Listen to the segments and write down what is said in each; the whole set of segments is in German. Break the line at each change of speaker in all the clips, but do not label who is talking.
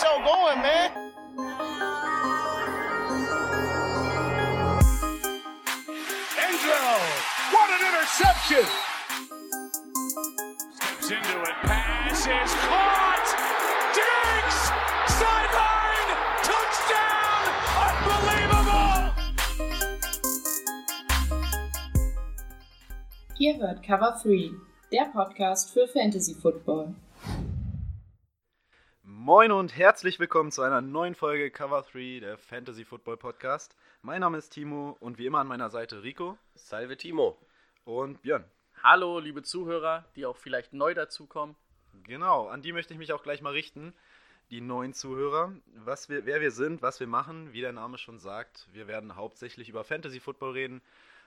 show going, man.
Enzo, what an interception!
Steps into it, pass is caught! Diggs! Sideline! Touchdown! Unbelievable!
Ihr hört Cover 3, der Podcast für Fantasy Football.
Moin und herzlich willkommen zu einer neuen Folge Cover 3 der Fantasy Football Podcast. Mein Name ist Timo und wie immer an meiner Seite Rico
Salve Timo.
und Björn.
Hallo, liebe Zuhörer, die auch vielleicht neu dazukommen.
Genau, an die möchte ich mich auch gleich mal richten. Die neuen Zuhörer, was wir, wer wir sind, was wir machen, wie der Name schon sagt. Wir werden hauptsächlich über Fantasy Football reden.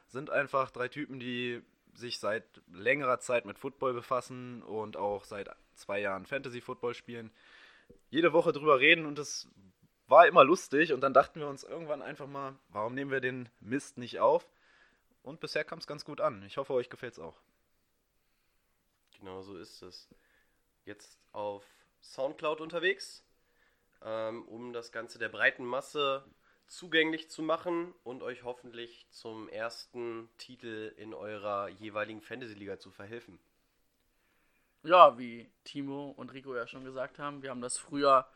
Sind einfach drei Typen, die sich seit längerer Zeit mit Football befassen und auch seit zwei Jahren Fantasy Football spielen. Jede Woche drüber reden und es war immer lustig und dann dachten wir uns irgendwann einfach mal, warum nehmen wir den Mist nicht auf? Und bisher kam es ganz gut an. Ich hoffe, euch gefällt es auch.
Genau so ist es. Jetzt auf Soundcloud unterwegs, ähm, um das Ganze der breiten Masse zugänglich zu machen und euch hoffentlich zum ersten Titel in eurer jeweiligen Fantasy-Liga zu verhelfen.
Ja, wie Timo und Rico ja schon gesagt haben, wir haben das früher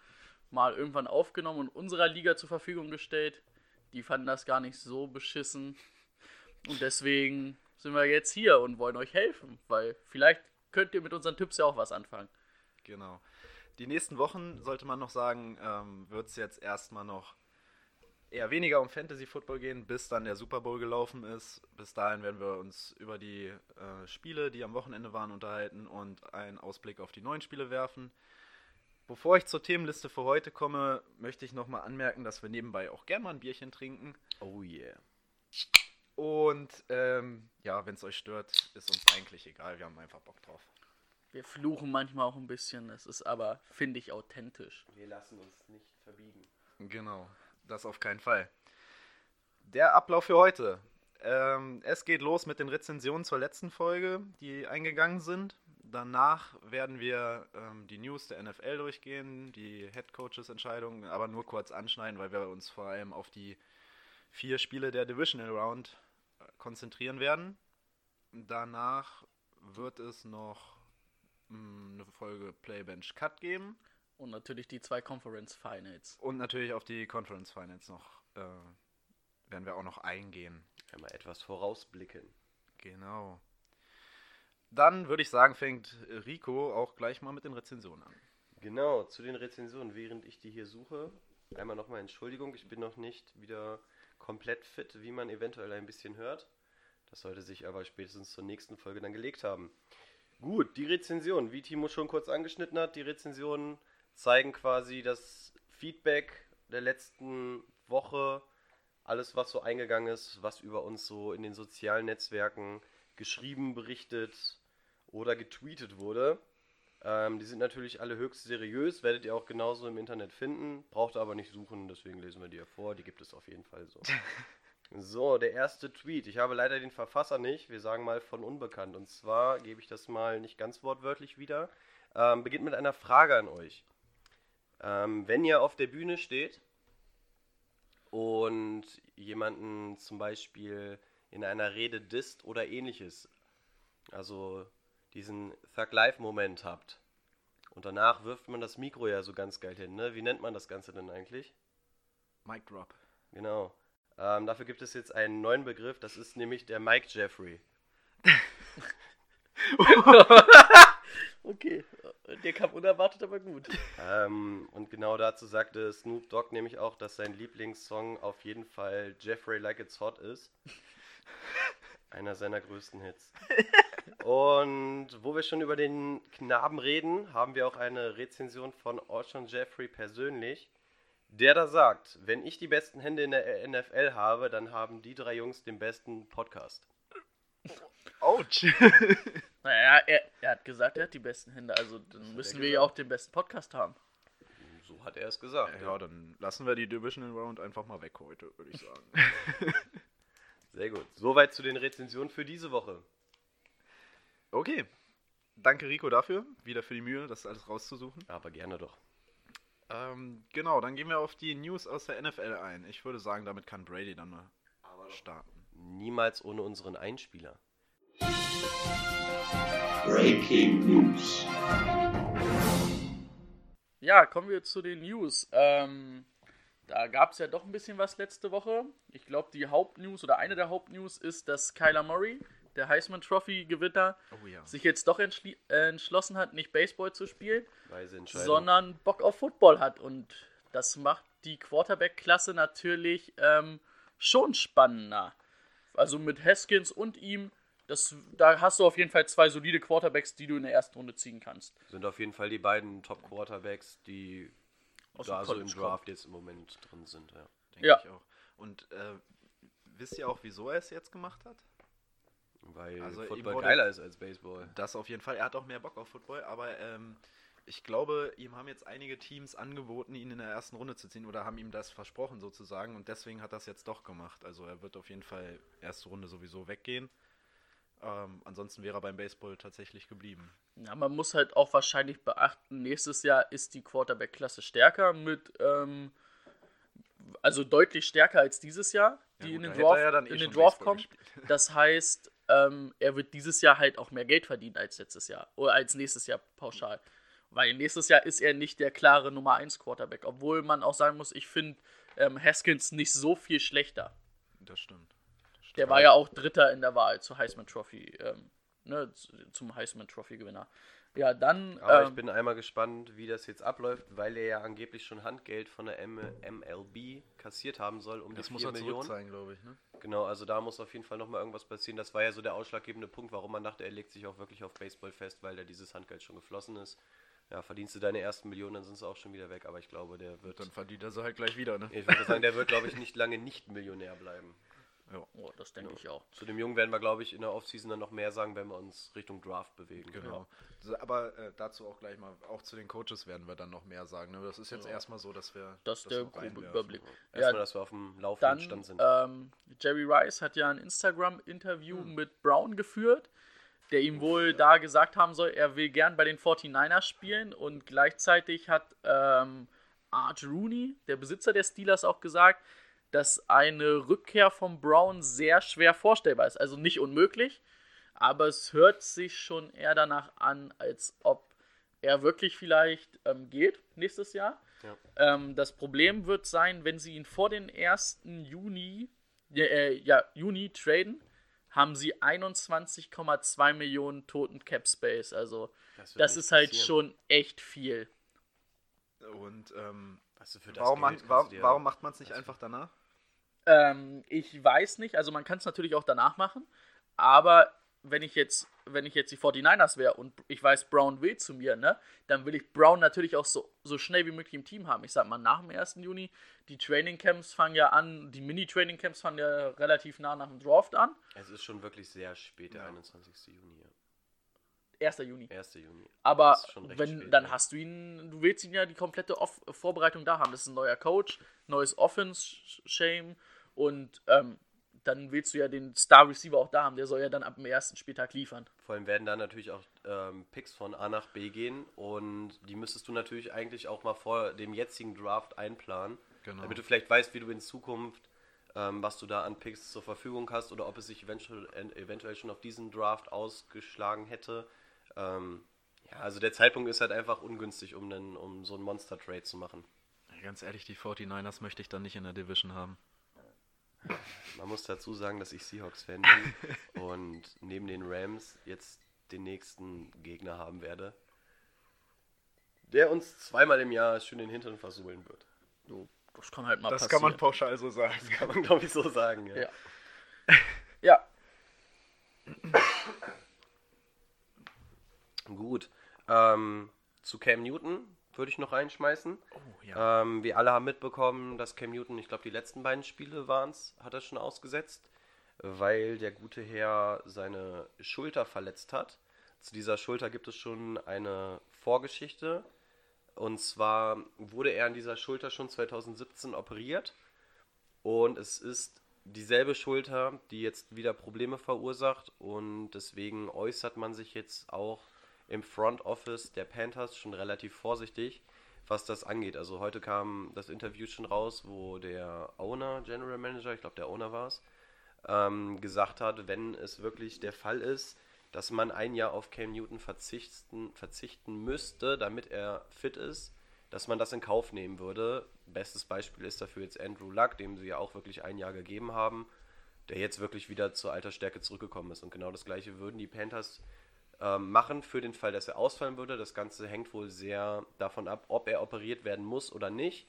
mal irgendwann aufgenommen und unserer Liga zur Verfügung gestellt. Die fanden das gar nicht so beschissen. Und deswegen sind wir jetzt hier und wollen euch helfen, weil vielleicht könnt ihr mit unseren Tipps ja auch was anfangen.
Genau. Die nächsten Wochen, sollte man noch sagen, ähm, wird es jetzt erstmal noch eher weniger um Fantasy Football gehen, bis dann der Super Bowl gelaufen ist. Bis dahin werden wir uns über die äh, Spiele, die am Wochenende waren, unterhalten und einen Ausblick auf die neuen Spiele werfen. Bevor ich zur Themenliste für heute komme, möchte ich nochmal anmerken, dass wir nebenbei auch gerne mal ein Bierchen trinken.
Oh yeah.
Und ähm, ja, wenn es euch stört, ist uns eigentlich egal. Wir haben einfach Bock drauf.
Wir fluchen manchmal auch ein bisschen, es ist aber, finde ich, authentisch.
Wir lassen uns nicht verbiegen.
Genau, das auf keinen Fall. Der Ablauf für heute. Ähm, es geht los mit den Rezensionen zur letzten Folge, die eingegangen sind. Danach werden wir ähm, die News der NFL durchgehen, die Head Coaches Entscheidungen, aber nur kurz anschneiden, weil wir uns vor allem auf die vier Spiele der Divisional Round äh, konzentrieren werden. Danach wird es noch mh, eine Folge Playbench Cut geben.
Und natürlich die zwei Conference Finals.
Und natürlich auf die Conference Finals noch äh, werden wir auch noch eingehen.
Einmal etwas vorausblicken.
Genau. Dann würde ich sagen, fängt Rico auch gleich mal mit den Rezensionen an.
Genau, zu den Rezensionen, während ich die hier suche. Einmal nochmal Entschuldigung, ich bin noch nicht wieder komplett fit, wie man eventuell ein bisschen hört. Das sollte sich aber spätestens zur nächsten Folge dann gelegt haben. Gut, die Rezension, wie Timo schon kurz angeschnitten hat, die Rezensionen zeigen quasi das Feedback der letzten Woche, alles was so eingegangen ist, was über uns so in den sozialen Netzwerken geschrieben, berichtet oder getweetet wurde. Ähm, die sind natürlich alle höchst seriös, werdet ihr auch genauso im Internet finden, braucht ihr aber nicht suchen, deswegen lesen wir die ja vor, die gibt es auf jeden Fall so. so, der erste Tweet. Ich habe leider den Verfasser nicht, wir sagen mal von unbekannt. Und zwar gebe ich das mal nicht ganz wortwörtlich wieder. Ähm, beginnt mit einer Frage an euch. Ähm, wenn ihr auf der Bühne steht und jemanden zum Beispiel in einer Rede disst oder ähnliches, also diesen Thug-Life-Moment habt und danach wirft man das Mikro ja so ganz geil hin, ne? Wie nennt man das Ganze denn eigentlich?
Mic Drop.
Genau. Ähm, dafür gibt es jetzt einen neuen Begriff, das ist nämlich der Mike Jeffrey.
Okay, der kam unerwartet, aber gut.
Ähm, und genau dazu sagte Snoop Dogg nämlich auch, dass sein Lieblingssong auf jeden Fall Jeffrey Like It's Hot ist. Einer seiner größten Hits. Und wo wir schon über den Knaben reden, haben wir auch eine Rezension von Orchon Jeffrey persönlich, der da sagt, wenn ich die besten Hände in der NFL habe, dann haben die drei Jungs den besten Podcast.
Ouch.
Naja, er, er hat gesagt, er hat die besten Hände, also dann müssen wir ja auch den besten Podcast haben.
So hat er es gesagt.
ja, dann lassen wir die Divisional Round einfach mal weg heute, würde ich sagen.
Sehr gut. Soweit zu den Rezensionen für diese Woche.
okay. Danke Rico dafür, wieder für die Mühe, das alles rauszusuchen.
Aber gerne doch.
Ähm, genau, dann gehen wir auf die News aus der NFL ein. Ich würde sagen, damit kann Brady dann mal starten.
Niemals ohne unseren Einspieler.
Breaking News.
Ja, kommen wir zu den News. Ähm, da gab es ja doch ein bisschen was letzte Woche. Ich glaube, die Hauptnews oder eine der Hauptnews ist, dass Kyler Murray, der Heisman Trophy Gewinner,
Oh ja.
sich jetzt doch entschli- äh, entschlossen hat, nicht Baseball zu spielen, sondern Bock auf Football hat. Und das macht die Quarterback-Klasse natürlich ähm, schon spannender. Also mit Haskins und ihm, das, da hast du auf jeden Fall zwei solide Quarterbacks, die du in der ersten Runde ziehen kannst.
Sind auf jeden Fall die beiden Top-Quarterbacks, die
Aus
da so im Draft jetzt im Moment drin sind. Ja.
Denke
Ja.
ich auch. Und äh, wisst ihr auch, wieso er es jetzt gemacht hat?
Weil
Also
Football geiler ist als Baseball.
Das auf jeden Fall. Er hat auch mehr Bock auf Football, aber ähm, ich glaube, ihm haben jetzt einige Teams angeboten, ihn in der ersten Runde zu ziehen oder haben ihm das versprochen sozusagen und deswegen hat er das jetzt doch gemacht. Also er wird auf jeden Fall erste Runde sowieso weggehen. Ähm, ansonsten wäre er beim Baseball tatsächlich geblieben.
Ja, man muss halt auch wahrscheinlich beachten, nächstes Jahr ist die Quarterback-Klasse stärker mit, ähm, also deutlich stärker als dieses Jahr, die
Ja
in den
er dann eh
in den kommen.
gespielt.
Das heißt, ähm, er wird dieses Jahr halt auch mehr Geld verdienen als letztes Jahr oder als nächstes Jahr pauschal. Weil nächstes Jahr ist er nicht der klare Nummer 1 Quarterback, obwohl man auch sagen muss, ich finde ähm, Haskins nicht so viel schlechter.
Das stimmt.
Der war ja auch Dritter in der Wahl zur Heisman Trophy, ähm, ne, zum Heisman Trophy Gewinner. Ja, dann.
Aber
ähm,
ich bin einmal gespannt, wie das jetzt abläuft, weil er ja angeblich schon Handgeld von der M MLB kassiert haben soll, um
Das
die
muss
4
er
Millionen.
zurückzahlen, glaube ich. Ne?
Genau, also da muss auf jeden Fall nochmal irgendwas passieren. Das war ja so der ausschlaggebende Punkt, warum man dachte, er legt sich auch wirklich auf Baseball fest, weil da dieses Handgeld schon geflossen ist. Ja, verdienst du deine ersten Millionen, dann sind sie auch schon wieder weg. Aber ich glaube, der wird.
Dann verdient er sie halt gleich wieder. Ne?
Ich würde sagen, der wird, glaube ich, nicht lange nicht Millionär bleiben.
Oh, das denke ich auch.
Zu dem Jungen werden wir, glaube ich, in der Offseason dann noch mehr sagen, wenn wir uns Richtung Draft bewegen.
Genau. So, Aber äh, dazu auch gleich mal, auch zu den Coaches werden wir dann noch mehr sagen. Ne? Das ist jetzt erstmal so, dass wir.
Das ist der grobe. Überblick.
Erstmal,
Ja,
dass wir auf dem laufenden
dann,
Stand sind.
ähm, Jerry Rice hat ja ein Instagram-Interview mit Brown geführt, der ihm wohl da gesagt haben soll, er will gern bei den 49ers spielen und gleichzeitig hat ähm, Art Rooney, der Besitzer der Steelers, auch gesagt, dass eine Rückkehr von Brown sehr schwer vorstellbar ist. Also nicht unmöglich, aber es hört sich schon eher danach an, als ob er wirklich vielleicht ähm, geht nächstes Jahr. Ähm, das Problem wird sein, wenn sie ihn vor den 1. Juni, äh, ja, Juni traden, haben sie 21,2 Millionen toten Cap Space. Also
Das
das, ist halt schon echt viel.
Und ähm,
das
warum, man,
Geld kannst
warum, warum macht man es nicht einfach danach?
Ähm, ich weiß nicht, also man kann es natürlich auch danach machen, aber wenn ich jetzt, wenn ich jetzt die 49ers wäre und ich weiß, Brown will zu mir, ne, dann will ich Brown natürlich auch so, so schnell wie möglich im Team haben. Ich sag mal, nach dem 1. Juni, die Training Camps fangen ja an, die Mini-Training Camps fangen ja relativ nah nach dem Draft an.
Es ist schon wirklich sehr spät, der 21. Juni. Ja.
1. Juni.
1. Juni.
Aber wenn,
spät,
dann
ja.
hast du ihn, du willst ihn ja die komplette Off Vorbereitung da haben. Das ist ein neuer Coach, neues Offense-Shame und ähm, dann willst du ja den Star-Receiver auch da haben. Der soll ja dann ab dem ersten Spieltag liefern.
Vor allem werden da natürlich auch ähm, Picks von A nach B gehen und die müsstest du natürlich eigentlich auch mal vor dem jetzigen Draft einplanen,
Genau.
damit du vielleicht weißt, wie du in Zukunft, ähm, was du da an Picks zur Verfügung hast oder ob es sich eventuell, eventuell schon auf diesen Draft ausgeschlagen hätte. Ähm, ja, also der Zeitpunkt ist halt einfach ungünstig, um, einen, um so einen Monster-Trade zu machen.
Ganz ehrlich, die 49ers möchte ich dann nicht in der Division haben.
Man muss dazu sagen, dass ich Seahawks-Fan bin und neben den Rams jetzt den nächsten Gegner haben werde, der uns zweimal im Jahr schön den Hintern versohlen wird.
So, das kann halt mal
Das
passieren.
kann man pauschal so sagen.
Kann man, glaube ich, so sagen. Ja.
Ja. ja,
Gut. Ähm, zu Cam Newton würde ich noch reinschmeißen.
Oh, ja.
Ähm, wir alle haben mitbekommen, dass Cam Newton, ich glaube, die letzten beiden Spiele waren es, hat er schon ausgesetzt, weil der gute Herr seine Schulter verletzt hat. Zu dieser Schulter gibt es schon eine Vorgeschichte. Und zwar wurde er an dieser Schulter schon 2017 operiert. Und es ist dieselbe Schulter, die jetzt wieder Probleme verursacht. Und deswegen äußert man sich jetzt auch im Front Office der Panthers schon relativ vorsichtig, was das angeht. Also heute kam das Interview schon raus, wo der Owner, General Manager, ich glaube der Owner war es, ähm, gesagt hat, wenn es wirklich der Fall ist, dass man ein Jahr auf Cam Newton verzichten, verzichten müsste, damit er fit ist, dass man das in Kauf nehmen würde. Bestes Beispiel ist dafür jetzt Andrew Luck, dem sie ja auch wirklich ein Jahr gegeben haben, der jetzt wirklich wieder zur alter Stärke zurückgekommen ist. Und genau das gleiche würden die Panthers ähm, machen für den Fall, dass er ausfallen würde. Das Ganze hängt wohl sehr davon ab, ob er operiert werden muss oder nicht.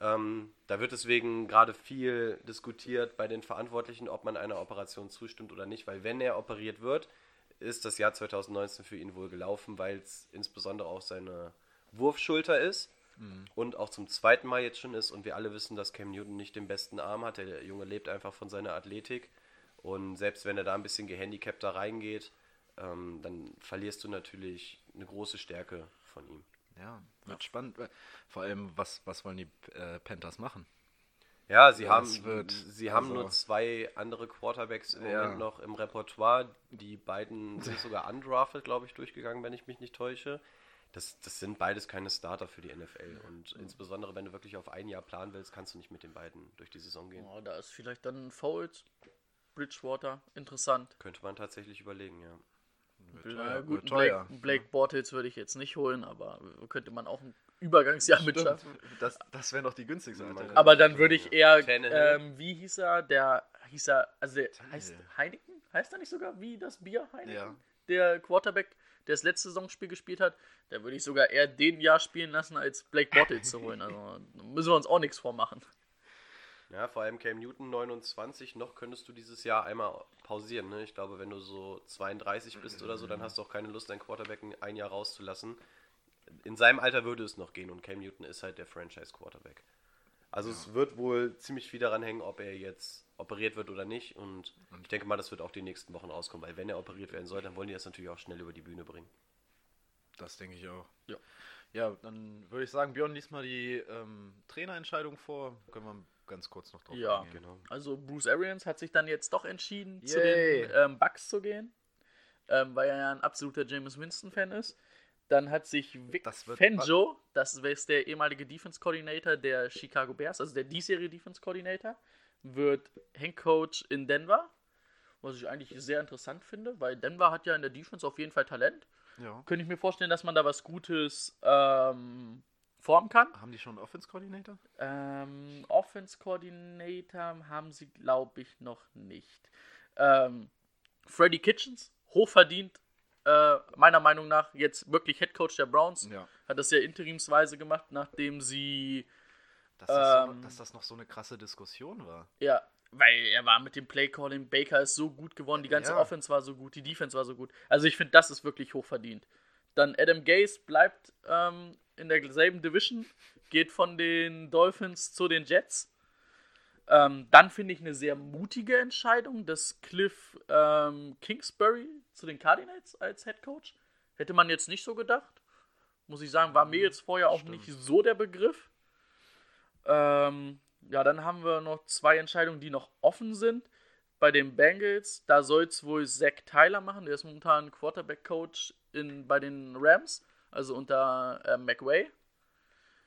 Ähm, da wird deswegen gerade viel diskutiert bei den Verantwortlichen, ob man einer Operation zustimmt oder nicht, weil wenn er operiert wird, ist das Jahr 2019 für ihn wohl gelaufen, weil es insbesondere auch seine Wurfschulter ist und auch zum zweiten Mal jetzt schon ist und wir alle wissen, dass Cam Newton nicht den besten Arm hat. Der Junge lebt einfach von seiner Athletik und selbst wenn er da ein bisschen gehandicapt da reingeht, ähm, dann verlierst du natürlich eine große Stärke von ihm.
Ja, wird spannend. Vor allem, was, was wollen die äh, Panthers machen?
Ja, sie
Ja,
haben,
wird-
sie haben
also-
nur zwei andere Quarterbacks im
Ja.
Moment noch im Repertoire. Die beiden sind sogar undrafted, glaube ich, durchgegangen, wenn ich mich nicht täusche. Das, das sind beides keine Starter für die NFL. Und insbesondere, wenn du wirklich auf ein Jahr planen willst, kannst du nicht mit den beiden durch die Saison gehen.
Oh, da ist vielleicht dann Foles, Bridgewater interessant.
Könnte man tatsächlich überlegen, ja.
Teuer,
gut,
wird
Blake,
teuer.
Blake Bortles würde ich jetzt nicht holen, aber könnte man auch ein Übergangsjahr mit
Stimmt.
schaffen.
Das, das wäre noch die günstigste Alternative.
Aber dann würde ich eher, ähm, wie hieß er, der, hieß er, also der heißt Heineken? Heißt er nicht sogar wie das Bier Heineken?
Ja.
Der Quarterback, der das letzte Saisonspiel gespielt hat, da würde ich sogar eher den Jahr spielen lassen, als Blake Bortles zu holen. Also da müssen wir uns auch nichts vormachen.
Ja, vor allem Cam Newton 29, noch könntest du dieses Jahr einmal pausieren. Ne? Ich glaube, wenn du so 32 bist oder so, dann hast du auch keine Lust, deinen Quarterback ein Jahr rauszulassen. In seinem Alter würde es noch gehen und Cam Newton ist halt der Franchise-Quarterback. Also es wird wohl ziemlich viel daran hängen, ob er jetzt operiert wird oder nicht. Und ich denke mal, das wird auch die nächsten Wochen rauskommen, weil wenn er operiert werden soll, dann wollen die das natürlich auch schnell über die Bühne bringen.
Das denke ich auch.
Ja.
Ja, dann würde ich sagen, Björn liest mal die ähm, Trainerentscheidung vor. Können wir ganz kurz noch drauf
Ja,
eingehen.
Genau.
Also Bruce Arians hat sich dann jetzt doch entschieden, zu
Yay.
den ähm, Bucks zu gehen, ähm, weil er ja ein absoluter James Winston-Fan ist. Dann hat sich Vic
Das
Fangio, das ist der ehemalige Defense Coordinator der Chicago Bears, also der diesjährige Defense Coordinator, wird Head Coach in Denver, was ich eigentlich sehr interessant finde, weil Denver hat ja in der Defense auf jeden Fall Talent.
Ja.
Könnte ich mir vorstellen, dass man da was Gutes ähm, formen kann.
Haben die schon einen Offense-Coordinator?
Ähm, Offense Coordinator haben sie, glaube ich, noch nicht. Ähm, Freddy Kitchens, hochverdient, äh, meiner Meinung nach, jetzt wirklich Head Coach der Browns.
Ja.
Hat das ja interimsweise gemacht, nachdem sie,
Dass das, so,
Ähm.
dass das noch so eine krasse Diskussion war.
ja, weil er war mit dem Play Calling, Baker ist so gut geworden, die ganze
Ja.
Offense war so gut, die Defense war so gut. Also ich finde, das ist wirklich hochverdient. Dann Adam Gase bleibt ähm, in derselben Division, geht von den Dolphins zu den Jets. Ähm, dann finde ich eine sehr mutige Entscheidung, dass Cliff ähm, Kingsbury zu den Cardinals als Head Coach. Hätte man jetzt nicht so gedacht. Muss ich sagen, war mir jetzt vorher auch nicht so der Begriff. Ähm, ja, dann haben wir noch zwei Entscheidungen, die noch offen sind. Bei den Bengals, da soll es wohl Zach Tyler machen. Der ist momentan Quarterback-Coach bei den Rams, also unter äh, McWay.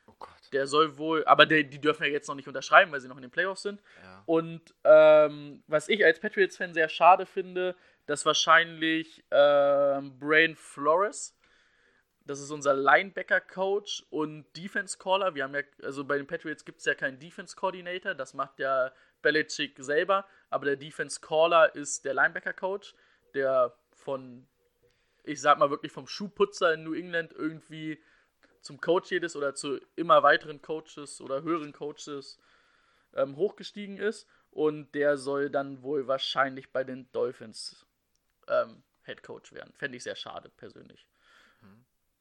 Oh Gott.
Der soll wohl, aber der, die dürfen ja jetzt noch nicht unterschreiben, weil sie noch in den Playoffs sind.
Ja.
Und ähm, was ich als Patriots-Fan sehr schade finde, dass wahrscheinlich ähm, Brain Flores, das ist unser Linebacker-Coach und Defense-Caller. Wir haben ja, also bei den Patriots gibt es ja keinen Defense-Coordinator, das macht ja Belichick selber, aber der Defense-Caller ist der Linebacker-Coach, der von, ich sag mal wirklich vom Schuhputzer in New England irgendwie zum Coach jedes oder zu immer weiteren Coaches oder höheren Coaches ähm, hochgestiegen ist. Und der soll dann wohl wahrscheinlich bei den Dolphins ähm, Head Coach werden. Fände ich sehr schade, persönlich.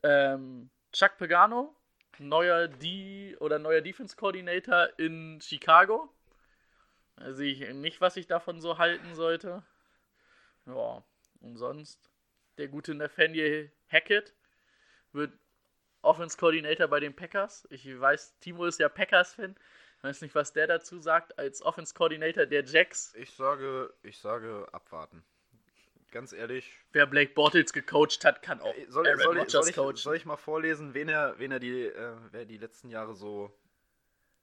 Ähm, Chuck Pagano, neuer D oder neuer Defense Coordinator in Chicago. Da sehe ich nicht, was ich davon so halten sollte. Ja, und sonst der gute Nathaniel Hackett wird Offense Coordinator bei den Packers. Ich weiß, Timo ist ja Packers-Fan. Ich weiß nicht, was der dazu sagt als Offense Coordinator der Jacks.
Ich sage, ich sage abwarten. ganz ehrlich,
Wer Blake Bortles gecoacht hat, kann auch
soll,
Aaron
soll,
Rodgers
soll, ich,
coachen.
soll ich mal vorlesen, wen er, wen er die, äh, wer die letzten Jahre so,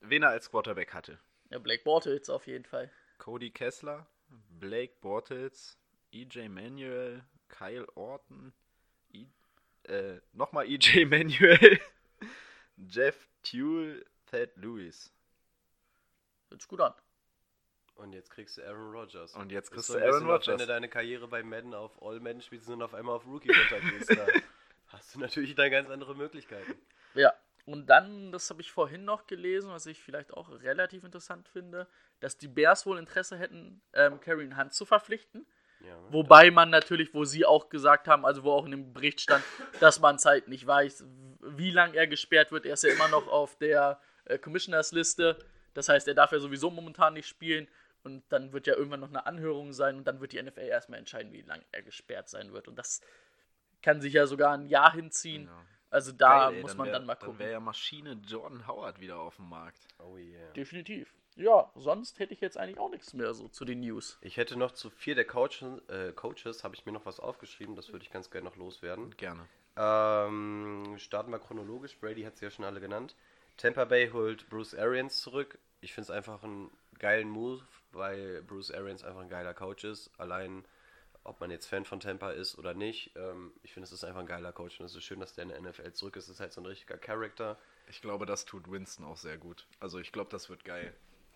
wen er als Quarterback hatte?
ja, Blake Bortles auf jeden Fall.
Cody Kessler, Blake Bortles, EJ Manuel, Kyle Orton, I, äh, nochmal EJ Manuel, Jeff Tuel, Ted Lewis.
Hört sich gut an.
Und jetzt kriegst du Aaron Rodgers.
Und jetzt
Ist
kriegst du Aaron
als Wenn
Rodgers.
du deine Karriere bei Madden auf All-Madden spielst und auf einmal auf Rookie runtergehst, da hast du natürlich dann ganz andere Möglichkeiten.
Ja, und dann, das habe ich vorhin noch gelesen, was ich vielleicht auch relativ interessant finde, dass die Bears wohl Interesse hätten, ähm, Kareem Hunt zu verpflichten.
Ja, ne?
Wobei man natürlich, wo sie auch gesagt haben, also wo auch in dem Bericht stand, dass man es halt nicht weiß, wie lange er gesperrt wird. Er ist ja immer noch auf der äh, Commissioners-Liste. Das heißt, er darf ja sowieso momentan nicht spielen. Und dann wird ja irgendwann noch eine Anhörung sein und dann wird die NFL erstmal entscheiden, wie lange er gesperrt sein wird. Und das kann sich ja sogar ein Jahr hinziehen.
Ja.
Also da
Geil, ey,
muss man
wär,
dann mal
Dann
gucken.
wäre ja Maschine Jordan Howard wieder auf dem Markt.
Oh yeah.
Definitiv. Ja, sonst hätte ich jetzt eigentlich auch nichts mehr so zu den News.
Ich hätte noch zu vier der Coaches, äh, Coaches habe ich mir noch was aufgeschrieben, das würde ich ganz gerne noch loswerden.
Gerne.
Ähm, starten wir chronologisch. Brady hat sie ja schon alle genannt. Tampa Bay holt Bruce Arians zurück. Ich finde es einfach einen geilen Move, weil Bruce Arians einfach ein geiler Coach ist. Allein, ob man jetzt Fan von Tampa ist oder nicht. Ähm, ich finde, es ist einfach ein geiler Coach und es ist schön, dass der in der NFL zurück ist. Es ist halt so ein richtiger Charakter.
Ich glaube, das tut Winston auch sehr gut. Also ich glaube, das wird geil.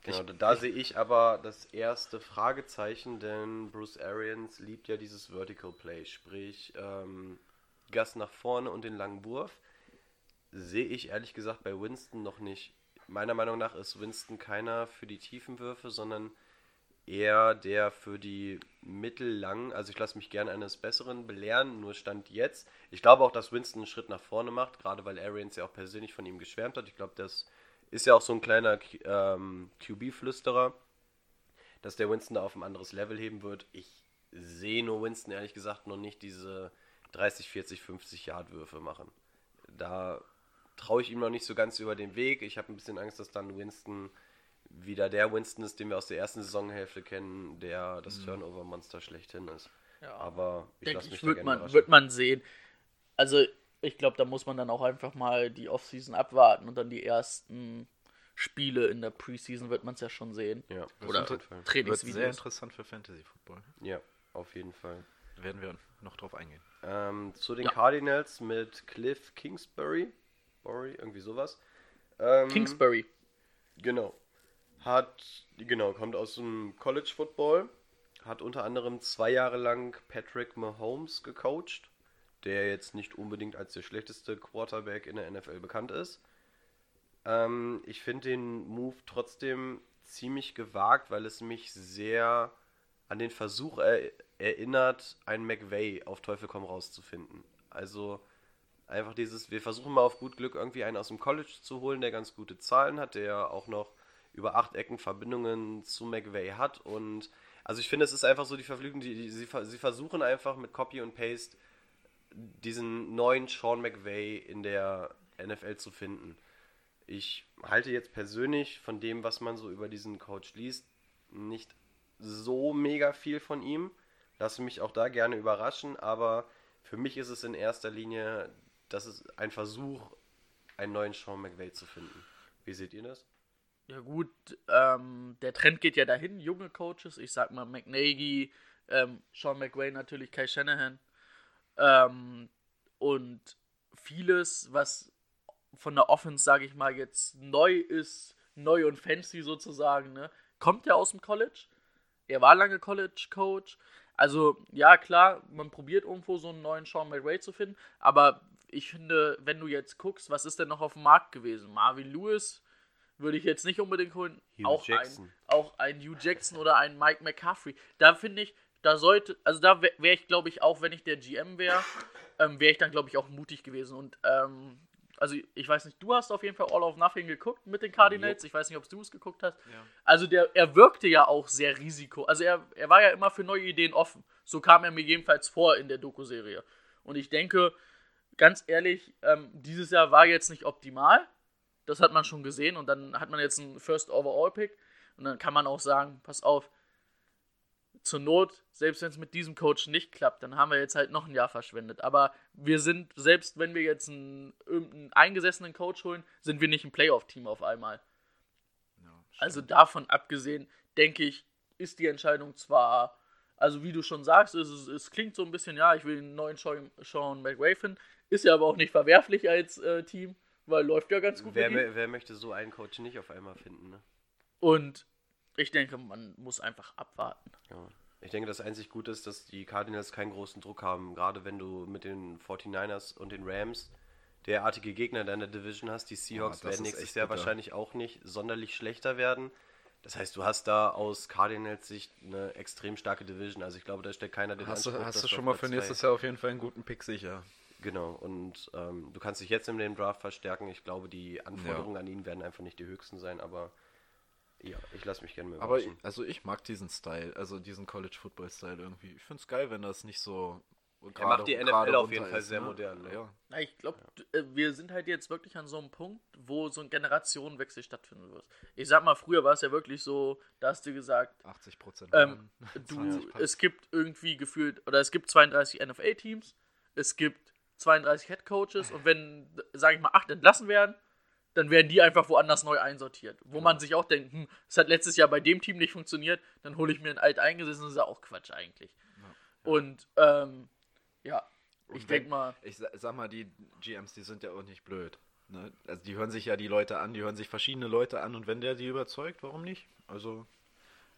Genau,
Ich-
da sehe ich aber das erste Fragezeichen, denn Bruce Arians liebt ja dieses Vertical Play, sprich ähm, Gas nach vorne und den langen Wurf. Sehe ich ehrlich gesagt bei Winston noch nicht. Meiner Meinung nach ist Winston keiner für die tiefen Würfe, sondern eher der für die mittellangen. Also ich lasse mich gerne eines Besseren belehren, nur Stand jetzt. Ich glaube auch, dass Winston einen Schritt nach vorne macht, gerade weil Arians ja auch persönlich von ihm geschwärmt hat. Ich glaube, das ist ja auch so ein kleiner ähm, QB-Flüsterer, dass der Winston da auf ein anderes Level heben wird. Ich sehe nur Winston ehrlich gesagt noch nicht diese 30, 40, 50 Yard Würfe machen. Da traue ich ihm noch nicht so ganz über den Weg. Ich habe ein bisschen Angst, dass dann Winston wieder der Winston ist, den wir aus der ersten Saisonhälfte kennen, der das Turnover-Monster schlechthin ist.
Ja.
Aber ich
Denke
lasse mich
ich,
gerne
man, wird man sehen. Also, ich glaube, da muss man dann auch einfach mal die Offseason abwarten und dann die ersten Spiele in der Preseason wird man es ja schon sehen.
ja, das
Oder
Fall.
Wird sehr
Trainingsvideos.
interessant für Fantasy Football.
Ja, auf jeden Fall.
Werden wir noch drauf eingehen.
Ähm, zu den
Ja.
Cardinals mit Cliff Kingsbury. Bury, irgendwie sowas. Ähm,
Kingsbury.
Genau. Hat, genau, kommt aus dem College Football. Hat unter anderem zwei Jahre lang Patrick Mahomes gecoacht, der jetzt nicht unbedingt als der schlechteste Quarterback in der NFL bekannt ist. Ähm, ich finde den Move trotzdem ziemlich gewagt, weil es mich sehr an den Versuch er erinnert, einen McVay auf Teufel komm raus zu finden. Also einfach dieses, wir versuchen mal auf gut Glück irgendwie einen aus dem College zu holen, der ganz gute Zahlen hat, der auch noch über acht Ecken Verbindungen zu McVay hat und also ich finde, es ist einfach so die Verflügung, die, die, sie, sie versuchen einfach mit Copy und Paste diesen neuen Sean McVay in der NFL zu finden. Ich halte jetzt persönlich von dem, was man so über diesen Coach liest, nicht so mega viel von ihm. Lasse mich auch da gerne überraschen, aber für mich ist es in erster Linie, das ist ein Versuch, einen neuen Sean McVay zu finden. Wie seht ihr das?
Ja gut, ähm, der Trend geht ja dahin, junge Coaches, ich sag mal McNagy, ähm, Sean McVay natürlich, Kai Shanahan ähm, und vieles, was von der Offense, sage ich mal, jetzt neu ist, neu und fancy sozusagen, ne, kommt ja aus dem College. Er war lange College-Coach. Also, ja, klar, man probiert irgendwo so einen neuen Sean McVay zu finden, aber ich finde, wenn du jetzt guckst, was ist denn noch auf dem Markt gewesen? Marvin Lewis würde ich jetzt nicht unbedingt holen.
Hugh
auch
Jackson.
Ein, auch ein Hugh Jackson oder ein Mike McCaffrey. Da finde ich, da sollte, also da wäre wär ich, glaube ich, auch wenn ich der GM wäre, ähm, wäre ich dann, glaube ich, auch mutig gewesen. Und, ähm, also ich weiß nicht, du hast auf jeden Fall All of Nothing geguckt mit den Cardinals. Ich weiß nicht, ob du es geguckt hast. Also der, er wirkte ja auch sehr risiko. Also er, er war ja immer für neue Ideen offen. So kam er mir jedenfalls vor in der Doku-Serie. Und ich denke, ganz ehrlich, ähm, dieses Jahr war jetzt nicht optimal. Das hat man schon gesehen. Und dann hat man jetzt einen First Overall Pick. Und dann kann man auch sagen, pass auf, zur Not, selbst wenn es mit diesem Coach nicht klappt, dann haben wir jetzt halt noch ein Jahr verschwendet. Aber wir sind, selbst wenn wir jetzt einen, irgendeinen eingesessenen Coach holen, sind wir nicht ein Playoff-Team auf einmal. Also davon abgesehen, denke ich, ist die Entscheidung zwar, also wie du schon sagst, es, es, es klingt so ein bisschen, ja, ich will einen neuen Sean, Sean McRae finden, ist ja aber auch nicht verwerflich als äh, Team, weil läuft ja ganz gut.
Wer, wer möchte so einen Coach nicht auf einmal finden, ne?
Und ich denke, man muss einfach abwarten.
Ja. Ich denke, das einzig Gute ist, dass die Cardinals keinen großen Druck haben. Gerade wenn du mit den 49ers und den Rams derartige Gegner in deiner Division hast. Die Seahawks
das
werden nächstes Jahr
bitter.
wahrscheinlich auch nicht sonderlich schlechter werden. Das heißt, du hast da aus Cardinals Sicht eine extrem starke Division. Also ich glaube, da stellt keiner den
Hast du,
Anspruch,
hast
dass
du schon mal für nächstes Jahr auf jeden Fall einen guten Pick sicher.
Genau, und ähm, du kannst dich jetzt in dem Draft verstärken. Ich glaube, die Anforderungen an ihn werden einfach nicht die höchsten sein, aber ja, ich lasse mich gerne mal
Aber
überraschen.
also ich mag diesen Style, also diesen College Football Style irgendwie. Ich finde es geil, wenn das nicht so.
Er macht die NFL auf jeden Fall
ist,
sehr
ne?
modern, ne?
Ja.
Na, ich glaube, wir sind halt jetzt wirklich an so einem Punkt, wo so ein Generationenwechsel stattfinden wird. Ich sag mal, früher war es ja wirklich so, da hast du gesagt,
80 Prozent.
ähm, du, es gibt irgendwie gefühlt, oder es gibt 32 NFL-Teams, es gibt 32 Head-Coaches und wenn, sage ich mal, acht entlassen werden, dann werden die einfach woanders neu einsortiert. Wo man sich auch denkt, hm, es hat letztes Jahr bei dem Team nicht funktioniert, dann hole ich mir ein alteingesessenes, das ist ja auch Quatsch eigentlich. Und, ähm, ja, ich
Und
denke mal,
Ich sa- sag mal, die GMs, die sind ja auch nicht blöd. Ne? Also die hören sich ja die Leute an, die hören sich verschiedene Leute an und wenn der die überzeugt, warum nicht? Also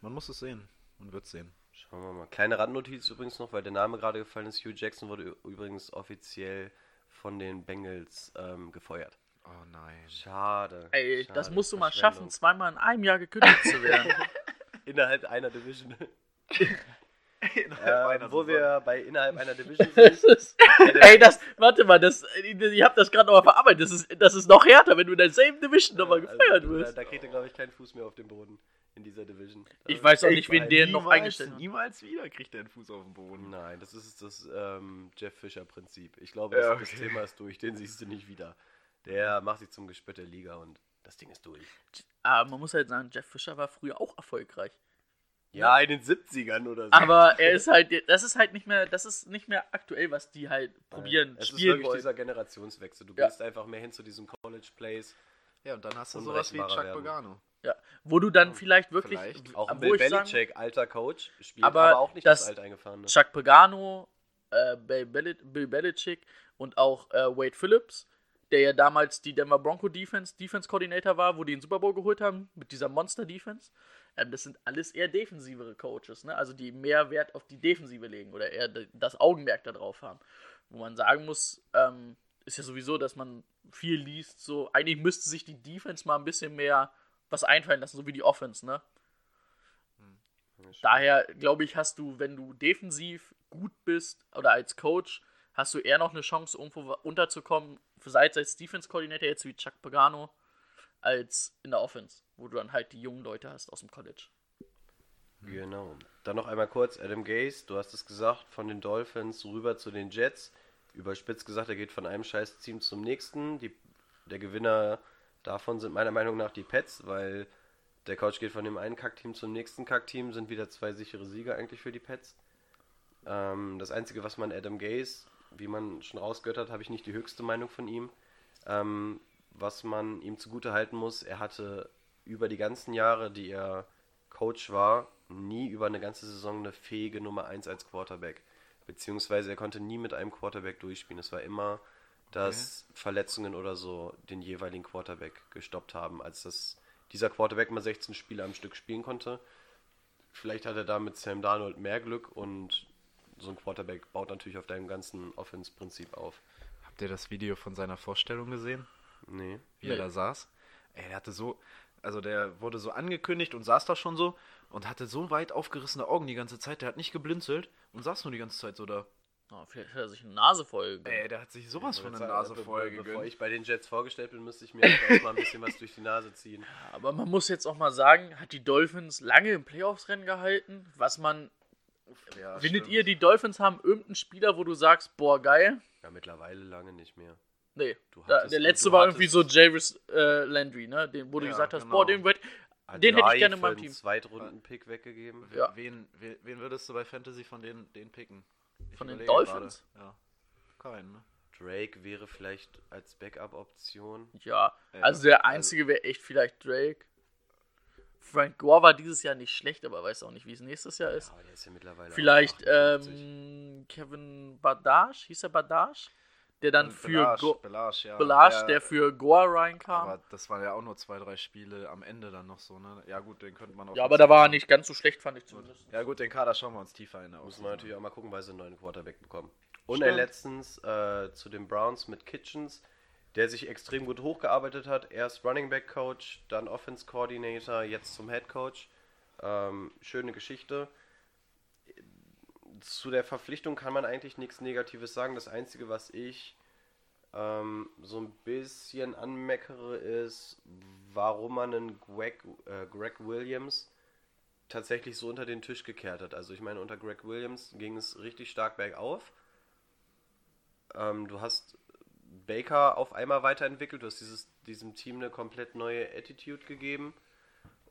man muss es sehen. Man wird sehen.
Schauen wir mal. Kleine Randnotiz übrigens noch, weil der Name gerade gefallen ist. Hugh Jackson wurde übrigens offiziell von den Bengals ähm, gefeuert.
Oh nein.
Schade.
Ey,
schade.
das musst du mal schaffen, zweimal in einem Jahr gekündigt zu werden.
Innerhalb einer Division.
Einer
ähm, wo
Saison.
wir bei innerhalb einer Division
Das
sind.
ist, ey, das, warte mal, das, ich hab das gerade nochmal verarbeitet. Das ist, das ist noch härter, wenn du in der same Division nochmal
Also,
gefeuert
da,
wirst.
da kriegt er, glaube ich, keinen Fuß mehr auf den Boden in dieser Division.
Ich weiß auch nicht, wen der noch eingestellt hat.
Niemals wieder kriegt er einen Fuß auf den Boden.
Nein, das ist das ähm, Jeff Fischer-Prinzip. Ich glaube,
Ja,
das, das
okay.
Thema ist durch. Den siehst du nicht wieder. Der macht sich zum Gespött der Liga und das Ding ist durch.
Aber man muss halt sagen, Jeff Fischer war früher auch erfolgreich.
Ja, in den 70ern oder so.
Aber er ist halt, das ist halt nicht mehr, das ist nicht mehr aktuell, was die halt probieren,
es ist wirklich
wollen.
dieser Generationswechsel. Du
Ja.
gehst einfach mehr hin zu diesem College Plays.
Ja, und dann hast du sowas wie Chuck. Pagano.
Ja, wo du dann vielleicht wirklich,
Vielleicht.
Auch Bill Belichick, alter Coach, spielt
Aber
aber, auch nicht das,
das-
alt eingefahrene.
Chuck Pagano, äh, Bill Belichick und auch äh, Wade Phillips, der ja damals die Denver Bronco Defense Defense Coordinator war, wo die den Super Bowl geholt haben mit dieser Monster Defense. Ähm, das sind alles eher defensivere Coaches, ne? Also die mehr Wert auf die Defensive legen oder eher das Augenmerk darauf haben. Wo man sagen muss, ähm, ist ja sowieso, dass man viel liest, so eigentlich müsste sich die Defense mal ein bisschen mehr was einfallen lassen, so wie die Offense, ne? Daher glaube ich, hast du, wenn du defensiv gut bist oder als Coach, hast du eher noch eine Chance, irgendwo unterzukommen, sei es als Defense-Coordinator jetzt wie Chuck Pagano, als in der Offense, wo du dann halt die jungen Leute hast aus dem College.
Genau. Dann noch einmal kurz, Adam Gase, du hast es gesagt, von den Dolphins rüber zu den Jets. Überspitzt gesagt, er geht von einem scheiß Team zum nächsten. Die, der Gewinner davon sind meiner Meinung nach die Pets, weil der Coach geht von dem einen Kackteam zum nächsten Kackteam, sind wieder zwei sichere Sieger eigentlich für die Pets. Ähm, das Einzige, was man Adam Gase, wie man schon rausgehört hat, habe ich nicht die höchste Meinung von ihm. Ähm, was man ihm zugute halten muss, er hatte über die ganzen Jahre, die er Coach war, nie über eine ganze Saison eine fähige Nummer 1 als Quarterback. Beziehungsweise er konnte nie mit einem Quarterback durchspielen. Es war immer, dass Verletzungen oder so den jeweiligen Quarterback gestoppt haben, als das, dieser Quarterback mal 16 Spiele am Stück spielen konnte. Vielleicht hat er da mit Sam Darnold mehr Glück und so ein Quarterback baut natürlich auf deinem ganzen Offense-Prinzip auf.
Habt ihr das Video von seiner Vorstellung gesehen?
Nee.
wie
Nee.
er da saß. Ey, der hatte so, also der wurde so angekündigt und saß da schon so und hatte so weit aufgerissene Augen die ganze Zeit. Der hat nicht geblinzelt und saß nur die ganze Zeit so da.
Oh, vielleicht hat er sich eine Nase voll gegönnt.
Ey, der hat sich sowas von der
Be-
Nase
be-
voll
Bevor
gegönnt.
ich bei den Jets vorgestellt bin, müsste ich mir erstmal ein bisschen was durch die Nase ziehen.
Aber man muss jetzt auch mal sagen, hat die Dolphins lange im Playoffs-Rennen gehalten. Was man.
Ja,
findet
stimmt.
ihr, die Dolphins haben irgendeinen Spieler, wo du sagst, boah, geil?
Ja, mittlerweile lange nicht mehr.
Nee.
Du
Da, der letzte
du
war irgendwie so Jarvis äh, Landry, ne? Den, wo du
Ja,
gesagt hast,
genau.
boah, den wird. Den hätte ich gerne in meinem
einen
Team.
Zweitrunden-Pick weggegeben.
Ja.
Wen, wen, wen würdest du bei Fantasy von denen, denen picken? Ich
Von den Dolphins?
gerade. Ja. Keinen, ne?
Drake wäre vielleicht als Backup-Option.
Ja,
Ja,
also der
also-
einzige wäre echt vielleicht Drake. Frank Gore war dieses Jahr nicht schlecht, aber weiß auch nicht, wie es nächstes Jahr ist.
Ja, der ist ja mittlerweile.
Vielleicht
58.
ähm, Kevin Badash, hieß er Badash? Der dann für
Belage,
Go
Belage, ja.
Belage, der für Gore reinkam.
Aber das waren ja auch nur zwei, drei Spiele am Ende dann noch so, ne? Ja gut, den könnte man auch.
Ja, aber da war er nicht ganz so schlecht, fand ich zumindest.
Ja gut, den Kader schauen wir uns tiefer in.
Muss man natürlich auch mal gucken, weil sie einen neuen Quarterback bekommen. Und er letztens äh, zu den Browns mit Kitchens, der sich extrem gut hochgearbeitet hat. Erst Running Back Coach, dann Offense Coordinator, jetzt zum Head Coach. Ähm, schöne Geschichte. Zu der Verpflichtung kann man eigentlich nichts Negatives sagen. Das Einzige, was ich ähm, so ein bisschen anmeckere, ist, warum man einen Greg, äh, Greg Williams tatsächlich so unter den Tisch gekehrt hat. Also ich meine, unter Greg Williams ging es richtig stark bergauf. Ähm, du hast Baker auf einmal weiterentwickelt, du hast dieses, diesem Team eine komplett neue Attitude gegeben.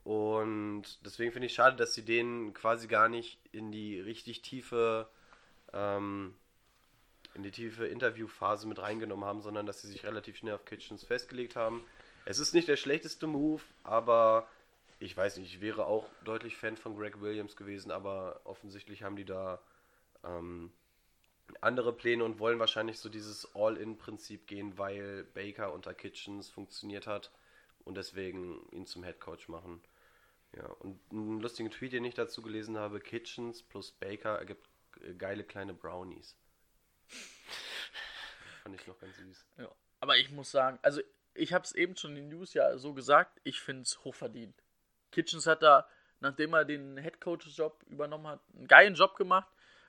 Und deswegen finde ich schade, dass sie den quasi gar nicht in die richtig tiefe, ähm, in die tiefe Interviewphase mit reingenommen haben, sondern dass sie sich relativ schnell auf Kitchens festgelegt haben. Es ist nicht der schlechteste Move, aber ich weiß nicht, ich wäre auch deutlich Fan von Greg Williams gewesen, aber offensichtlich haben die da ähm, andere Pläne und wollen wahrscheinlich so dieses All-In-Prinzip gehen, weil Baker unter Kitchens funktioniert hat und deswegen ihn zum Head Coach machen. Ja, und einen lustigen Tweet, den ich dazu gelesen habe: Kitchens plus Baker ergibt äh, geile kleine Brownies. Fand ich noch ganz süß.
Ja. Aber ich muss sagen, also ich habe es eben schon in den News ja so gesagt, ich finde es hochverdient. Kitchens hat da, nachdem er den Headcoach-Job übernommen hat, einen geilen Job gemacht.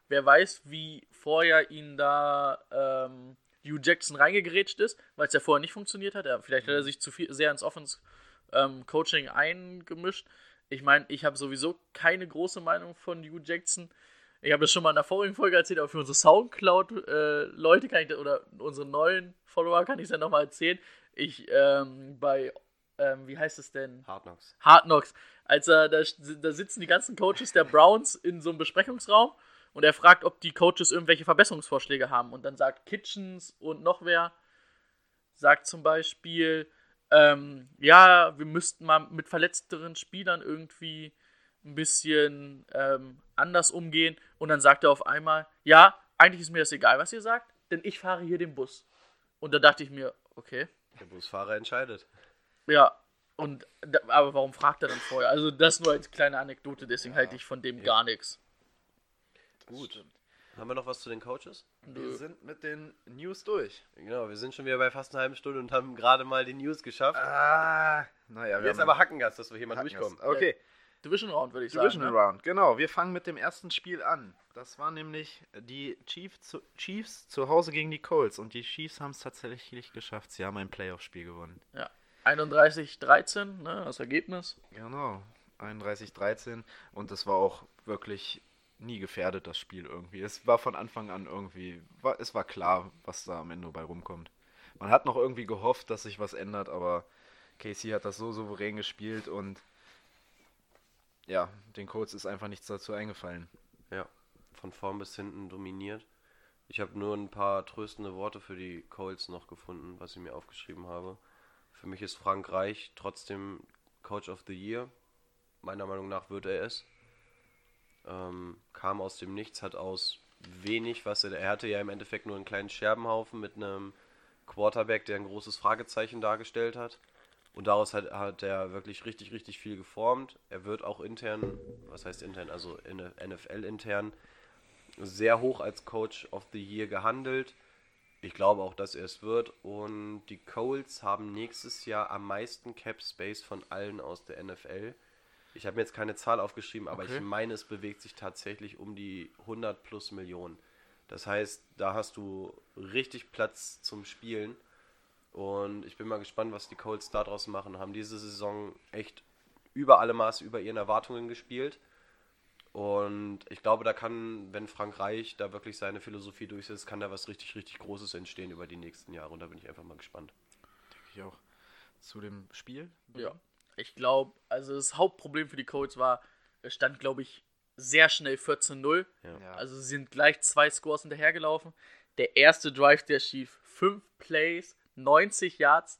Wer weiß, wie vorher ihn da ähm, Hugh Jackson reingegrätscht ist, weil es ja vorher nicht funktioniert hat. Er, vielleicht hat er sich zu viel, sehr ins Offense-Coaching eingemischt. Ich meine, ich habe sowieso keine große Meinung von Hugh Jackson. Ich habe das schon mal in der vorigen Folge erzählt, aber für unsere Soundcloud-Leute kann ich das, oder unsere neuen Follower kann ich es ja nochmal erzählen. Ich ähm, bei, ähm, wie heißt es denn?
Hard Knocks.
Hard Knocks. Als er, da, da sitzen die ganzen Coaches der Browns in so einem Besprechungsraum und er fragt, ob die Coaches irgendwelche Verbesserungsvorschläge haben. Und dann sagt Kitchens und noch wer, sagt zum Beispiel, ähm, ja, wir müssten mal mit verletzteren Spielern irgendwie ein bisschen ähm, anders umgehen. Und dann sagt er auf einmal, ja, eigentlich ist mir das egal, was ihr sagt, denn ich fahre hier den Bus. Und da dachte ich mir, okay.
Der Busfahrer entscheidet.
Ja, und aber warum fragt er dann vorher? Also das nur als kleine Anekdote, deswegen halte ich von dem gar nichts.
Gut. Haben wir noch was zu den Coaches?
Wir sind mit den News durch.
Genau, wir sind schon wieder bei fast einer halben Stunde und haben gerade mal die News geschafft.
Ah, naja, wir
Jetzt
haben
aber Hackengas, dass wir hier mal
Hackengast.
durchkommen.
Okay,
Division Round würde ich
Division
sagen. Ne?
Round, genau. Wir fangen mit dem ersten Spiel an. Das war nämlich die Chiefs zu, Chiefs zu Hause gegen die Colts. Und die Chiefs haben es tatsächlich geschafft. Sie haben ein Playoff-Spiel gewonnen.
Ja. 31-13, ne, das Ergebnis.
Genau, 31-13. Und es war auch wirklich nie gefährdet, das Spiel irgendwie. Es war von Anfang an irgendwie, war, es war klar, was da am Ende bei rumkommt. Man hat noch irgendwie gehofft, dass sich was ändert, aber Casey hat das so souverän gespielt und ja, den Colts ist einfach nichts dazu eingefallen.
Ja, von vorn bis hinten dominiert. Ich habe nur ein paar tröstende Worte für die Colts noch gefunden, was ich mir aufgeschrieben habe. Für mich ist Frank Reich trotzdem Coach of the Year. Meiner Meinung nach wird er es. Ähm, kam aus dem Nichts, hat aus wenig, was er, er hatte ja im Endeffekt nur einen kleinen Scherbenhaufen mit einem Quarterback, der ein großes Fragezeichen dargestellt hat. Und daraus hat, hat er wirklich richtig, richtig viel geformt. Er wird auch intern, was heißt intern, also NFL intern, sehr hoch als Coach of the Year gehandelt. Ich glaube auch, dass er es wird. Und die Colts haben nächstes Jahr am meisten Cap Space von allen aus der NFL. Ich habe mir jetzt keine Zahl aufgeschrieben, aber
Okay.
ich meine, es bewegt sich tatsächlich um die 100 plus Millionen. Das heißt, da hast du richtig Platz zum Spielen. Und ich bin mal gespannt, was die Colts daraus machen. Haben diese Saison echt über alle Maße über ihren Erwartungen gespielt. Und ich glaube, da kann, wenn Frank Reich da wirklich seine Philosophie durchsetzt, kann da was richtig, richtig Großes entstehen über die nächsten Jahre. Und da bin ich einfach mal gespannt.
Ich auch. Zu dem Spiel?
Ja. Ich glaube, also das Hauptproblem für die Colts war, es stand, glaube ich, sehr schnell 14-0.
Ja.
Also sie sind gleich zwei Scores hinterhergelaufen. Der erste Drive, der schief. Fünf Plays, 90 Yards,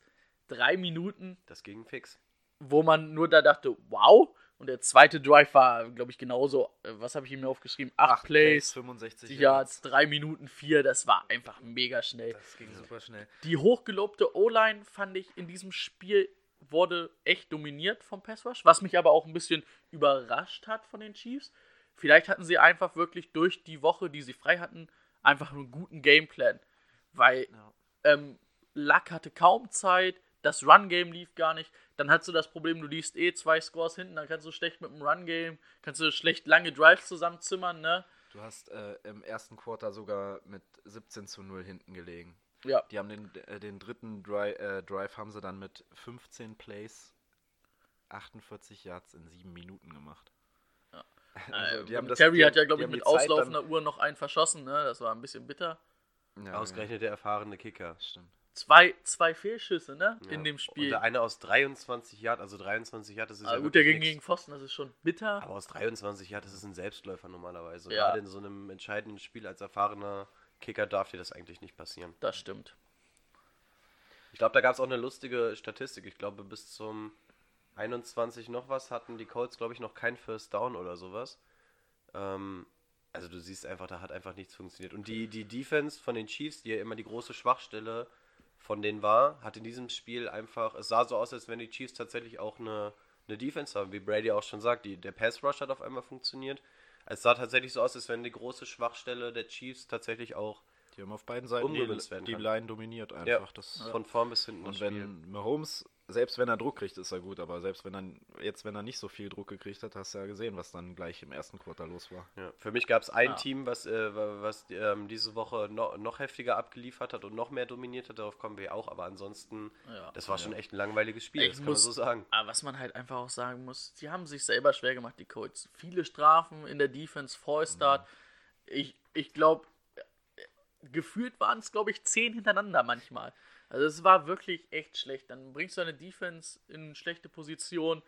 drei Minuten,
Das ging fix.
wo man nur da dachte, wow. Und der zweite Drive war, glaube ich, genauso. Äh, Was habe ich ihm mir aufgeschrieben? Acht,
Acht
Plays,
65
Yards, drei Minuten vier. Das war einfach mega schnell.
Das ging super schnell.
Die hochgelobte O-Line fand ich in diesem Spiel wurde echt dominiert vom Pass Rush, was mich aber auch ein bisschen überrascht hat von den Chiefs. Vielleicht hatten sie einfach wirklich durch die Woche, die sie frei hatten, einfach einen guten Gameplan, weil
Ja.
ähm, Luck hatte kaum Zeit, das Run-Game lief gar nicht. Dann hast du das Problem, du liest eh zwei Scores hinten, dann kannst du schlecht mit dem Run-Game, kannst du schlecht lange Drives zusammenzimmern, ne?
Du hast äh, im ersten Quarter sogar mit 17 zu 0 hinten gelegen.
Ja.
Die haben den, äh, den dritten Dri äh, Drive haben sie dann mit 15 Plays 48 Yards in sieben Minuten gemacht.
Ja.
Also, die haben das-
Terry
die
hat ja, glaube ich, mit auslaufender Uhr noch einen verschossen, ne? Das war ein bisschen bitter.
Ja,
Ausgerechnet der erfahrene Kicker.
Stimmt.
Zwei, zwei Fehlschüsse, ne?
Ja.
In dem
Und
Spiel.
der eine aus 23 Yard, also 23 Yard, das ist
Ah,
ja
gut, der ging gegen Pfosten, das ist schon bitter.
Aber aus 23 Yard, das ist ein Selbstläufer normalerweise.
Ja.
Gerade in so einem entscheidenden Spiel als erfahrener Kicker darf dir das eigentlich nicht passieren.
Das stimmt.
Ich glaube, da gab es auch eine lustige Statistik. Ich glaube, bis zum 21 noch was hatten die Colts, glaube ich, noch kein First Down oder sowas. Ähm, also du siehst einfach, da hat einfach nichts funktioniert. Und die, die Defense von den Chiefs, die ja immer die große Schwachstelle von denen war, hat in diesem Spiel einfach, es sah so aus, als wenn die Chiefs tatsächlich auch eine, eine Defense haben, wie Brady auch schon sagt. Die, der Pass Rush hat auf einmal funktioniert. Es sah tatsächlich so aus, als wenn die große Schwachstelle der Chiefs tatsächlich auch
Die haben auf beiden Seiten die, die. Line dominiert einfach.
ja,
Das,
von vorn bis hinten
Und wenn Mahomes, selbst wenn er Druck kriegt, ist er gut, aber selbst wenn er jetzt, wenn er nicht so viel Druck gekriegt hat, hast du ja gesehen, was dann gleich im ersten Quarter los war.
Ja, für mich gab es ein
Ah.
Team, was, äh, wa- was ähm, diese Woche noch, noch heftiger abgeliefert hat und noch mehr dominiert hat. Darauf kommen wir auch, aber ansonsten,
Ja.
das war schon echt ein langweiliges Spiel,
Ich
das kann
muss-
man so sagen.
Aber was man halt einfach auch sagen muss, die haben sich selber schwer gemacht, die Colts. Viele Strafen in der Defense, Vollstart. Ich, ich glaube, gefühlt waren es, glaube ich, zehn hintereinander manchmal. Also es war wirklich echt schlecht. Dann bringst du deine Defense in schlechte Position.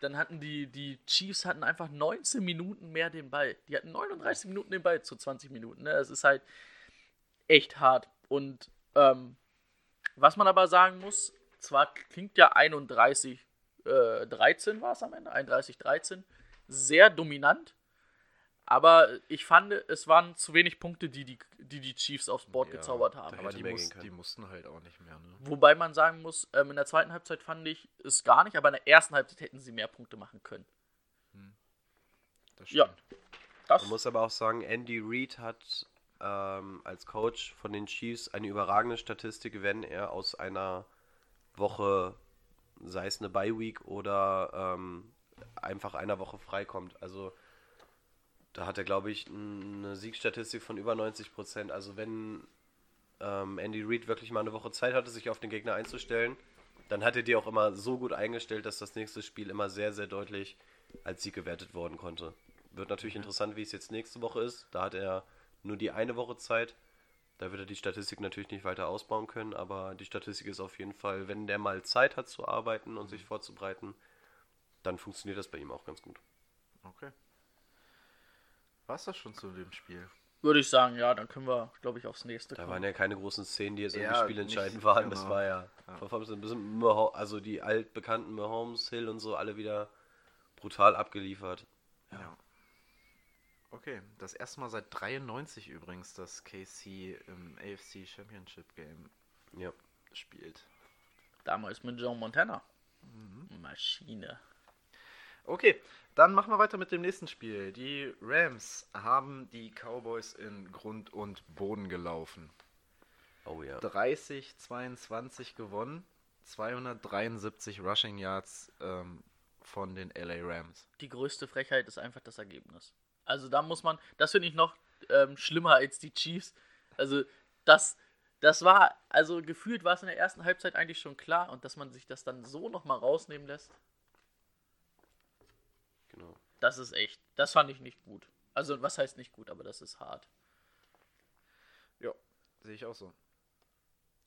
Dann hatten die, die Chiefs hatten einfach 19 Minuten mehr den Ball. Die hatten 39 Minuten den Ball zu 20 Minuten. Ne? Das ist halt echt hart. Und ähm, was man aber sagen muss, zwar klingt ja 31, äh, 13 war es am Ende, 31, 13, sehr dominant, aber ich fand, es waren zu wenig Punkte, die die, die, die Chiefs aufs Board
Ja,
gezaubert haben.
Aber die, muss, die mussten halt auch nicht mehr. Ne?
Wobei man sagen muss, ähm, in der zweiten Halbzeit fand ich es gar nicht, aber in der ersten Halbzeit hätten sie mehr Punkte machen können.
Das
Ja.
stimmt.
Das,
Man muss aber auch sagen, Andy Reid hat ähm, als Coach von den Chiefs eine überragende Statistik, wenn er aus einer Woche, sei es eine Bye-Week oder ähm, einfach einer Woche freikommt. Also da hat er, glaube ich, eine Siegstatistik von über 90 Prozent. Also wenn ähm, Andy Reid wirklich mal eine Woche Zeit hatte, sich auf den Gegner einzustellen, dann hat er die auch immer so gut eingestellt, dass das nächste Spiel immer sehr, sehr deutlich als Sieg gewertet worden konnte. Wird natürlich interessant, wie es jetzt nächste Woche ist. Da hat er nur die eine Woche Zeit. Da wird er die Statistik natürlich nicht weiter ausbauen können, aber die Statistik ist auf jeden Fall, wenn der mal Zeit hat zu arbeiten und sich vorzubereiten, dann funktioniert das bei ihm auch ganz gut.
Okay. War's das schon zu dem Spiel?
würde ich sagen, ja, dann können wir, glaube ich, aufs nächste
Da
kommen.
waren ja keine großen Szenen, die jetzt
Ja,
irgendwie spielentscheidend
nicht-
waren. Das
genau.
war ja, Performance ein bisschen Maho- also die altbekannten Mahomes, Hill und so alle wieder brutal abgeliefert.
Ja. Okay, das erste Mal seit 93 übrigens, dass KC im AFC Championship Game
Ja.
spielt.
Damals mit John Montana.
Mhm.
Maschine.
Okay, dann machen wir weiter mit dem nächsten Spiel. Die Rams haben die Cowboys in Grund und Boden gelaufen.
Oh ja.
30-22 gewonnen, 273 Rushing Yards ähm, von den LA Rams.
Die größte Frechheit ist einfach das Ergebnis. Also da muss man, das finde ich noch ähm, schlimmer als die Chiefs. Also das, das war, also gefühlt war es in der ersten Halbzeit eigentlich schon klar und dass man sich das dann so nochmal rausnehmen lässt,
Genau.
das ist echt, das fand ich nicht gut. Also was heißt nicht gut, aber das ist hart.
Ja, sehe ich auch so.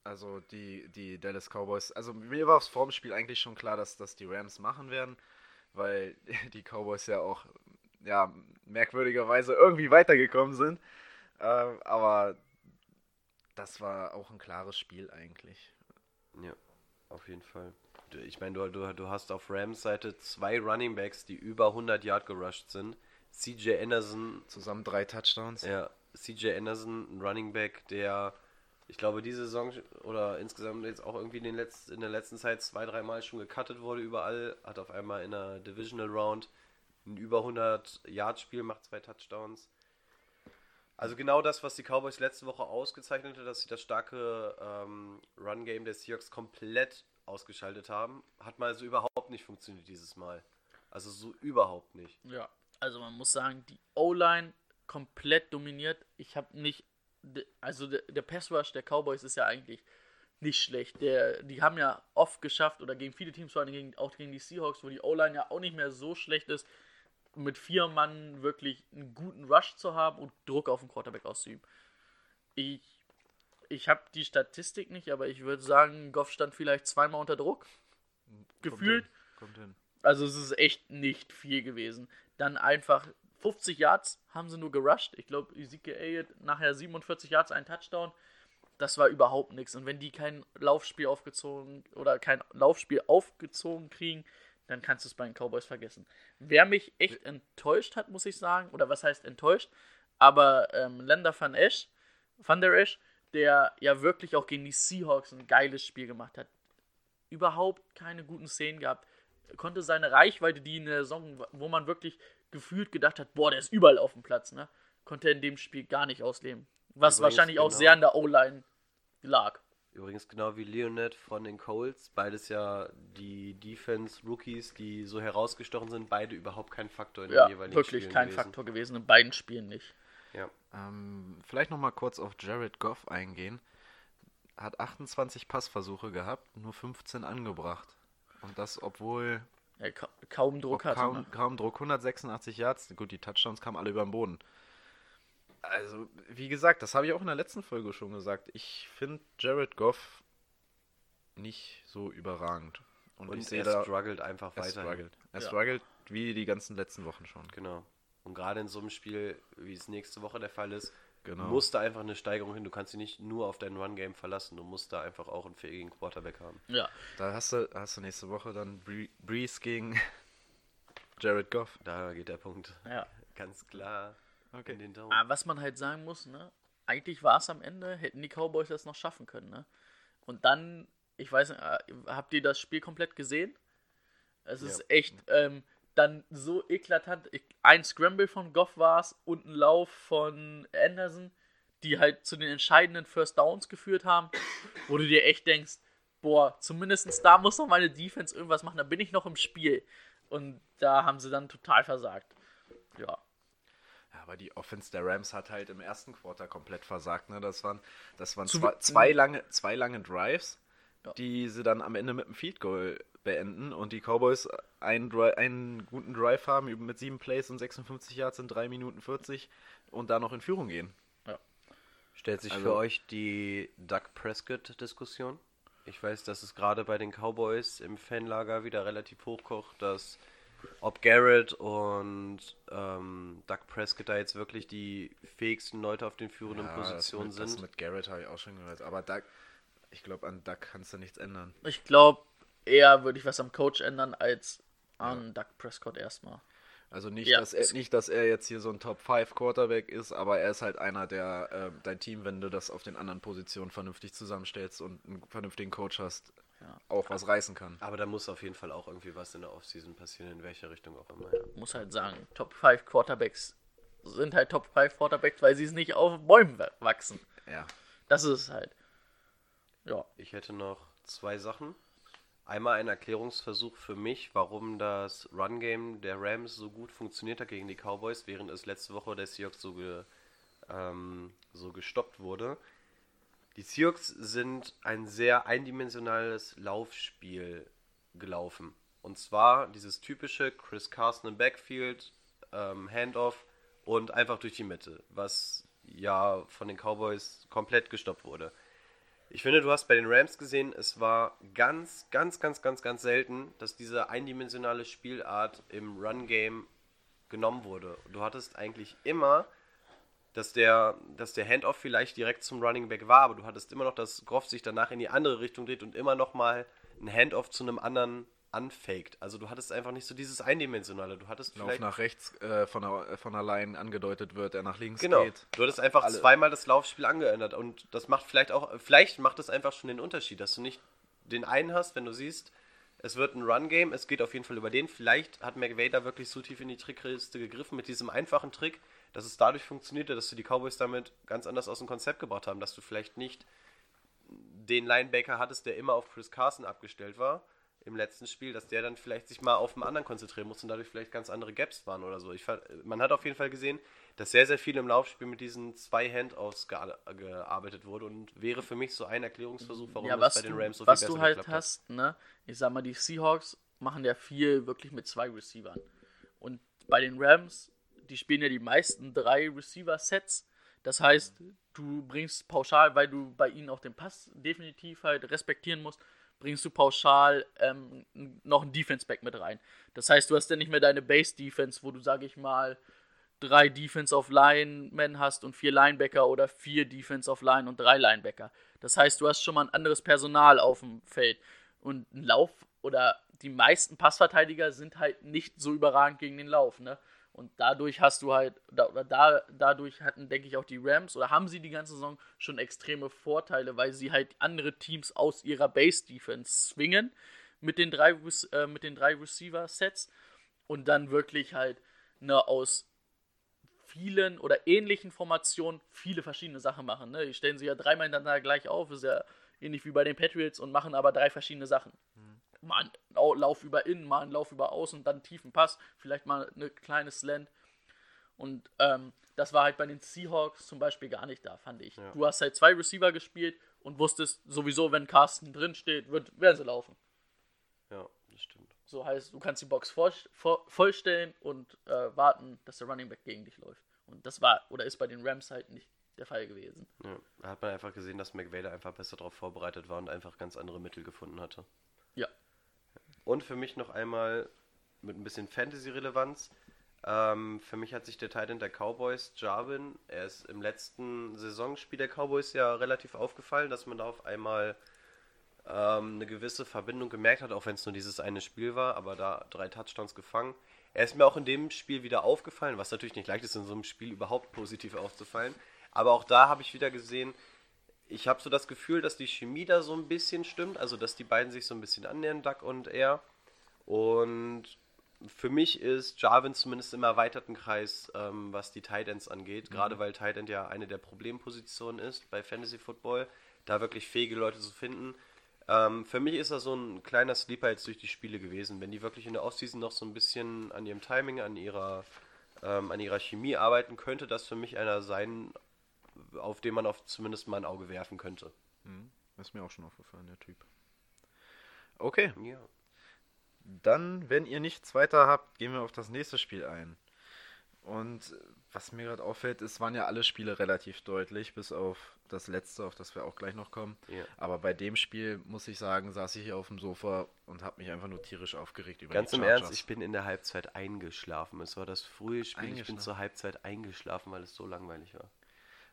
Also die, die Dallas Cowboys, also mir war vor dem Spiel eigentlich schon klar, dass das die Rams machen werden, weil die Cowboys ja auch ja, merkwürdigerweise irgendwie weitergekommen sind. Äh, aber das war auch ein klares Spiel eigentlich.
Ja, auf jeden Fall. Ich meine, du, du, du hast auf Rams Seite zwei Running Backs, die über 100 Yard gerusht sind. CJ Anderson,
Zusammen drei Touchdowns.
ja, CJ Anderson, ein Running Back, der, ich glaube, diese Saison oder insgesamt jetzt auch irgendwie in, den Letz-, in der letzten Zeit zwei, dreimal schon gecuttet wurde überall, hat auf einmal in der Divisional Round ein über 100 Yard Spiel, macht zwei Touchdowns. Also genau das, was die Cowboys letzte Woche ausgezeichnet hat, dass sie das starke ähm, Run-Game der Seahawks komplett ausgeschaltet haben, hat mal so überhaupt nicht funktioniert dieses Mal. Also so überhaupt nicht.
Ja, also man muss sagen, die O-Line komplett dominiert. Ich habe nicht, also der, der Pass Rush der Cowboys ist ja eigentlich nicht schlecht. Der, die haben ja oft geschafft oder gegen viele Teams, vor allem auch gegen die Seahawks, wo die O-Line ja auch nicht mehr so schlecht ist, mit vier Mann wirklich einen guten Rush zu haben und Druck auf den Quarterback auszuüben. Ich, ich habe die Statistik nicht, aber ich würde sagen, Goff stand vielleicht zweimal unter Druck. Gefühlt.
Kommt hin.
Also es ist echt nicht viel gewesen. Dann einfach 50 Yards haben sie nur gerusht. Ich glaube, Ezekiel Elliott nachher 47 Yards, ein Touchdown. Das war überhaupt nichts. Und wenn die kein Laufspiel aufgezogen oder kein Laufspiel aufgezogen kriegen, dann kannst du es bei den Cowboys vergessen. Wer mich echt enttäuscht hat, muss ich sagen, oder was heißt enttäuscht, aber ähm, Lander van Esch, Van der Esch, der ja wirklich auch gegen die Seahawks ein geiles Spiel gemacht hat, überhaupt keine guten Szenen gehabt. Konnte seine Reichweite, die in der Saison, wo man wirklich gefühlt gedacht hat, boah, der ist überall auf dem Platz, ne? Konnte er in dem Spiel gar nicht ausleben. Was
Übrigens,
wahrscheinlich auch
genau.
sehr an der O-Line lag.
Übrigens genau wie Leonard von den Colts, beides ja die Defense-Rookies, die so herausgestochen sind, beide überhaupt kein Faktor in
Ja,
den jeweiligen
wirklich
Spielen
kein
gewesen.
Faktor gewesen, in beiden Spielen nicht.
Ja.
Ähm, vielleicht nochmal kurz auf Jared Goff eingehen. Hat 28 Passversuche gehabt, nur 15 angebracht. Und das, obwohl
Er ka kaum Druck hatte.
kaum,
ne?
kaum Druck, 186 Yards. Gut, die Touchdowns kamen alle über den Boden. Also, wie gesagt, das habe ich auch in der letzten Folge schon gesagt. Ich finde Jared Goff nicht so überragend. Und,
Und
ich sehe
er
da,
struggelt einfach
er
weiter.
struggelt. Er
Ja.
struggelt wie die ganzen letzten Wochen schon.
Genau. Und gerade in so einem Spiel, wie es nächste Woche der Fall ist,
Genau.
muss da einfach eine Steigerung hin. Du kannst dich nicht nur auf dein Run-Game verlassen. Du musst da einfach auch einen fähigen Quarterback haben.
Ja,
Da hast du, hast du nächste Woche dann Bree- Breeze gegen Jared Goff.
Da geht der Punkt
ja.
ganz klar
Okay.
in den Daumen.
Aber was man halt sagen muss, ne? Eigentlich war es am Ende, hätten die Cowboys das noch schaffen können, ne? Und dann, ich weiß nicht, äh, habt ihr das Spiel komplett gesehen? Es ist
Ja.
echt ähm, dann so eklatant. Ein Scramble von Goff war es und ein Lauf von Anderson, die halt zu den entscheidenden First Downs geführt haben, wo du dir echt denkst, boah, zumindest da muss noch meine Defense irgendwas machen, da bin ich noch im Spiel. Und da haben sie dann total versagt. Ja.
Ja, aber die Offense der Rams hat halt im ersten Quarter komplett versagt. Ne? Das waren, das waren zwei, zwei, lange, zwei lange Drives,
Ja.
die sie dann am Ende mit einem Field Goal beenden und die Cowboys einen, Dri einen guten Drive haben mit sieben Plays und 56 Yards in 3 Minuten 40 und da noch in Führung gehen.
Stellt sich
Also-
für euch die Doug Prescott-Diskussion? Ich weiß, dass es gerade bei den Cowboys im Fanlager wieder relativ hochkocht, dass ob Garrett und ähm, Doug Prescott da jetzt wirklich die fähigsten Leute auf den führenden
Ja,
Positionen
das mit,
sind.
Das mit Garrett habe ich auch schon gehört. Aber Doug, ich glaube, an Doug kannst du nichts ändern.
Ich glaube, eher würde ich was am Coach ändern als an Doug Prescott erstmal.
Also nicht,
Ja,
dass er, nicht, dass er jetzt hier so ein Top 5 Quarterback ist, aber er ist halt einer, der äh, dein Team, wenn du das auf den anderen Positionen vernünftig zusammenstellst und einen vernünftigen Coach hast,
Ja.
auch was reißen kann.
Aber da muss auf jeden Fall auch irgendwie was in der Offseason passieren, in welcher Richtung auch immer. Ja.
Muss halt sagen, Top 5 Quarterbacks sind halt Top 5 Quarterbacks, weil sie es nicht auf Bäumen wa- wachsen.
Ja.
Das ist es halt. Ja.
Ich hätte noch zwei Sachen. Einmal ein Erklärungsversuch für mich, warum das Run-Game der Rams so gut funktioniert hat gegen die Cowboys, während es letzte Woche der Seahawks so, ge, ähm, so gestoppt wurde. Die Seahawks sind ein sehr eindimensionales Laufspiel gelaufen. Und zwar dieses typische Chris Carson im Backfield, ähm, Handoff und einfach durch die Mitte, was ja von den Cowboys komplett gestoppt wurde. Ich finde, du hast bei den Rams gesehen, es war ganz, ganz, ganz, ganz, ganz selten, dass diese eindimensionale Spielart im Run-Game genommen wurde. Du hattest eigentlich immer, dass der, dass der Handoff vielleicht direkt zum Running Back war, aber du hattest immer noch, dass Groff sich danach in die andere Richtung dreht und immer noch mal ein Handoff zu einem anderen anfaked. Also du hattest einfach nicht so dieses Eindimensionale. Du hattest
Lauf
vielleicht
nach rechts äh, von, der, von allein angedeutet wird, er nach links
Genau.
geht.
Du hattest einfach
Alle-
zweimal das Laufspiel angeändert und das macht vielleicht auch, vielleicht macht das einfach schon den Unterschied, dass du nicht den einen hast, wenn du siehst, es wird ein Run-Game, es geht auf jeden Fall über den. Vielleicht hat McVay da wirklich so tief in die Trickkiste gegriffen mit diesem einfachen Trick, dass es dadurch funktionierte, dass du die Cowboys damit ganz anders aus dem Konzept gebracht haben, dass du vielleicht nicht den Linebacker hattest, der immer auf Chris Carson abgestellt war im letzten Spiel, dass der dann vielleicht sich mal auf einen anderen konzentrieren muss und dadurch vielleicht ganz andere Gaps waren oder so. Ich, man hat auf jeden Fall gesehen, dass sehr, sehr viel im Laufspiel mit diesen zwei Handoffs gea- gearbeitet wurde und wäre für mich so ein Erklärungsversuch, warum
ja,
das
was,
bei den
du,
Rams so
was
viel
du
besser
halt
geklappt hat.
hast, ne? Ich sag mal, die Seahawks machen ja viel wirklich mit zwei Receivern. Und bei den Rams, die spielen ja die meisten drei Receiver-Sets. Das heißt, du bringst pauschal, weil du bei ihnen auch den Pass definitiv halt respektieren musst, bringst du pauschal ähm, noch einen Defense-Back mit rein. Das heißt, du hast ja nicht mehr deine Base-Defense, wo du, sag ich mal, drei Defense of Linemen hast und vier Linebacker oder vier Defense of Line und drei Linebacker. Das heißt, du hast schon mal ein anderes Personal auf dem Feld. Und ein Lauf oder die meisten Passverteidiger sind halt nicht so überragend gegen den Lauf, ne? Und dadurch hast du halt, da, oder da, dadurch hatten, denke ich, auch die Rams oder haben sie die ganze Saison schon extreme Vorteile, weil sie halt andere Teams aus ihrer Base-Defense zwingen mit den drei, äh, drei Receiver-Sets und dann wirklich halt ne, aus vielen oder ähnlichen Formationen viele verschiedene Sachen machen. Ne? Die stellen sich ja dreimal hintereinander gleich auf, ist ja ähnlich wie bei den Patriots und machen aber drei verschiedene Sachen. Mal einen Au- Lauf über innen, mal einen Lauf über außen, dann einen tiefen Pass, vielleicht mal eine kleine Slant. Und ähm, das war halt bei den Seahawks zum Beispiel gar nicht da, fand ich. Du hast halt zwei Receiver gespielt und wusstest sowieso, wenn Carsten drin steht, wird, werden sie laufen.
Ja, das stimmt.
So heißt, du kannst die Box voll, voll, vollstellen und äh, warten, dass der Running Back gegen dich läuft. Und das war oder ist bei den Rams halt nicht der Fall gewesen.
Ja. Da hat man einfach gesehen, dass McVay da einfach besser darauf vorbereitet war und einfach ganz andere Mittel gefunden hatte.
Ja.
Und für mich noch einmal mit ein bisschen Fantasy-Relevanz. Ähm, für mich hat sich der Titan der Cowboys, Jarvin, er ist im letzten Saisonspiel der Cowboys ja relativ aufgefallen, dass man da auf einmal ähm, eine gewisse Verbindung gemerkt hat, auch wenn es nur dieses eine Spiel war, aber da drei Touchdowns gefangen. Er ist mir auch in dem Spiel wieder aufgefallen, was natürlich nicht leicht ist, in so einem Spiel überhaupt positiv aufzufallen. Aber auch da habe ich wieder gesehen, ich habe so das Gefühl, dass die Chemie da so ein bisschen stimmt, also dass die beiden sich so ein bisschen annähern, Duck und er. Und für mich ist Jarvin zumindest im erweiterten Kreis, ähm, was die Tight Ends angeht, gerade weil Tight End ja eine der Problempositionen ist bei Fantasy Football, da wirklich fähige Leute zu finden. Ähm, für mich ist er so ein kleiner Sleeper jetzt durch die Spiele gewesen. Wenn die wirklich in der Offseason noch so ein bisschen an ihrem Timing, an ihrer, ähm, an ihrer Chemie arbeiten, könnte das für mich einer sein, auf den man auf zumindest mal ein Auge werfen könnte.
Ist mir auch schon aufgefallen, der Typ. Okay,
Ja.
dann, wenn ihr nichts weiter habt, gehen wir auf das nächste Spiel ein. Und äh, was mir gerade auffällt, es waren ja alle Spiele relativ deutlich, bis auf das letzte, auf das wir auch gleich noch kommen.
Ja.
Aber bei dem Spiel, muss ich sagen, saß ich hier auf dem Sofa und habe mich einfach nur tierisch aufgeregt über
Ganz im. Ernst, ich bin in der Halbzeit eingeschlafen. Es war das frühe Spiel, ich bin zur Halbzeit eingeschlafen, weil es so langweilig war.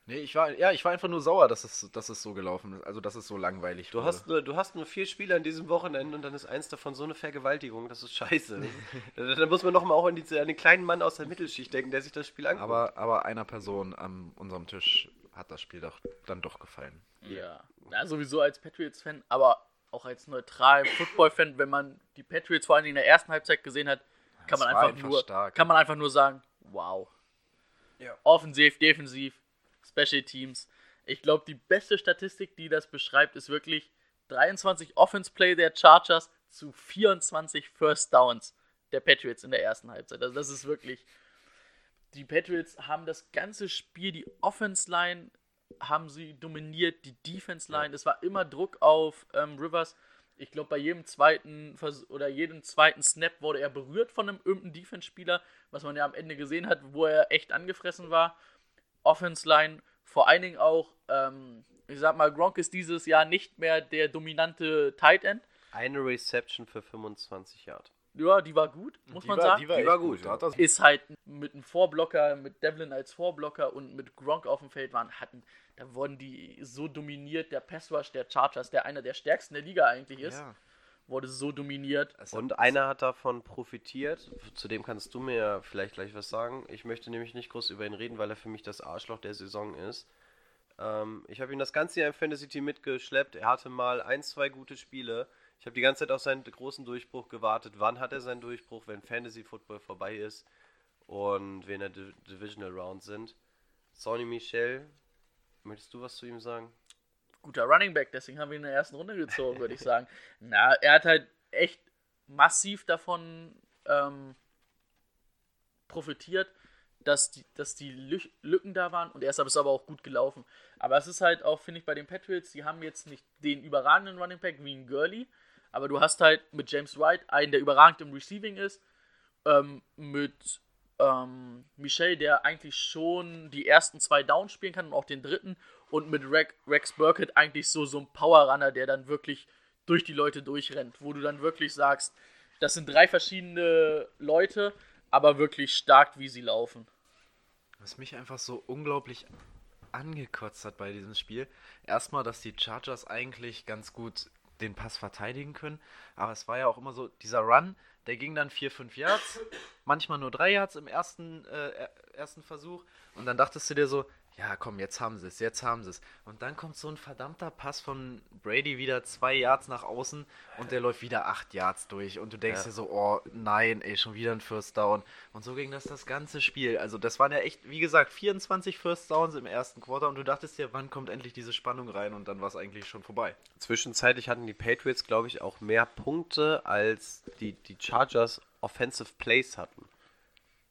Nee, ich war, ja, ich war einfach nur sauer, dass es, dass es so gelaufen ist. Also, dass es so langweilig
Du
wurde.
hast, nur, du hast nur vier Spiele an diesem Wochenende und dann ist eins davon so eine Vergewaltigung, das ist scheiße. da, muss man doch mal auch an, diese, an den kleinen Mann aus der Mittelschicht denken, der sich das Spiel anguckt.
aber, aber einer Person an unserem Tisch hat das Spiel doch, dann doch gefallen.
Ja. ja, sowieso als Patriots-Fan, aber auch als neutralen Football-Fan, wenn man die Patriots vor allem in der ersten Halbzeit gesehen hat, kann man einfach,
einfach
nur,
stark.
kann man einfach nur sagen, wow.
Ja.
Offensiv, defensiv, Special Teams. Ich glaube, die beste Statistik, die das beschreibt, ist wirklich 23 Offense Play der Chargers zu 24 First Downs der Patriots in der ersten Halbzeit. Also das ist wirklich die Patriots haben das ganze Spiel, die Offense Line haben sie dominiert, die Defense Line, es war immer Druck auf ähm, Rivers. Ich glaube, bei jedem zweiten Vers oder jedem zweiten Snap wurde er berührt von einem irgendeinem Defense-Spieler, was man ja am Ende gesehen hat, wo er echt angefressen war. Offense Line, vor allen Dingen auch ähm, ich sag mal, Gronk ist dieses Jahr nicht mehr der dominante Tight End.
Eine Reception für 25 Yard.
Ja, die war gut, muss
Die
man
war-
sagen.
Die war,
Die war
gut.
gut,
Da hat das-
ist halt mit einem Vorblocker, mit Devlin als Vorblocker und mit Gronk auf dem Feld waren, hatten, da wurden die so dominiert. Der Pass Rush der Chargers, der einer der stärksten der Liga eigentlich ist,
Ja.
Wurde so dominiert.
Und einer hat davon profitiert. Zu dem kannst du mir vielleicht gleich was sagen. Ich möchte nämlich nicht groß über ihn reden, weil er für mich das Arschloch der Saison ist. Ähm, ich habe ihn das ganze Jahr im Fantasy Team mitgeschleppt. Er hatte mal ein, zwei gute Spiele. Ich habe die ganze Zeit auf seinen großen Durchbruch gewartet. Wann hat er seinen Durchbruch? Wenn Fantasy Football vorbei ist und wir in der Div Divisional Round sind. Sonny Michel, möchtest du was zu ihm sagen?
Guter Running Back, deswegen haben wir ihn in der ersten Runde gezogen, würde ich sagen. Na, er hat halt echt massiv davon ähm, profitiert, dass die, dass die Lü- Lücken da waren und er ist aber, auch gut gelaufen. Aber es ist halt auch, finde ich, bei den Patriots, die haben jetzt nicht den überragenden Running Back wie ein Gurley, aber du hast halt mit James White einen, der überragend im Receiving ist, ähm, mit ähm, Michel, der eigentlich schon die ersten zwei Downs spielen kann und auch den dritten, und mit Rex, Rex Burkett eigentlich so, so ein Power-Runner, der dann wirklich durch die Leute durchrennt, wo du dann wirklich sagst, das sind drei verschiedene Leute, aber wirklich stark, wie sie laufen.
Was mich einfach so unglaublich angekotzt hat bei diesem Spiel. Erstmal, dass die Chargers eigentlich ganz gut den Pass verteidigen können. Aber es war ja auch immer so, dieser Run, der ging dann 4, 5 Yards, manchmal nur 3 Yards im ersten, äh, er- ersten Versuch. Und dann dachtest du dir so, ja komm, jetzt haben sie es, jetzt haben sie es. Und dann kommt so ein verdammter Pass von Brady wieder 2 Yards nach außen und der läuft wieder 8 Yards durch. Und du denkst
Ja.
dir so, oh nein, ey, schon wieder ein First Down. Und so ging das das ganze Spiel. Also das waren ja echt, wie gesagt, 24 First Downs im ersten Quarter und du dachtest dir, wann kommt endlich diese Spannung rein und dann war es eigentlich schon vorbei.
Zwischenzeitlich hatten die Patriots, glaube ich, auch mehr Punkte, als die, die Chargers Offensive Plays hatten.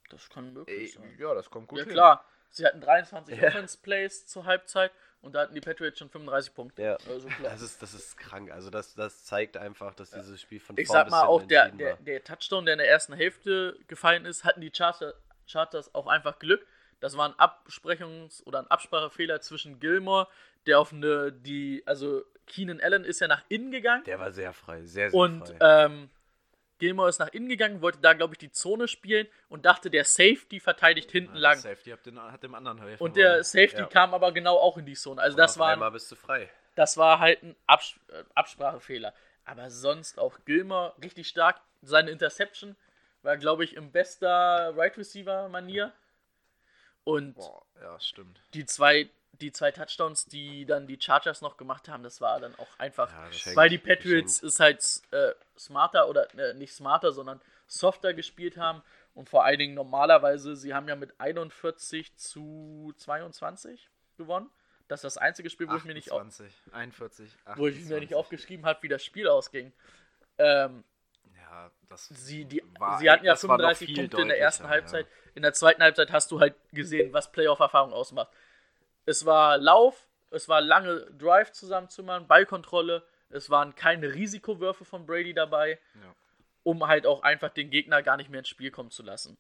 Das kann möglich sein.
ja, das kommt
Ja, klar. Sie hatten 23
Ja.
Offense Plays zur Halbzeit und da hatten die Patriots schon 35 Punkte.
Ja,
Also
das ist, das ist krank. Also das, das zeigt einfach, dass dieses Spiel von
ich sag mal, auch der, der, der Touchdown, der in der ersten Hälfte gefallen ist, hatten die Charter, Charters auch einfach Glück. Das war ein Absprechungs- oder ein Absprachefehler zwischen Gilmore, der auf eine, die, also Keenan Allen ist ja nach innen gegangen
Der war sehr frei, sehr, sehr
und
frei.
ähm, Gilmore ist nach innen gegangen, wollte da, glaube ich, die Zone spielen und dachte, der Safety verteidigt hinten
Der
lang.
Safety hat, den, hat dem anderen helfen
Und der
wollen.
Safety
Ja.
kam aber genau auch in die Zone. Also das
Auf
war,
einmal bist du frei.
das war halt ein Abs äh, Absprachefehler. Aber sonst auch Gilmore richtig stark. Seine Interception war, glaube ich, im bester Right Receiver Manier. Und
Boah, ja, stimmt.
die zwei, die zwei Touchdowns, die dann die Chargers noch gemacht haben, das war dann auch einfach,
Ja,
Geschenkt,
weil die Patriots
geschenkt.
ist halt äh, smarter oder äh, nicht smarter, sondern softer gespielt haben und vor allen Dingen normalerweise, sie haben ja mit 41 zu 22 gewonnen. Das ist das einzige Spiel, wo ich mir nicht auf,
28, 41, 28.
wo ich mir nicht aufgeschrieben habe, wie das Spiel ausging. Ähm,
Ja, das
sie, die,
war-
sie hatten ja
das war noch
35
viel
Punkte in der ersten Halbzeit. In der zweiten Halbzeit hast du halt gesehen, was Playoff-Erfahrung ausmacht. Es war Lauf, es war lange Drive zusammenzumachen, Ballkontrolle, es waren keine Risikowürfe von Brady dabei,
Ja.
um halt auch einfach den Gegner gar nicht mehr ins Spiel kommen zu lassen.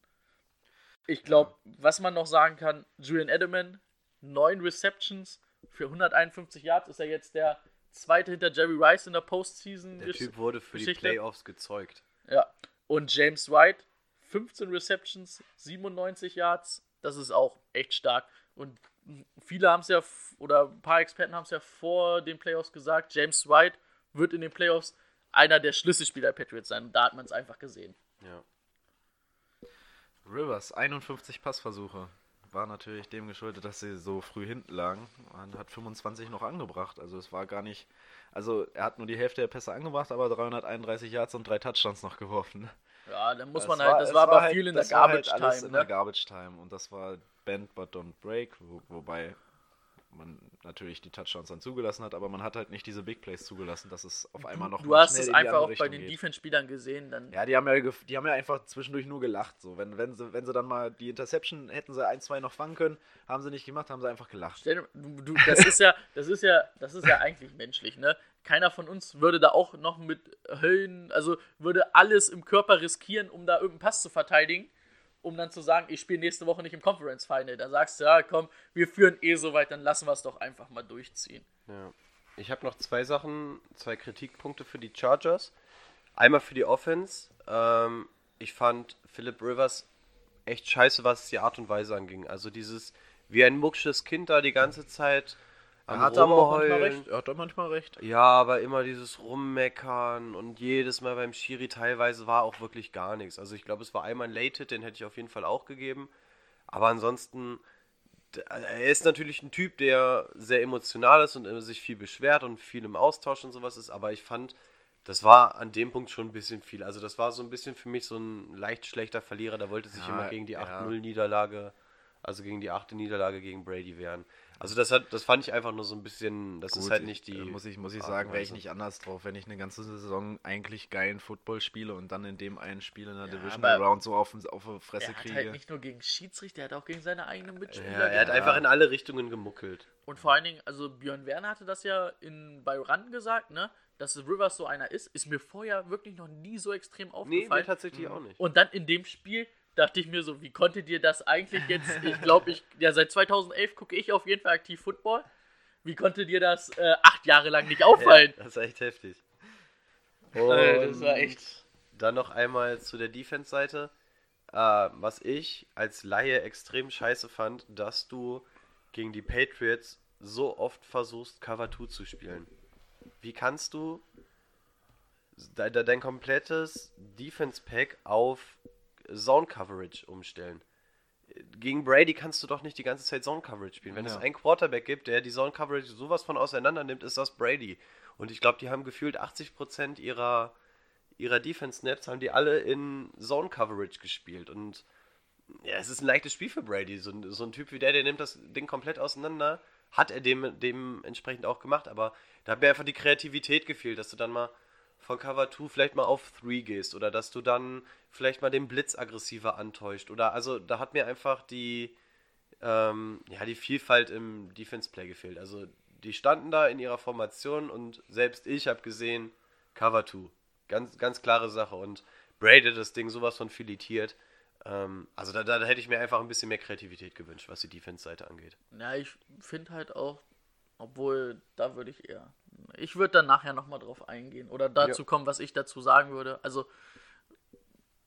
Ich glaube, was man noch sagen kann, Julian Edelman, neun Receptions für 151 Yards, ist er jetzt der zweite hinter Jerry Rice in der Postseason.
Der Typ wurde für die
Geschichte.
Playoffs gezeugt.
Ja. Und James White, 15 Receptions, 97 Yards. Das ist auch echt stark. Und viele haben es ja, oder ein paar Experten haben es ja vor den Playoffs gesagt, James White wird in den Playoffs einer der Schlüsselspieler der Patriots sein. Und da hat man es einfach gesehen.
Ja.
Rivers, 51 Passversuche. War natürlich dem geschuldet, dass sie so früh hinten lagen. Man hat 25 noch angebracht. Also es war gar nicht. Also er hat nur die Hälfte der Pässe angebracht, aber 331 Yards und drei Touchdowns noch geworfen.
Ja, dann muss
Es
man halt, das
es
war aber
halt-
viel in der
das war halt
Time.
in der
Ne?
Garbage Time. Und das war Bend but don't break, wo, wobei man natürlich die Touchdowns dann zugelassen hat, aber man hat halt nicht diese Big Plays zugelassen, dass es auf einmal noch
Du hast es einfach auch bei
Richtung
den
geht.
Defense-Spielern gesehen. Dann
Ja, die haben ja, die haben ja einfach zwischendurch nur gelacht. So. Wenn, wenn, sie, wenn sie dann mal die Interception hätten sie ein, zwei noch fangen können, haben sie nicht gemacht, haben sie einfach gelacht.
Du, du, das ist ja, das ist ja, das ist ja eigentlich menschlich, ne? Keiner von uns würde da auch noch mit Höllen, also würde alles im Körper riskieren, um da irgendeinen Pass zu verteidigen, um dann zu sagen, ich spiele nächste Woche nicht im Conference Final. Da sagst du, ja, komm, wir führen eh so weit, dann lassen wir es doch einfach mal durchziehen.
Ja. Ich habe noch zwei Sachen, zwei Kritikpunkte für die Chargers. Einmal für die Offense. Ähm, ich fand Philip Rivers echt scheiße, was die Art und Weise anging. Also dieses wie ein mucksches Kind da die ganze Zeit
Er
am
hat aber auch manchmal recht. Er hat manchmal recht.
Ja, aber immer dieses Rummeckern und jedes Mal beim Schiri teilweise war auch wirklich gar nichts. Also ich glaube, es war einmal ein Late-Hit, den hätte ich auf jeden Fall auch gegeben. Aber ansonsten, d- er ist natürlich ein Typ, der sehr emotional ist und immer sich viel beschwert und viel im Austausch und sowas ist. Aber ich fand, das war an dem Punkt schon ein bisschen viel. Also das war so ein bisschen für mich so ein leicht schlechter Verlierer. Der wollte sich
Ja,
immer gegen die
ja.
8-0-Niederlage, also gegen die achte Niederlage gegen Brady wehren. Also das hat, das fand ich einfach nur so ein bisschen, das ist
Gut,
halt nicht
ich,
die.
äh, Muss ich, muss ich sagen, wäre ich nicht anders drauf, wenn ich eine ganze Saison eigentlich geilen Football spiele und dann in dem einen Spiel in der
Ja,
Divisional
aber
Round so auf, auf die Fresse
Er hat
kriege.
halt nicht nur gegen Schiedsrichter, er hat auch gegen seine eigenen Mitspieler.
Ja, er hat einfach in alle Richtungen gemuckelt.
Und vor allen Dingen, also Björn Werner hatte das ja in, bei Run gesagt, ne? Dass Rivers so einer ist, ist mir vorher wirklich noch nie so extrem
Nee,
aufgefallen.
mir tatsächlich auch nicht.
Und dann in dem Spiel dachte ich mir so, wie konnte dir das eigentlich jetzt, ich glaube, ich, ja, seit 2011 gucke ich auf jeden Fall aktiv Football. Wie konnte dir das äh, acht Jahre lang nicht auffallen?
Ja, das ist echt heftig.
Äh, das war
Und
echt-
Dann noch einmal zu der Defense-Seite. Äh, was ich als Laie extrem scheiße fand, dass du gegen die Patriots so oft versuchst, Cover 2 zu spielen. Wie kannst du de de dein komplettes Defense-Pack auf Zone-Coverage umstellen? Gegen Brady kannst du doch nicht die ganze Zeit Zone-Coverage spielen. Wenn
Ja.
es einen Quarterback gibt, der die Zone-Coverage sowas von auseinander nimmt, ist das Brady. Und ich glaube, die haben gefühlt 80% ihrer, ihrer Defense-Snaps haben die alle in Zone-Coverage gespielt. Und ja, es ist ein leichtes Spiel für Brady. So, ein- so ein Typ wie der, der nimmt das Ding komplett auseinander. Hat er dem, dementsprechend auch gemacht, aber da hat mir einfach die Kreativität gefehlt, dass du dann mal von Cover 2 vielleicht mal auf 3 gehst oder dass du dann vielleicht mal den Blitz aggressiver antäuscht. Oder also da hat mir einfach die, ähm, ja, die Vielfalt im Defense-Play gefehlt. Also die standen da in ihrer Formation und selbst ich habe gesehen, Cover 2. Ganz, ganz klare Sache. Und hat das Ding sowas von filetiert. Ähm, also da, da, hätte ich mir einfach ein bisschen mehr Kreativität gewünscht, was die Defense-Seite angeht.
Ja, ich finde halt auch, obwohl, da würde ich eher. Ich würde dann nachher nochmal drauf eingehen oder dazu
Ja.
kommen, was ich dazu sagen würde. Also,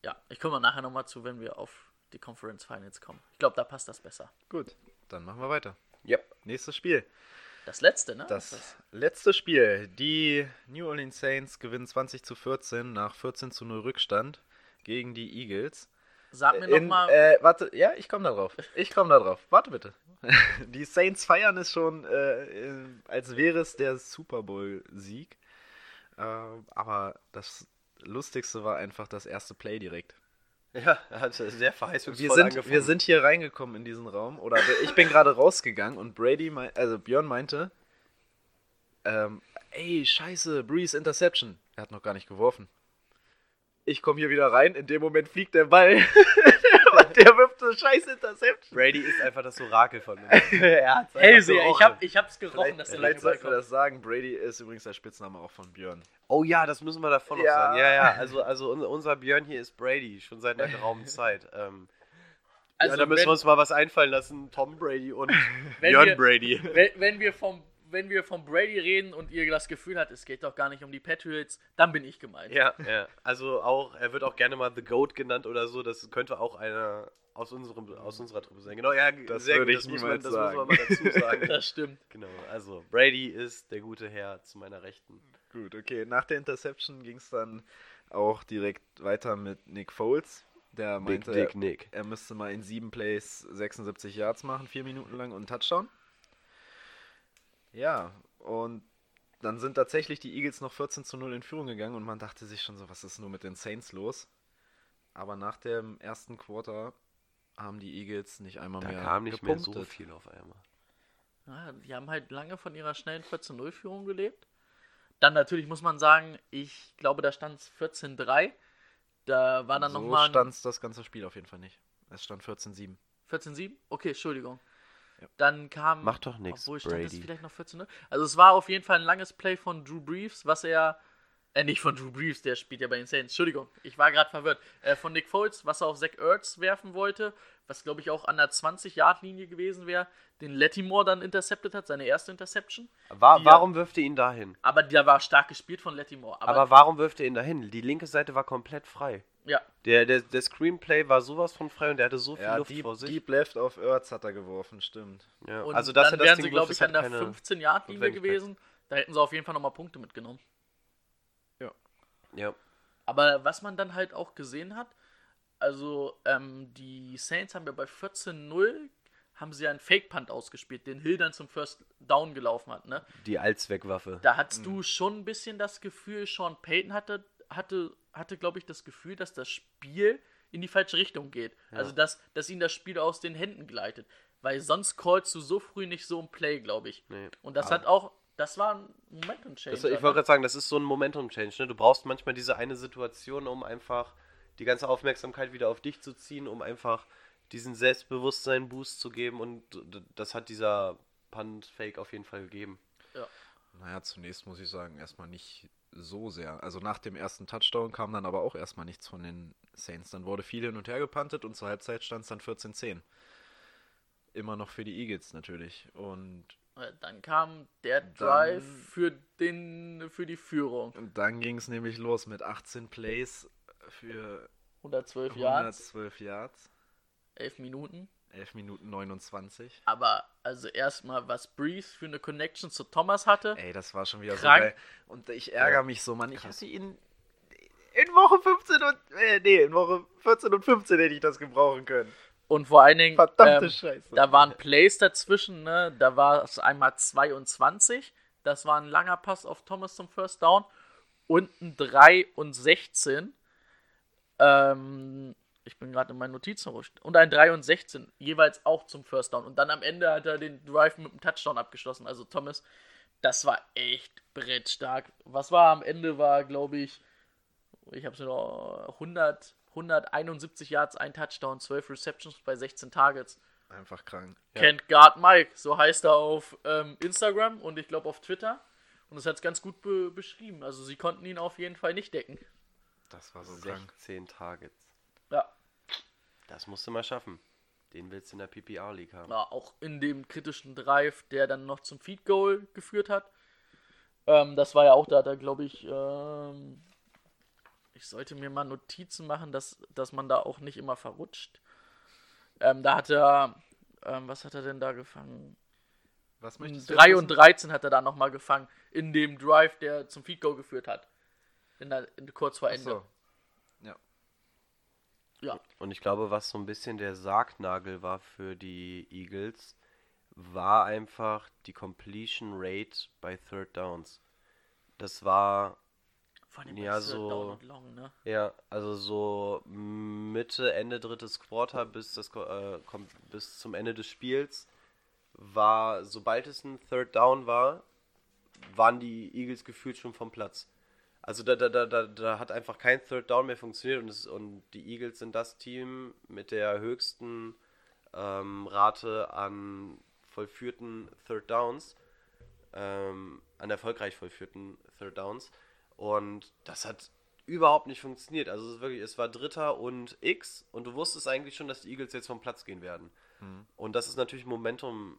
ja, ich komme nachher nochmal zu, wenn wir auf die Conference Finals kommen. Ich glaube, da passt das besser.
Gut, dann machen wir weiter.
Ja.
Nächstes Spiel.
Das letzte, ne?
Das letzte Spiel. Die New Orleans Saints gewinnen 20 zu 14 nach 14 zu 0 Rückstand gegen die Eagles.
Sag mir
In,
nochmal.
äh, warte, ja, ich komme da drauf. Ich komme da drauf. Warte bitte. Die Saints feiern es schon, äh, in- als wäre es der Super Bowl-Sieg. Äh, aber das Lustigste war einfach das erste Play direkt.
Ja, hat sehr verheißungsvoll
Wir sind,
angefangen.
wir sind hier reingekommen in diesen Raum, oder ich bin gerade rausgegangen und Brady, mei- also Björn meinte, ähm, ey, scheiße, Breeze Interception. Er hat noch gar nicht geworfen. Ich komme hier wieder rein, in dem Moment fliegt der Ball und der wirft so scheiß Interception.
Brady ist einfach das Orakel von uns.
er einfach
Hellseher, ich, hab, ich hab's gerochen,
Vielleicht,
dass der
vielleicht sollten wir das sagen, Brady ist übrigens der Spitzname auch von Björn.
Oh ja, das müssen wir davon noch
Ja.
sagen. Ja, ja, also, also un- unser Björn hier ist Brady, schon seit einer geraumen Zeit. Ähm,
Also,
ja, da müssen
wenn,
wir uns mal was einfallen lassen. Tom Brady und
Wenn
Björn
wir-
Brady.
wenn, wenn, wir vom, wenn wir vom Brady reden und ihr das Gefühl habt, es geht doch gar nicht um die Patriots, dann bin ich gemeint.
Ja, ja. Also auch, er wird auch gerne mal The Goat genannt oder so. Das könnte auch einer aus, unserem, aus unserer Truppe sein. Genau, ja,
Das
sehr
würde
gut,
ich
das muss man,
niemals
das muss man
sagen.
mal dazu sagen.
Das stimmt.
genau, also Brady ist der gute Herr zu meiner Rechten.
Gut, okay. Nach der Interception ging es dann auch direkt weiter mit Nick Foles. Der
Big
meinte,
Dick Nick.
er müsste mal in sieben Plays 76 Yards machen, vier Minuten lang und einen Touchdown. Ja, und dann sind tatsächlich die Eagles noch 14 zu 0 in Führung gegangen und man dachte sich schon so, was ist nur mit den Saints los? Aber nach dem ersten Quarter haben die Eagles nicht einmal
Da
mehr
kam nicht mehr
gepunktet.
so viel auf einmal.
Ja, die haben halt lange von ihrer schnellen 14-0-Führung gelebt. Dann natürlich muss man sagen, ich glaube, da stand es 14-3. Da war dann
so
nochmal
stand das ganze Spiel auf jeden Fall nicht. Es stand 14-7.
14-7? Okay, Entschuldigung.
Ja.
Dann kam.
Macht doch nix,
Obwohl stand es
Brady.
vielleicht noch 14 Also es war auf jeden Fall ein langes Play von Drew Brees, was er Äh, nicht von Drew Brees, der spielt ja bei den Saints. Entschuldigung, ich war gerade verwirrt. Äh, von Nick Foles, was er auf Zach Ertz werfen wollte, was glaube ich auch an der 20-Yard-Linie gewesen wäre, den Lattimore dann intercepted hat, seine erste Interception.
War, warum wirft ihr ihn dahin?
Aber der war stark gespielt von Lattimore. Aber,
Aber warum wirft ihr ihn dahin? Die linke Seite war komplett frei.
ja,
Der, der, der Screenplay war sowas von frei und der hatte so viel
Ja,
Luft
Deep,
vor sich.
Deep Left auf Earths hat er geworfen, stimmt.
Ja.
und
also, dass
dann
er das
wären
Ding
sie, glaube ich, an der
keine
15-Yard-Linie
Notwendigkeit.
gewesen. Da hätten sie auf jeden Fall nochmal Punkte mitgenommen.
Ja.
Aber was man dann halt auch gesehen hat, also ähm, die Saints haben ja bei 14-0 haben sie einen Fake-Punt ausgespielt, den Hill dann zum First Down gelaufen hat, ne?
Die Allzweckwaffe.
Da hattest du schon ein bisschen das Gefühl, Sean Payton hatte, hatte, hatte glaube ich, das Gefühl, dass das Spiel in die falsche Richtung geht. Also, dass, dass ihm das Spiel aus den Händen gleitet. Weil sonst callst du so früh nicht so ein Play, glaube ich.
Nee.
Und das hat auch, das war ein Momentum-Change.
Ich wollte gerade sagen, das ist so ein Momentum-Change. Ne? Du brauchst manchmal diese eine Situation, um einfach die ganze Aufmerksamkeit wieder auf dich zu ziehen, um einfach diesen Selbstbewusstsein-Boost zu geben. Und das hat dieser Punt-Fake auf jeden Fall gegeben.
Naja, zunächst muss ich sagen, erstmal nicht so sehr. Also nach dem ersten Touchdown kam dann aber auch erstmal nichts von den Saints. Dann wurde viel hin und her gepantet und zur Halbzeit stand es dann 14-10. Immer noch für die Eagles natürlich. Und
Dann kam der Drive für, den, für die Führung.
dann ging es nämlich los mit 18 Plays für
112 Yards,
112 Yards,
11 Minuten.
11 Minuten 29.
Aber also erstmal, was Breeze für eine Connection zu Thomas hatte.
Ey, das war schon wieder
Krank.
so geil. Und ich ärgere mich so, Mann. Ich hätte ihn in Woche 15 und, äh, nee, in Woche 14 und 15 hätte ich das gebrauchen können.
Und vor allen Dingen,
Verdammte
ähm,
Scheiße.
da waren Plays dazwischen, ne? Da war es einmal 22, das war ein langer Pass auf Thomas zum First Down. Und ein 3 und 16. Ähm, ich bin gerade in meinen Notizen rutscht. Und ein 3 und 16, jeweils auch zum First Down. Und dann am Ende hat er den Drive mit einem Touchdown abgeschlossen. Also Thomas, das war echt brettstark. Was war am Ende, war, glaube ich, ich habe es noch 100, 171 Yards, ein Touchdown, 12 Receptions bei 16 Targets.
Einfach krank.
Kennt Guard Mike, so heißt er auf ähm, Instagram und ich glaube auf Twitter. Und das hat es ganz gut be beschrieben. Also sie konnten ihn auf jeden Fall nicht decken.
Das war so krank.
16 Targets.
Ja.
Das musst du mal schaffen. Den willst du in der PPR League haben.
ja auch in dem kritischen Drive, der dann noch zum Feed Goal geführt hat. Ähm, das war ja auch, da hat er, glaube ich, ähm, ich sollte mir mal Notizen machen, dass, dass man da auch nicht immer verrutscht. Ähm, da hat er, ähm, was hat er denn da gefangen?
Was möchtest du
3
jetzt
und
wissen?
13 hat er da nochmal gefangen, in dem Drive, der zum Feed Goal geführt hat. In der, in, kurz vor Ende.
so. Ja.
Ja.
Und ich glaube, was so ein bisschen der Sargnagel war für die Eagles, war einfach die Completion Rate bei Third Downs. Das war,
Vor allem
Ja, so-
Down und Long, ne?
ja, also so Mitte, Ende drittes Quarter bis, das, äh, kommt bis zum Ende des Spiels war, sobald es ein Third Down war, waren die Eagles gefühlt schon vom Platz. Also da, da, da, da, da hat einfach kein Third Down mehr funktioniert und, es, und die Eagles sind das Team mit der höchsten ähm, Rate an vollführten Third Downs, ähm, an erfolgreich vollführten Third Downs. Und das hat überhaupt nicht funktioniert. Also es ist wirklich, es war Dritter und X und du wusstest eigentlich schon, dass die Eagles jetzt vom Platz gehen werden. Und das ist natürlich Momentum,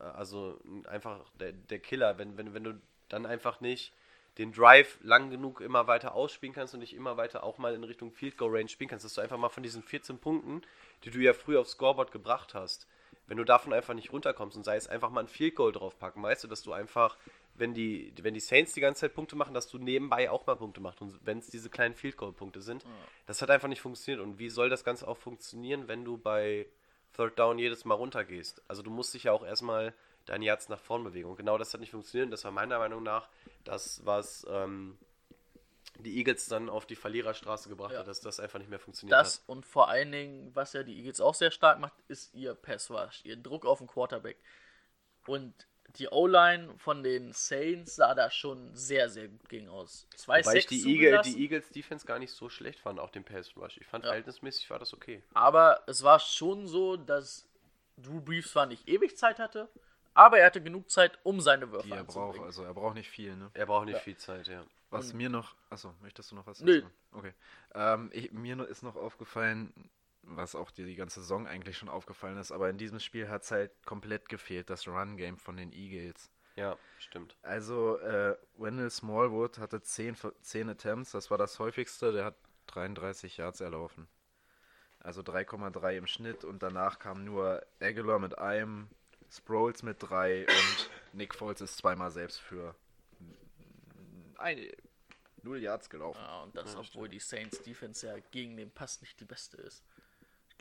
äh, also einfach der, der Killer, wenn, wenn, wenn du dann einfach nicht den Drive lang genug immer weiter ausspielen kannst und nicht immer weiter auch mal in Richtung Field Goal Range spielen kannst, dass du einfach mal von diesen 14 Punkten, die du ja früher aufs Scoreboard gebracht hast, wenn du davon einfach nicht runterkommst und sei es einfach mal ein Field Goal draufpacken, weißt du, dass du einfach, wenn die, wenn die Saints die ganze Zeit Punkte machen, dass du nebenbei auch mal Punkte machst und wenn es diese kleinen Field Goal Punkte sind, das hat einfach nicht funktioniert und wie soll das Ganze auch funktionieren, wenn du bei Third Down jedes Mal runtergehst? Also du musst dich ja auch erstmal deine Yards nach vorn bewegen und genau das hat nicht funktioniert und das war meiner Meinung nach das, was ähm, die Eagles dann auf die Verliererstraße gebracht
Ja.
hat, dass das einfach nicht mehr funktioniert
Das und vor allen Dingen, was ja die Eagles auch sehr stark macht, ist ihr Pass Rush, ihr Druck auf den Quarterback. Und die O-Line von den Saints sah da schon sehr, sehr gut gegen aus. Zwei
Weil ich die, Eagle, die Eagles Defense gar nicht so schlecht fand, auch den Pass Rush. Ich fand
Ja.
verhältnismäßig war das okay.
aber es war schon so, dass Drew Brees zwar nicht ewig Zeit hatte, aber er hatte genug Zeit, um seine Würfe
Die er braucht. Also er braucht nicht viel, ne?
Er braucht nicht viel Zeit, ja.
Was
Und-
mir noch. Achso, möchtest du noch was
Nö.
sagen? Okay. Ähm, ich, mir ist noch aufgefallen, was auch dir die ganze Saison eigentlich schon aufgefallen ist, aber in diesem Spiel hat es halt komplett gefehlt, das Run-Game von den Eagles.
Ja, stimmt.
Also, äh, Wendell Smallwood hatte 10, ver- 10 Attempts, das war das häufigste, der hat 33 Yards erlaufen. Also 3,3 im Schnitt und danach kam nur Aguilar mit einem, Sproles mit 3 und Nick Foles ist zweimal selbst für 0 Yards gelaufen.
Ja, und das, obwohl die Saints Defense ja gegen den Pass nicht die beste ist.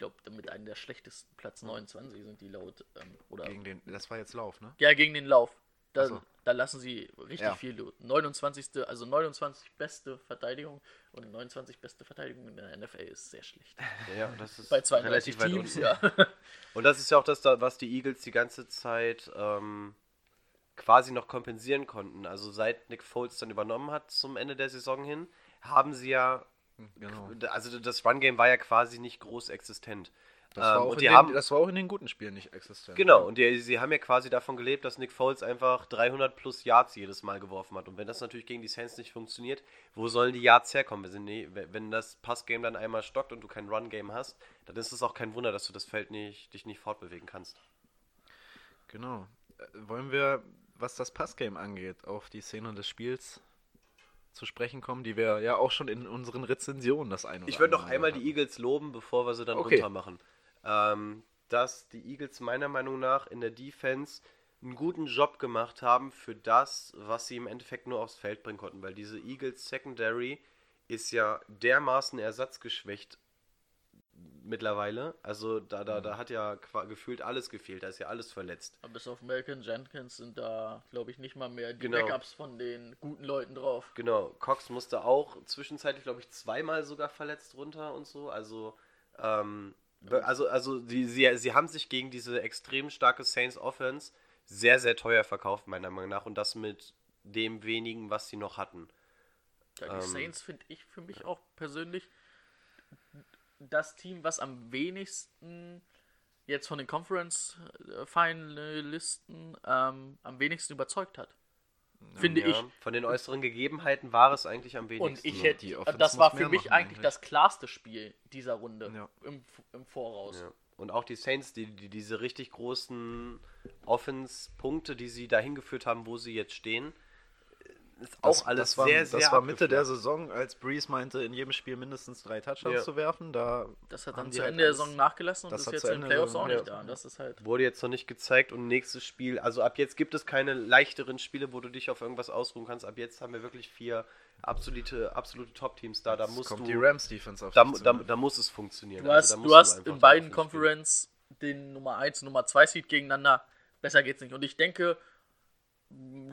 Ich glaube, mit einem der schlechtesten Platz 29 sind die laut. Ähm, oder
Gegen den, das war jetzt Lauf, ne?
ja, gegen den Lauf. Da,
so.
da lassen sie richtig
Ja.
viel. los. 29. Also 29 beste Verteidigung und 29 beste Verteidigung in der NFL ist sehr schlecht.
Ja, das ist
Bei 32
relativ weit
Teams, ja.
Und das ist ja auch das, da- was die Eagles die ganze Zeit ähm, quasi noch kompensieren konnten. Also seit Nick Foles dann übernommen hat zum Ende der Saison hin, haben sie ja,
Genau.
also das Run-Game war ja quasi nicht groß existent.
Das, war
Ähm,
auch
und
in
die
den,
haben,
das war auch in den guten Spielen nicht existent.
Genau, und die, sie haben ja quasi davon gelebt, dass Nick Foles einfach 300 plus Yards jedes Mal geworfen hat. Und wenn das natürlich gegen die Saints nicht funktioniert, wo sollen die Yards herkommen? Wenn, nie, wenn das Passgame dann einmal stockt und du kein Run-Game hast, dann ist es auch kein Wunder, dass du das Feld nicht, dich nicht fortbewegen kannst.
Genau. Äh, wollen wir, was das Passgame angeht, auf die Szene des Spiels zu sprechen kommen, die wir ja auch schon in unseren Rezensionen das ein oder
Ich würde noch einmal
hatten.
die Eagles loben, bevor wir sie dann
Okay.
runter machen. Ähm, dass die Eagles meiner Meinung nach in der Defense einen guten Job gemacht haben für das, was sie im Endeffekt nur aufs Feld bringen konnten, weil diese Eagles Secondary ist ja dermaßen ersatzgeschwächt mittlerweile. Also da, da,
Mhm.
da hat ja gefühlt alles gefehlt, da ist ja alles verletzt.
Aber bis auf Malcolm Jenkins sind da, glaube ich, nicht mal mehr die
Genau.
Backups von den guten Leuten drauf.
Genau, Cox musste auch zwischenzeitlich, glaube ich, zweimal sogar verletzt runter und so. Also, ähm, be- also, also die, sie, sie haben sich gegen diese extrem starke Saints Offense sehr, sehr teuer verkauft, meiner Meinung nach. Und das mit dem wenigen, was sie noch hatten.
Ja, die
Ähm,
Saints finde ich für mich auch persönlich das Team, was am wenigsten jetzt von den Conference-Finalisten ähm, am wenigsten überzeugt hat. Finde
Ja,
ich.
Von den äußeren Gegebenheiten war es eigentlich am wenigsten.
Und ich hätte,
die Offense
das war für mich
machen
eigentlich. das klarste Spiel dieser Runde
Ja.
im, im Voraus.
Ja. Und auch die Saints, die, die diese richtig großen Offense-Punkte, die sie dahin geführt haben, wo sie jetzt stehen, ist auch
Das,
alles
das war,
sehr, sehr
Das war Mitte der. Saison, als Breeze meinte, in jedem Spiel mindestens drei Touchdowns
Ja.
zu werfen. Da
Das hat dann
die
zu
halt
Ende der Saison nachgelassen und
das
ist jetzt in den
der
Playoffs auch nicht da. Das ist halt.
Wurde jetzt noch nicht gezeigt und nächstes Spiel, also ab jetzt gibt es keine leichteren Spiele, wo du dich auf irgendwas ausruhen kannst. Ab jetzt haben wir wirklich vier absolute, absolute Top-Teams da. Da
Jetzt
musst
kommt
du,
die Rams Defense auf
da, da,
ne?
da muss es funktionieren.
Du
Also
hast,
da
du hast
einfach
in beiden. Conference den Nummer 1 und Nummer 2 Seed gegeneinander. Besser geht's nicht. Und ich denke,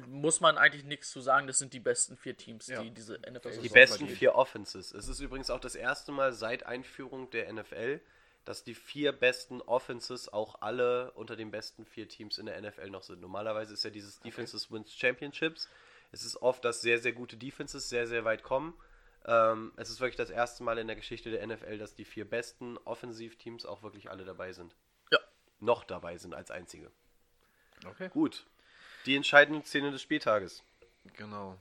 muss man eigentlich nichts zu sagen, das sind die besten vier Teams,
Ja.
die diese NFL
Die besten vier Offenses. Es ist übrigens auch das erste Mal seit Einführung der NFL, dass die vier besten Offenses auch alle unter den besten vier Teams in der NFL noch sind. Normalerweise ist ja dieses Defenses Wins Championships. Es ist oft, dass sehr, sehr gute Defenses sehr, sehr weit kommen. Ähm, es ist wirklich das erste Mal in der Geschichte der NFL, dass die vier besten Offensivteams auch wirklich alle dabei sind.
Ja.
Noch dabei sind als einzige.
Okay,
Gut. Die entscheidende Szene des Spieltages.
genau.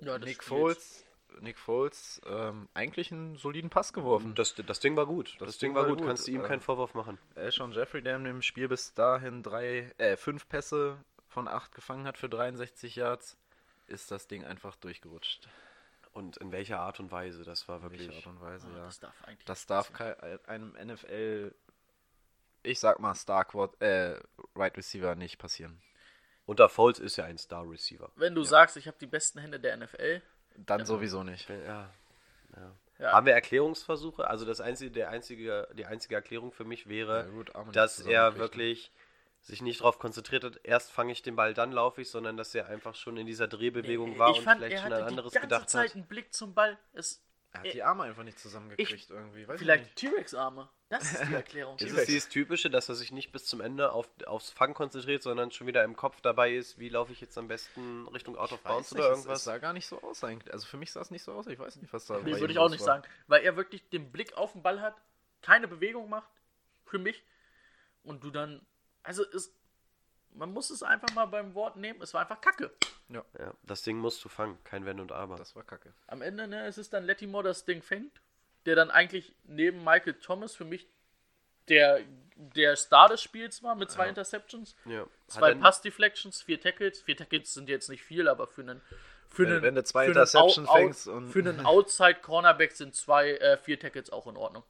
Ja, das
Nick. Foles, Nick Foles, ähm, eigentlich einen soliden Pass geworfen.
Das, das Ding war gut. Das, Ding war gut. Kannst du ihm
Ähm,
keinen Vorwurf machen.
Alshon Jeffrey, der in dem Spiel bis dahin drei, äh, fünf Pässe von acht gefangen hat für 63 Yards, ist das Ding einfach durchgerutscht.
Und in welcher Art und Weise? Das war
In welcher
wirklich.
Art und Weise,
Ah,
ja.
Das darf eigentlich
Das
nicht
darf kei- einem NFL, ich sag mal, Star äh, Right Receiver nicht passieren.
Unter Foles ist ja ein Star Receiver.
Wenn du sagst, ich habe die besten Hände der NFL,
Dann sowieso nicht.
Ja.
ja,
Haben wir Erklärungsversuche? Also das einzige, der einzige, die einzige Erklärung für mich wäre,
Ja, gut,
dass er wirklich sich nicht darauf konzentriert hat, erst fange ich den Ball, dann laufe ich, sondern dass er einfach schon in dieser Drehbewegung war
ich
und
fand,
vielleicht
er
schon
hatte
an anderes
die ganze
gedacht
Zeit
hat.
einen Blick zum Ball. Es,
Er hat die Arme einfach nicht zusammengekriegt irgendwie. Weiß ich
vielleicht. T-Rex-Arme. Das ist die Erklärung.
Ist es dieses Typische, dass er sich nicht bis zum Ende auf, aufs Fang konzentriert, sondern schon wieder im Kopf dabei ist, wie laufe ich jetzt am besten Richtung Out of Bounds oder irgendwas?
Es sah gar nicht so aus eigentlich. Also für mich sah es nicht so aus. Ich weiß nicht, was da bei
Nee, würde ich auch nicht
war.
sagen. Weil er wirklich den Blick auf den Ball hat, keine Bewegung macht, für mich. Und du dann, also es, man muss es einfach mal beim Wort nehmen, es war einfach Kacke.
Ja, das Ding musst du fangen, kein Wenn und Aber.
Das war kacke.
Am Ende, ne, es ist dann Lettimore, das Ding fängt, der dann eigentlich neben Michael Thomas für mich der, der Star des Spiels war mit zwei Interceptions,
ja.
Zwei Pass-Deflections, vier Tackles. Vier Tackles sind jetzt nicht viel, aber für einen. Für
Wenn-
einen,
wenn du zwei
für einen
Interceptions fängst und-
Für einen Outside-Cornerback sind zwei, äh, vier Tackles auch in Ordnung.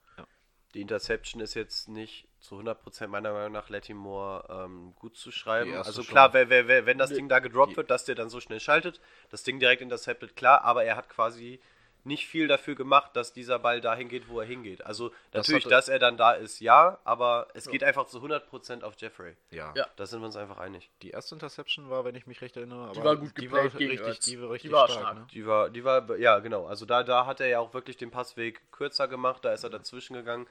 Die Interception ist jetzt nicht zu 100% meiner Meinung nach Lattimore ähm, gut zu schreiben.
Die
Also
schon.
klar, wer, wer, wer, wenn das
Nee.
Ding da gedroppt wird, dass der dann so schnell schaltet, das Ding direkt interceptet, klar, aber er hat quasi nicht viel dafür gemacht, dass dieser Ball dahin geht, wo er hingeht. Also
Das
natürlich,
hatte-
dass er dann da ist, ja, aber es geht einfach zu 100% auf Jeffrey.
Ja.
Ja.
Da sind wir uns einfach einig.
Die erste Interception war, wenn ich mich recht erinnere,
Die
aber
war gut
die war richtig, die war richtig
Die war
stark.
stark.
Ne?
Die war, die war, ja genau, also da, da hat er ja auch wirklich den Passweg kürzer gemacht, da ist er dazwischen gegangen.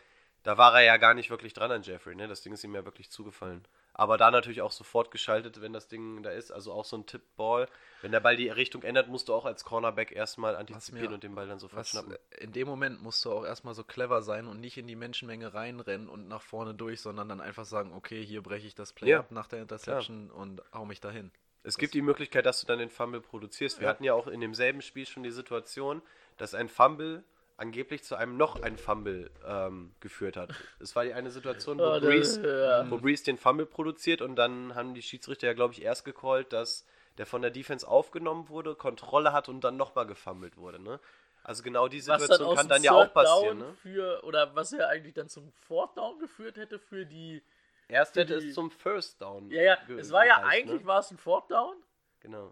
Da war er ja gar nicht wirklich dran an Jeffrey, ne? Das Ding ist ihm ja wirklich zugefallen. Aber da natürlich auch sofort geschaltet, wenn das Ding da ist. Also auch so ein Tippball. Wenn der Ball die Richtung ändert, musst du auch als Cornerback erstmal antizipieren
mir-
und den Ball dann sofort
Was,
schnappen.
in dem Moment musst du auch erstmal so clever sein und nicht in die Menschenmenge reinrennen und nach vorne durch, sondern dann einfach sagen, okay, hier breche ich das Play
Ja,
ab nach der Interception und hau mich dahin.
Es gibt die Möglichkeit, dass du dann den Fumble produzierst. Wir hatten ja auch in demselben Spiel schon die Situation, dass ein Fumble angeblich zu einem noch ein Fumble ähm, geführt hat. Es war die eine Situation, wo,
Oh,
Breeze,
ja.
wo Breeze den Fumble produziert und dann haben die Schiedsrichter ja, glaube ich, erst gecallt, dass der von der Defense aufgenommen wurde, Kontrolle hat und dann nochmal gefummelt wurde. Ne? Also genau die
dann
Situation
aus
kann dann ja auch passieren.
Down
Ne?
für, oder was ja eigentlich dann zum Fourth Down geführt hätte für die.
Erst
für
hätte
die-
es zum First Down.
Ja, ja, es war ja
gereicht,
eigentlich
Ne?
war es ein Fourth Down.
Genau.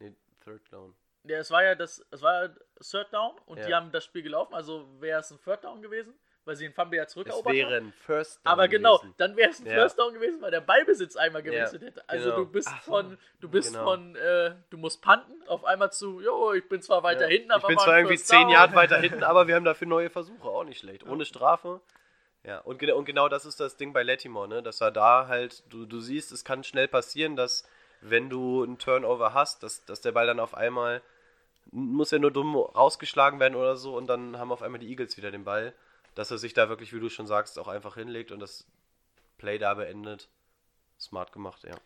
Nee, Third Down.
Ja, es war ja das, es war ja Third Down und
Ja.
die haben das Spiel gelaufen, also wäre es ein Third Down gewesen, weil sie den Fumble ja
Es
zurückerobert
wäre
haben.
ein First Down
Aber genau,
gewesen.
dann wäre es ein
Ja.
First Down gewesen, weil der Ballbesitz einmal gewechselt hätte. Also
genau.
du bist
Ach
von, du bist
Genau.
von, äh, du musst panten, auf einmal zu, jo, ich bin zwar weiter
Ja.
hinten, aber
ich bin zwar irgendwie
First
10
Down.
Jahre weiter hinten, aber wir haben dafür neue Versuche, auch nicht schlecht. Ohne Strafe. Ja, und, genau- und genau das ist das Ding bei Latimore, ne? dass er da halt, du, du siehst, es kann schnell passieren, dass wenn du einen Turnover hast, dass, dass der Ball dann auf einmal, muss ja nur dumm rausgeschlagen werden oder so und dann haben auf einmal die Eagles wieder den Ball, dass er sich da wirklich, wie du schon sagst, auch einfach hinlegt und das Play da beendet. Smart gemacht, ja.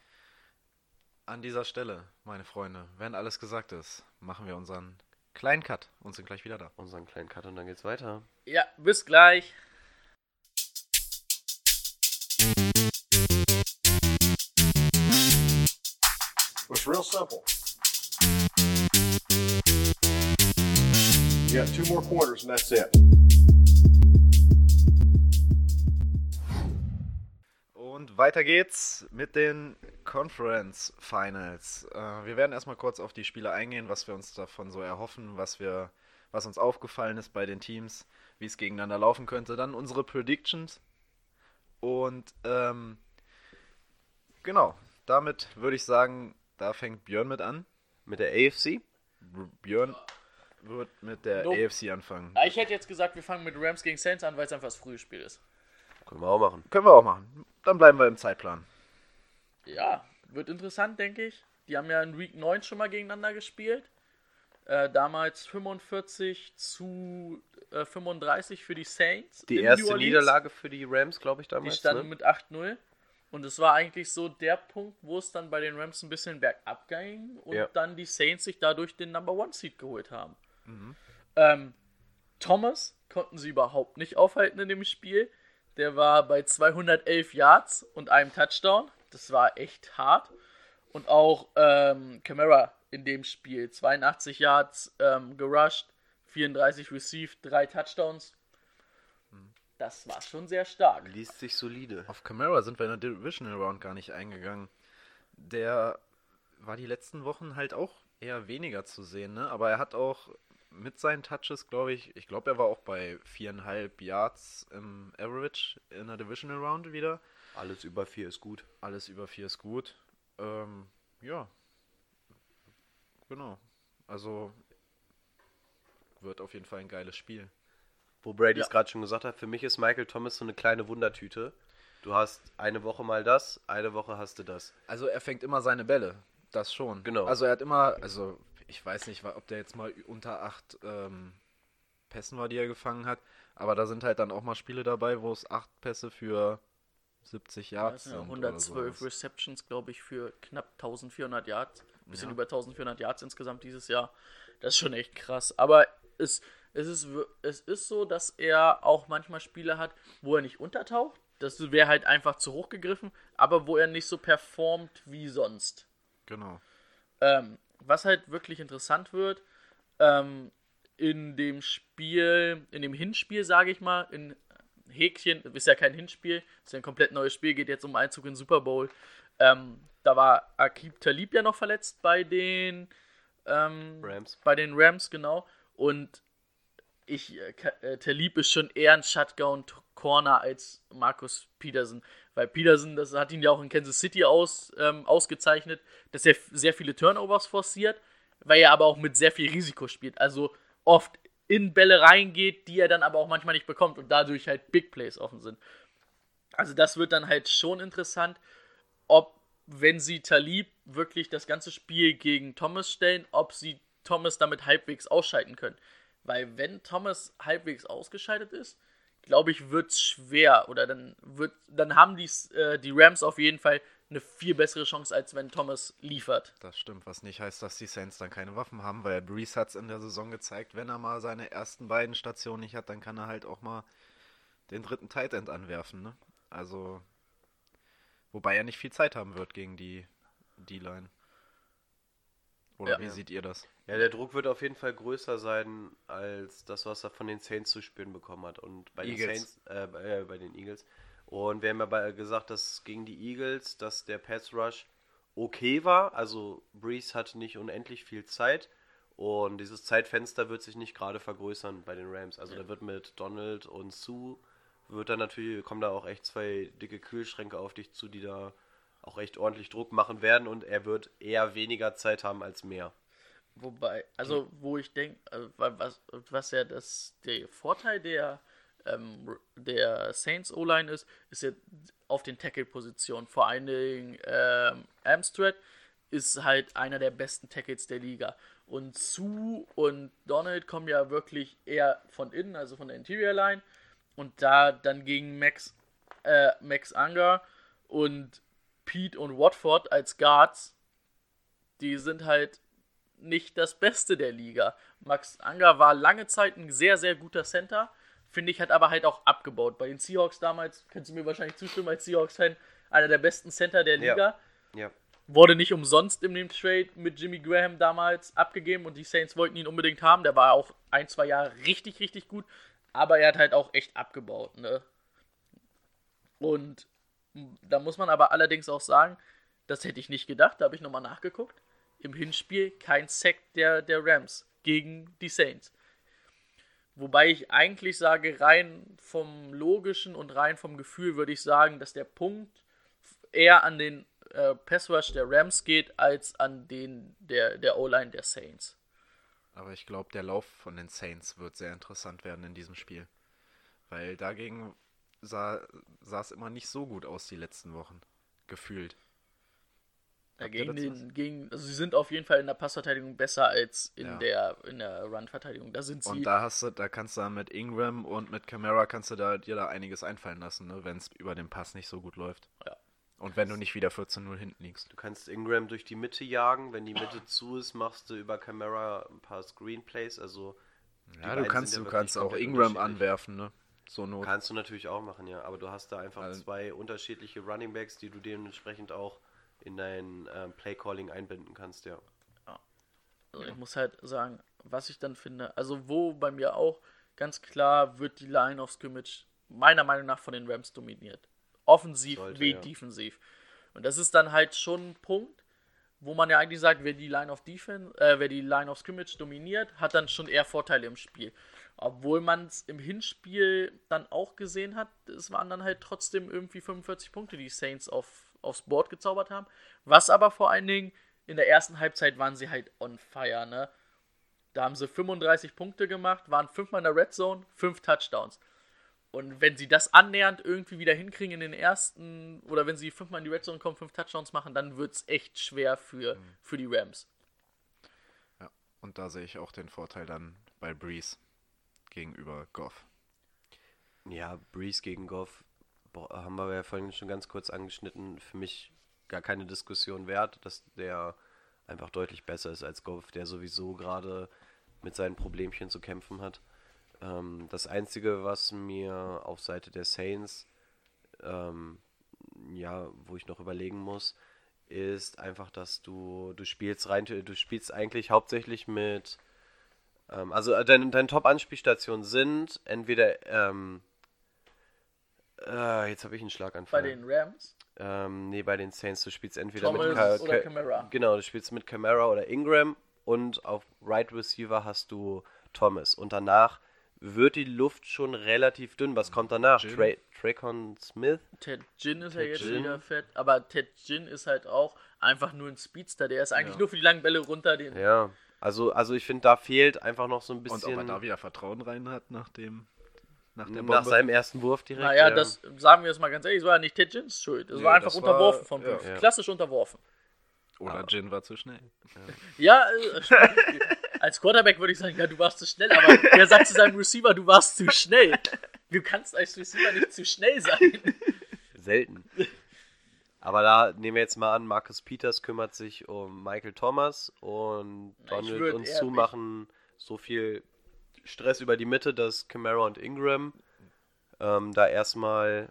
An dieser Stelle, meine Freunde, wenn alles gesagt ist, machen wir unseren kleinen Cut und sind gleich wieder da.
Unseren kleinen Cut und dann geht's weiter.
Ja, bis gleich.
It's real simple. You got two more quarters and that's it.
Und weiter geht's mit den Conference Finals. Äh, wir werden erstmal kurz auf die Spiele eingehen, was wir uns davon so erhoffen, was wir, was uns aufgefallen ist bei den Teams, wie es gegeneinander laufen könnte. Dann unsere Predictions. Und ähm, genau, damit würde ich sagen, da fängt Björn mit an.
Mit der AFC?
Björn wird mit der
Nope.
AFC anfangen.
Ja, Ich hätte jetzt gesagt, wir fangen mit Rams gegen Saints an, weil es einfach das frühe Spiel ist.
Können wir auch machen.
Können wir auch machen. Dann bleiben wir im Zeitplan.
Ja, wird interessant, denke ich. Die haben ja in Week 9 schon mal gegeneinander gespielt. Äh, damals 45 zu äh, 35 für die Saints.
Die erste. Niederlage für die Rams, glaube ich,
Die
damals.
standen
ne?
mit 8-0. Und es war eigentlich so der Punkt, wo es dann bei den Rams ein bisschen bergab ging und
Ja.
dann die Saints sich dadurch den Number One Seed geholt haben.
Mhm.
Ähm, Thomas konnten sie überhaupt nicht aufhalten in dem Spiel. Der war bei 211 Yards und einem Touchdown. Das war echt hart. Und auch ähm, Camara in dem Spiel 82 Yards ähm, gerusht, 34 received, drei Touchdowns. Das war schon sehr stark.
Liest sich solide.
Auf Camara sind wir in der Divisional Round gar nicht eingegangen. Der war die letzten Wochen halt auch eher weniger zu sehen, ne? Aber er hat auch mit seinen Touches, glaube ich, ich glaube, er war auch bei viereinhalb Yards im Average in der Divisional Round wieder.
Alles über vier ist gut.
Alles über vier ist gut. Ähm, ja. Genau. Also wird auf jeden Fall ein geiles Spiel.
Wo Brady es
Ja.
gerade schon gesagt hat, für mich ist Michael Thomas so eine kleine Wundertüte. Du hast eine Woche mal das, eine Woche hast du das.
Also er fängt immer seine Bälle. Das schon.
Genau.
Also er hat immer, also ich weiß nicht, ob der jetzt mal unter acht ähm, Pässen war, die er gefangen hat. Aber da sind halt dann auch mal Spiele dabei, wo es acht Pässe für 70
Das
Yards
ja
sind.
112
oder sowas.
Receptions, glaube ich, für knapp 1400 Yards. Ein bisschen
Ja.
über 1400 Yards insgesamt dieses Jahr. Das ist schon echt krass. Aber es, es, ist, es ist so, dass er auch manchmal Spiele hat, wo er nicht untertaucht. Das wäre halt einfach zu hoch gegriffen, aber wo er nicht so performt wie sonst.
Genau.
Ähm, was halt wirklich interessant wird, ähm, in dem Spiel, in dem Hinspiel, sage ich mal, in Häkchen, ist ja kein Hinspiel, ist ja ein komplett neues Spiel, geht jetzt um Einzug in den Super Bowl. Ähm, da war Akib Talib ja noch verletzt bei den ähm,
Rams.
Bei den Rams, genau. Und ich, äh, äh, Talib ist schon eher ein Shutdown-Corner als Markus Peterson. Weil Peterson, das hat ihn ja auch in Kansas City aus, ähm, ausgezeichnet, dass er sehr viele Turnovers forciert, weil er aber auch mit sehr viel Risiko spielt. Also oft in Bälle reingeht, die er dann aber auch manchmal nicht bekommt und dadurch halt Big Plays offen sind. Also das wird dann halt schon interessant, ob, wenn sie Talib wirklich das ganze Spiel gegen Thomas stellen, ob sie Thomas damit halbwegs ausschalten können. Weil wenn Thomas halbwegs ausgeschaltet ist, glaube ich, wird es schwer. Oder dann wird, dann haben die, äh, die Rams auf jeden Fall eine viel bessere Chance, als wenn Thomas liefert.
Das stimmt, was nicht heißt, dass die Saints dann keine Waffen haben, weil Breeze hat es in der Saison gezeigt, wenn er mal seine ersten beiden Stationen nicht hat, dann kann er halt auch mal den dritten Tight End anwerfen, ne? Also, wobei er nicht viel Zeit haben wird gegen die D-Line. Oder
Ja.
wie seht ihr das?
Ja, der Druck wird auf jeden Fall größer sein als das, was er von den Saints zu spüren bekommen hat. Und bei
Eagles.
den Saints, äh, äh, bei den Eagles. Und wir haben ja bei, gesagt, dass gegen die Eagles, dass der Pass Rush okay war. Also Breeze hatte nicht unendlich viel Zeit. Und dieses Zeitfenster wird sich nicht gerade vergrößern bei den Rams. Also da wird mit Donald und Sue wird dann natürlich, kommen da auch echt zwei dicke Kühlschränke auf dich zu, die da auch echt ordentlich Druck machen werden und er wird eher weniger Zeit haben als mehr.
Wobei, also wo ich denke, was, was ja das, der Vorteil der, ähm, der Saints O-Line ist, ist ja auf den Tackle-Positionen. Vor allen Dingen ähm, Amstrad ist halt einer der besten Tackles der Liga. Und Sue und Donald kommen ja wirklich eher von innen, also von der Interior Line. Und da dann gegen Max, äh, Max Unger und Pete und Watford als Guards, die sind halt nicht das Beste der Liga. Max Unger war lange Zeit ein sehr, sehr guter Center. Finde ich, hat aber halt auch abgebaut. Bei den Seahawks damals, kannst du mir wahrscheinlich zustimmen, als Seahawks-Fan, einer der besten Center der
Ja.
Liga.
Ja.
Wurde nicht umsonst in dem Trade mit Jimmy Graham damals abgegeben und die Saints wollten ihn unbedingt haben. Der war auch ein, zwei Jahre richtig, richtig gut. Aber er hat halt auch echt abgebaut, ne? Und da muss man aber allerdings auch sagen, das hätte ich nicht gedacht, da habe ich nochmal nachgeguckt. Im Hinspiel kein Sack der, der Rams gegen die Saints. Wobei ich eigentlich sage, rein vom logischen und rein vom Gefühl würde ich sagen, dass der Punkt eher an den äh, Pass Rush der Rams geht, als an den der, der O-Line der Saints.
Aber ich glaube, der Lauf von den Saints wird sehr interessant werden in diesem Spiel. Weil dagegen sah, sah es immer nicht so gut aus die letzten Wochen. Gefühlt.
Ja, gegen den, gegen, also sie sind auf jeden Fall in der Passverteidigung besser als in
Ja.
der in der Run-Verteidigung. Da sind sie.
Und da hast du, da kannst du dann mit Ingram und mit Camara kannst du da, dir da einiges einfallen lassen, ne, wenn es über den Pass nicht so gut läuft.
Ja.
Und wenn du nicht wieder 14-0 hinten liegst.
Du kannst Ingram durch die Mitte jagen. Wenn die Mitte zu ist, machst du über Camera ein paar Screenplays. Also
Ja, du kannst, du kannst auch Ingram anwerfen, ne? So Not.
Kannst du natürlich auch machen, ja. Aber du hast da einfach
Also-
zwei unterschiedliche Running Backs, die du dementsprechend auch in dein ähm, Play-Calling einbinden kannst, ja.
Also ich muss halt sagen, was ich dann finde, also wo bei mir auch ganz klar wird die Line of Scrimmage meiner Meinung nach von den Rams dominiert. Offensiv
Sollte,
wie
ja.
defensiv. Und das ist dann halt schon ein Punkt, wo man ja eigentlich sagt, wer die Line of Defense, äh, wer die Line of Scrimmage dominiert, hat dann schon eher Vorteile im Spiel. Obwohl man es im Hinspiel dann auch gesehen hat, es waren dann halt trotzdem irgendwie 45 Punkte, die Saints auf, aufs Board gezaubert haben. Was aber vor allen Dingen in der ersten Halbzeit waren sie halt on fire, ne? Da haben sie 35 Punkte gemacht, waren fünfmal in der Red Zone, fünf Touchdowns. Und wenn sie das annähernd irgendwie wieder hinkriegen in den ersten, oder wenn sie fünfmal in die Red Zone kommen, fünf Touchdowns machen, dann wird es echt schwer für, für die Rams.
Ja. Und da sehe ich auch den Vorteil dann bei Breeze gegenüber Goff.
Ja, Breeze gegen Goff haben wir ja vorhin schon ganz kurz angeschnitten, für mich gar keine Diskussion wert, dass der einfach deutlich besser ist als Goff, der sowieso gerade mit seinen Problemchen zu kämpfen hat. Ähm, das Einzige, was mir auf Seite der Saints, ähm, ja, wo ich noch überlegen muss, ist einfach, dass du, du spielst rein, du spielst eigentlich hauptsächlich mit, also äh, deine, deine Top-Anspielstationen sind entweder, ähm, äh, jetzt habe ich einen Schlaganfall.
Bei den Rams.
Ähm, nee, bei den Saints, du spielst entweder
Thomas
mit Ka
oder
Ka-
Kamara.
Genau, du spielst mit Camara oder Ingram und auf Right Receiver hast du Thomas. Und danach wird die Luft schon relativ dünn. Was kommt danach?
Jin.
Tra Tracon Smith?
Ted Ginn ist ja
Ted
jetzt
Ginn.
wieder fett, aber Ted Ginn ist halt auch einfach nur ein Speedster. Der ist eigentlich
Ja.
nur für die langen Bälle runter. Den
Ja, also, also ich finde, da fehlt einfach noch so ein
Und
bisschen
ob er da wieder Vertrauen rein hat nach dem nach der
nach seinem ersten Wurf direkt.
naja,
ja.
das sagen wir jetzt mal ganz ehrlich, es war ja nicht Ted Ginns Schuld. Es
Nee,
war einfach
war-
unterworfen von
ja.
Wolf.
Ja.
Klassisch unterworfen.
Oder Jin war zu schnell.
Ja, äh, als Quarterback würde ich sagen, ja, du warst zu schnell, aber der sagt zu seinem Receiver, du warst zu schnell. Du kannst als Receiver nicht zu schnell sein.
Selten. Aber da nehmen wir jetzt mal an, Marcus Peters kümmert sich um Michael Thomas und
Na, ich
Donald
würd
und
eher
Sue
nicht-
machen so viel Stress über die Mitte, dass Camara und Ingram ähm, da erstmal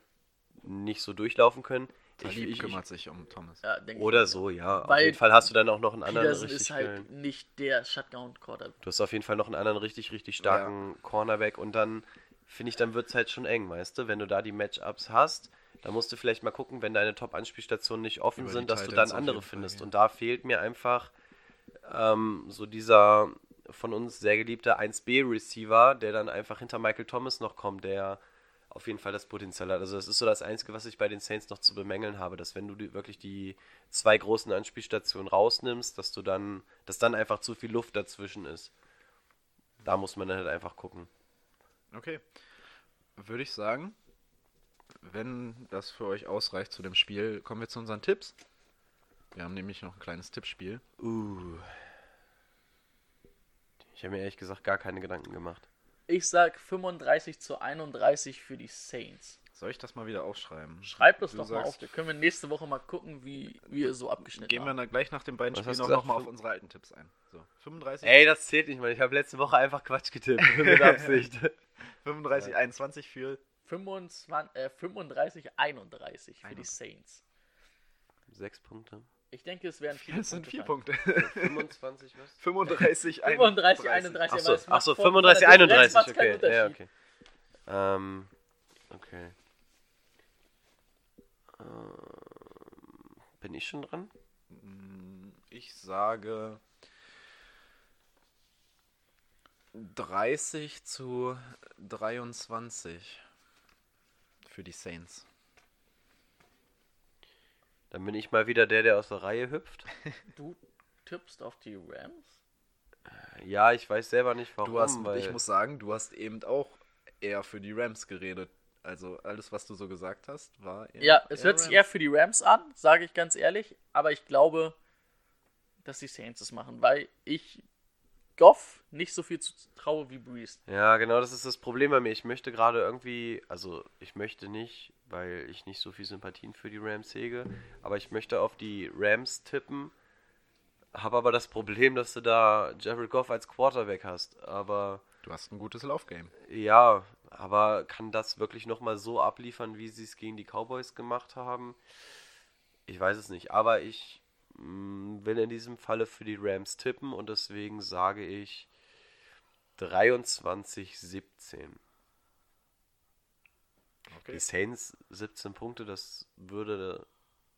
nicht so durchlaufen können. Ich,
Talib
ich, ich,
kümmert sich um Thomas.
Ja, ich
oder
mal.
so, ja. Auf jeden Fall hast du dann auch noch einen anderen
Peterson
richtig
ist halt nicht der Shutdown-Quarterback.
Du hast auf jeden Fall noch einen anderen richtig, richtig starken Cornerback und dann finde ich, dann wird es halt schon eng, weißt du? Wenn du da die Matchups hast, dann musst du vielleicht mal gucken, wenn deine Top-Anspielstationen nicht offen sind, dass du
Titans
dann
auf
andere
jeden Fall,
findest.
ja.
Und da fehlt mir einfach ähm, so dieser von uns sehr geliebte 1B-Receiver, der dann einfach hinter Michael Thomas noch kommt, der auf jeden Fall das Potenzial hat. Also das ist so das Einzige, was ich bei den Saints noch zu bemängeln habe, dass wenn du die, wirklich die zwei großen Anspielstationen rausnimmst, dass du dann, dass dann einfach zu viel Luft dazwischen ist. Da muss man dann halt einfach gucken.
Okay. Würde ich sagen, wenn das für euch ausreicht zu dem Spiel, kommen wir zu unseren Tipps. Wir haben nämlich noch ein kleines Tippspiel.
Uh. Ich habe mir ehrlich gesagt gar keine Gedanken gemacht.
Ich sag 35 zu 31 für die Saints.
Soll ich das mal wieder aufschreiben?
Schreibt das
Du
doch mal auf. Da können wir nächste Woche mal gucken, wie wir so abgeschnitten
Gehen wir dann gleich nach den beiden
Was
Spielen auch nochmal auf unsere alten Tipps ein. So, 35,
Ey, das zählt nicht mal. Ich habe letzte Woche einfach Quatsch getippt. Mit Absicht.
35 21 für
25, äh, 35 31 für die Saints.
Sechs Punkte.
Ich denke, es wären viele
Das sind vier. Punkte.
25 was?
35
35 31.
Achso,
es
achso
von-
35,
von der Differenz
31.
macht's keinen
Okay, ja, okay. Ähm, okay. Ähm, bin ich schon dran?
Ich sage 30 zu 23 für die Saints.
Dann bin ich mal wieder der, der aus der Reihe hüpft.
Du tippst auf die Rams?
Ja, ich weiß selber nicht warum.
Du hast,
weil
ich muss sagen, du hast eben auch eher für die Rams geredet. Also alles, was du so gesagt hast, war eher,
Ja, es hört sich
Rams.
eher für die Rams an, sage ich ganz ehrlich. Aber ich glaube, dass die Saints es machen, weil ich Goff nicht so viel zu traue wie Breeze.
Ja, genau, das ist das Problem bei mir. Ich möchte gerade irgendwie, also ich möchte nicht, weil ich nicht so viel Sympathien für die Rams hege, aber ich möchte auf die Rams tippen, habe aber das Problem, dass du da Jared Goff als Quarterback hast. Aber
Du hast ein gutes Laufgame.
ja, aber kann das wirklich nochmal so abliefern, wie sie es gegen die Cowboys gemacht haben? Ich weiß es nicht, aber ich will in diesem Falle für die Rams tippen und deswegen sage ich 23-17.
Okay.
Die Saints 17 Punkte, das würde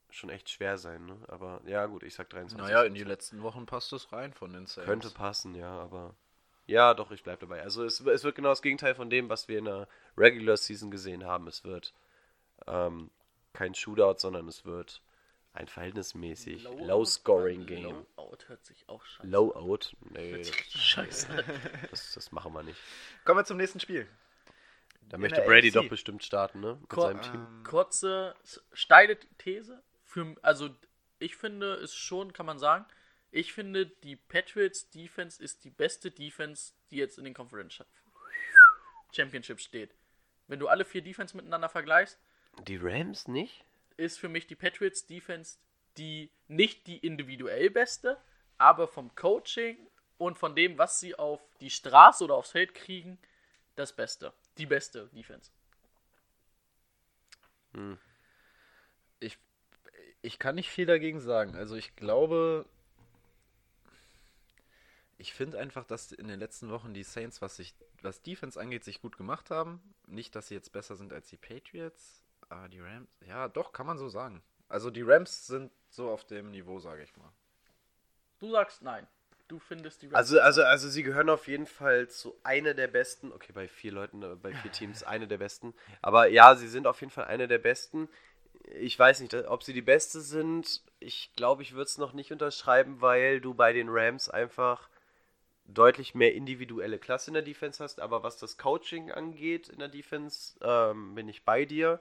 schon echt schwer sein, ne? Aber ja, gut, ich sag 23.
Naja, in die letzten Wochen passt es rein von den Saints.
Könnte passen, ja, aber. Ja, doch, ich bleib dabei. Also es, es wird genau das Gegenteil von dem, was wir in der Regular Season gesehen haben. Es wird ähm, kein Shootout, sondern es wird ein verhältnismäßig Low-Scoring-Game.
Low-Out hört sich auch scheiße.
Low-Out? Nee,
Hört
das,
sich scheiße. an.
das, das machen wir nicht.
Kommen wir zum nächsten Spiel.
Da
In
möchte
der
Brady
AFC.
doch bestimmt starten, ne? Mit
Ko-
seinem Team.
Ähm,
Kurze, steile These. Für, also, ich finde es schon, kann man sagen, ich finde, die Patriots Defense ist die beste Defense, die jetzt in den Conference Championship steht. Wenn du alle vier Defense miteinander vergleichst,
Die Rams nicht?
Ist für mich die Patriots Defense die nicht die individuell beste, aber vom Coaching und von dem, was sie auf die Straße oder aufs Feld kriegen, das Beste. Die beste Defense.
Ich, ich kann nicht viel dagegen sagen. Also ich glaube, ich finde einfach, dass in den letzten Wochen die Saints, was sich, was Defense angeht, sich gut gemacht haben. Nicht, dass sie jetzt besser sind als die Patriots, aber die Rams, ja, doch, kann man so sagen. Also die Rams sind so auf dem Niveau, sage ich mal.
Du sagst nein. Du findest die Rams
Also, also, also sie gehören auf jeden Fall zu einer der besten. Okay, bei vier Leuten, äh, bei vier Teams eine der besten. Aber ja, sie sind auf jeden Fall eine der besten. Ich weiß nicht, ob sie die beste sind. Ich glaube, ich würde es noch nicht unterschreiben, weil du bei den Rams einfach deutlich mehr individuelle Klasse in der Defense hast. Aber was das Coaching angeht in der Defense, ähm, bin ich bei dir.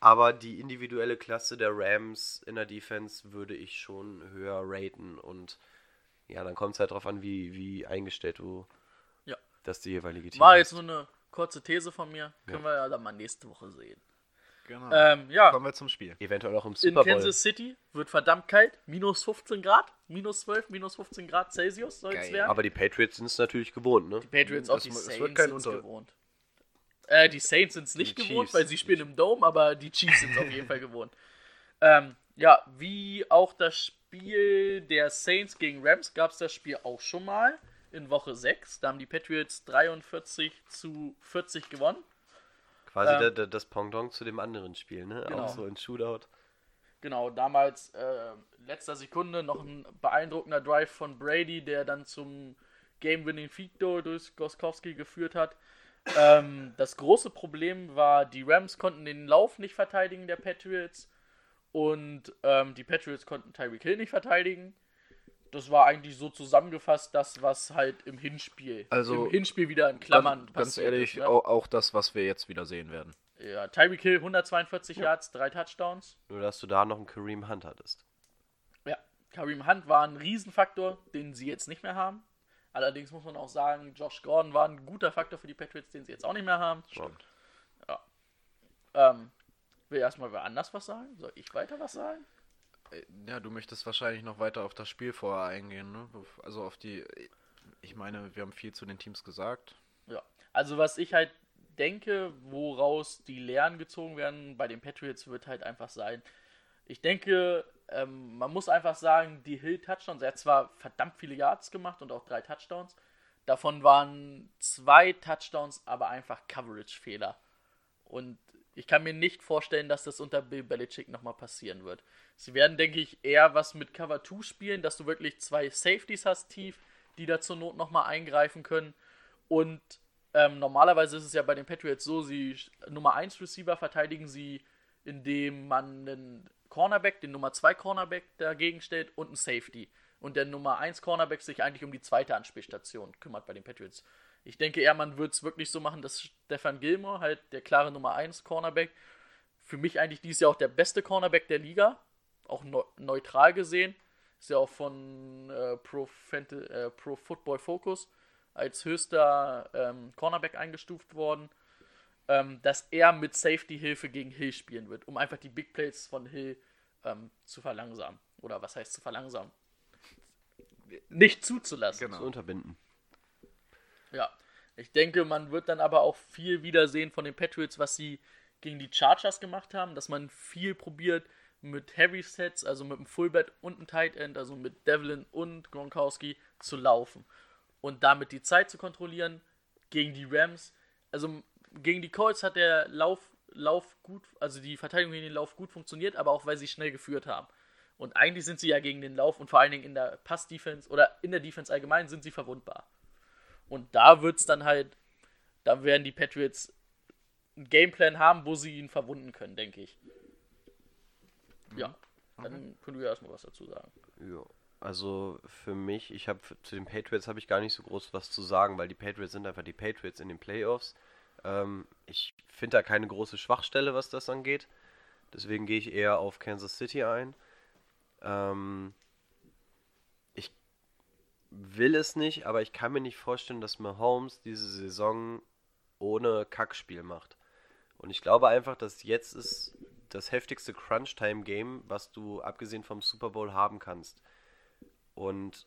Aber die individuelle Klasse der Rams in der Defense würde ich schon höher raten. Und ja, dann kommt es halt drauf an, wie, wie eingestellt du
Ja.
das die jeweilige Team
War
hast.
jetzt nur eine kurze These von mir. Können wir ja dann mal nächste Woche sehen.
Genau.
Ähm, ja,
Kommen wir zum Spiel.
Eventuell auch im
in
Super Bowl.
Kansas City wird verdammt kalt. Minus 15 Grad, minus 12, minus 15 Grad Celsius soll es werden.
Aber die Patriots sind es natürlich gewohnt, ne?
Die Patriots, auch
Es
die
es wird
Saints
kein
es
Unter-
gewohnt. Äh, die Saints sind es nicht
Die
gewohnt,
Chiefs.
weil sie spielen im Dome, aber die Chiefs sind es auf jeden Fall gewohnt. Ähm, ja, wie auch das Spiel der Saints gegen Rams gab es das Spiel auch schon mal in Woche 6. Da haben die Patriots 43 zu 40 gewonnen.
Quasi
Ähm,
der, der, das Pendant zu dem anderen Spiel, ne?
Genau.
Auch so in Shootout.
Genau, damals äh, letzter Sekunde noch ein beeindruckender Drive von Brady, der dann zum Game-Winning Field Goal durch Goskowski geführt hat. Ähm, das große Problem war, die Rams konnten den Lauf nicht verteidigen der Patriots und ähm, die Patriots konnten Tyreek Hill nicht verteidigen. Das war eigentlich so zusammengefasst das, was halt im Hinspiel,
Also,
im Hinspiel wieder in Klammern
ganz, ganz
passiert
ehrlich,
ist, ne?
auch, auch das, was wir jetzt wieder sehen werden.
Ja, Tyreek Hill 142 Yards, drei Touchdowns.
Nur, dass du da noch einen Kareem Hunt hattest.
Ja, Kareem Hunt war ein Riesenfaktor, den sie jetzt nicht mehr haben. Allerdings muss man auch sagen, Josh Gordon war ein guter Faktor für die Patriots, den sie jetzt auch nicht mehr haben.
Stimmt.
Ähm, will erstmal wer anders was sagen? Soll ich weiter was sagen?
Äh, Ja, du möchtest wahrscheinlich noch weiter auf das Spiel vorher eingehen, ne? Also auf die. Ich meine, wir haben viel zu den Teams gesagt.
Ja. Also was ich halt denke, woraus die Lehren gezogen werden bei den Patriots, wird halt einfach sein. Ich denke, ähm, man muss einfach sagen, die Hill Touchdowns, er hat zwar verdammt viele Yards gemacht und auch drei Touchdowns. Davon waren zwei Touchdowns aber einfach Coverage-Fehler. Und ich kann mir nicht vorstellen, dass das unter Bill Belichick nochmal passieren wird. Sie werden, denke ich, eher was mit Cover 2 spielen, dass du wirklich zwei Safeties hast tief, die da zur Not nochmal eingreifen können. Und ähm, normalerweise ist es ja bei den Patriots so, sie Nummer 1 Receiver verteidigen sie, indem man einen Cornerback, den Nummer 2 Cornerback dagegen stellt und einen Safety. Und der Nummer 1 Cornerback sich eigentlich um die zweite Anspielstation kümmert bei den Patriots. Ich denke eher, man wird es wirklich so machen, dass Stefan Gilmore, halt der klare Nummer 1 Cornerback, für mich eigentlich dieses Jahr auch der beste Cornerback der Liga, auch neu neutral gesehen, ist ja auch von äh, Pro, äh, Pro Football Focus als höchster ähm, Cornerback eingestuft worden, ähm, dass er mit Safety-Hilfe gegen Hill spielen wird, um einfach die Big Plays von Hill ähm, zu verlangsamen. Oder was heißt zu verlangsamen? Nicht zuzulassen.
Genau.
Zu unterbinden.
Ja, ich denke, man wird dann aber auch viel wiedersehen von den Patriots, was sie gegen die Chargers gemacht haben, dass man viel probiert mit Heavy Sets, also mit einem Fullback und einem Tight End, also mit Devlin und Gronkowski zu laufen und damit die Zeit zu kontrollieren gegen die Rams. Also gegen die Colts hat der Lauf, Lauf gut, also die Verteidigung gegen den Lauf gut funktioniert, aber auch weil sie schnell geführt haben. Und eigentlich sind sie ja gegen den Lauf und vor allen Dingen in der Pass-Defense oder in der Defense allgemein sind sie verwundbar. Und da wird es dann halt, da werden die Patriots einen Gameplan haben, wo sie ihn verwunden können, denke ich. Ja, dann können wir erstmal was dazu sagen.
Ja. Also für mich, ich habe zu den Patriots habe ich gar nicht so groß was zu sagen, weil die Patriots sind einfach die Patriots in den Playoffs. Ähm, ich finde da keine große Schwachstelle, was das angeht. Deswegen gehe ich eher auf Kansas City ein. Ähm, ich will es nicht, aber ich kann mir nicht vorstellen, dass Mahomes diese Saison ohne Kackspiel macht. Und ich glaube einfach, dass jetzt ist das heftigste Crunch-Time-Game, was du abgesehen vom Super Bowl haben kannst. Und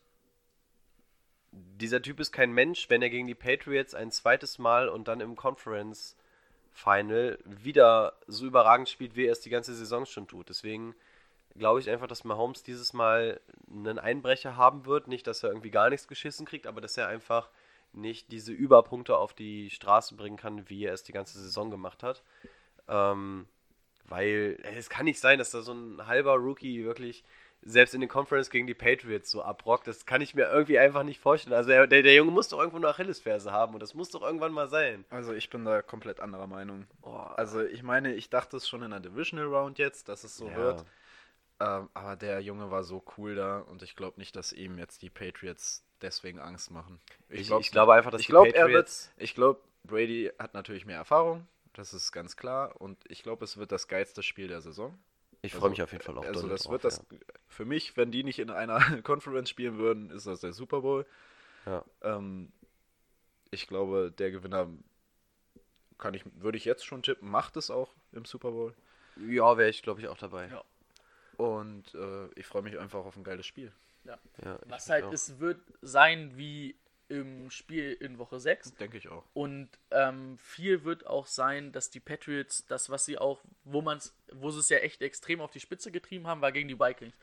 dieser Typ ist kein Mensch, wenn er gegen die Patriots ein zweites Mal und dann im Conference Final wieder so überragend spielt, wie er es die ganze Saison schon tut. Deswegen glaube ich einfach, dass Mahomes dieses Mal einen Einbrecher haben wird. Nicht, dass er irgendwie gar nichts geschissen kriegt, aber dass er einfach nicht diese Überpunkte auf die Straße bringen kann, wie er es die ganze Saison gemacht hat. Ähm, weil es kann nicht sein, dass da so ein halber Rookie wirklich selbst in den Conference gegen die Patriots so abrockt. Das kann ich mir irgendwie einfach nicht vorstellen. Also der, der, Junge muss doch irgendwo eine Achillesferse haben und das muss doch irgendwann mal sein.
Also ich bin da komplett anderer Meinung.
Oh.
Also ich meine, ich dachte es schon in der Divisional Round jetzt, dass es so
Ja.
wird. Ähm, aber der Junge war so cool da und ich glaube nicht, dass ihm jetzt die Patriots deswegen Angst machen.
Ich,
glaub-
ich glaube einfach, dass
ich
die
glaube, er wird.
Patriots...
Ich glaube, Brady hat natürlich mehr Erfahrung. Das ist ganz klar. Und ich glaube, es wird das geilste Spiel der Saison.
Ich
Also,
freue mich auf jeden Fall auch
Also das
drauf,
wird das für mich, wenn die nicht in einer Conference spielen würden, ist das der Super Bowl.
Ja.
Ähm, ich glaube, der Gewinner kann ich, würde ich jetzt schon tippen, macht es auch im Super Bowl.
Ja, wäre ich, glaube ich, auch dabei.
Ja.
Und äh, ich freue mich einfach auf ein geiles Spiel.
Ja, ich
Was halt
auch.
es wird sein wie im Spiel in Woche 6.
Denke ich auch.
Und ähm, viel wird auch sein, dass die Patriots, das, was sie auch, wo man's, wo sie es ja echt extrem auf die Spitze getrieben haben, war gegen die Vikings.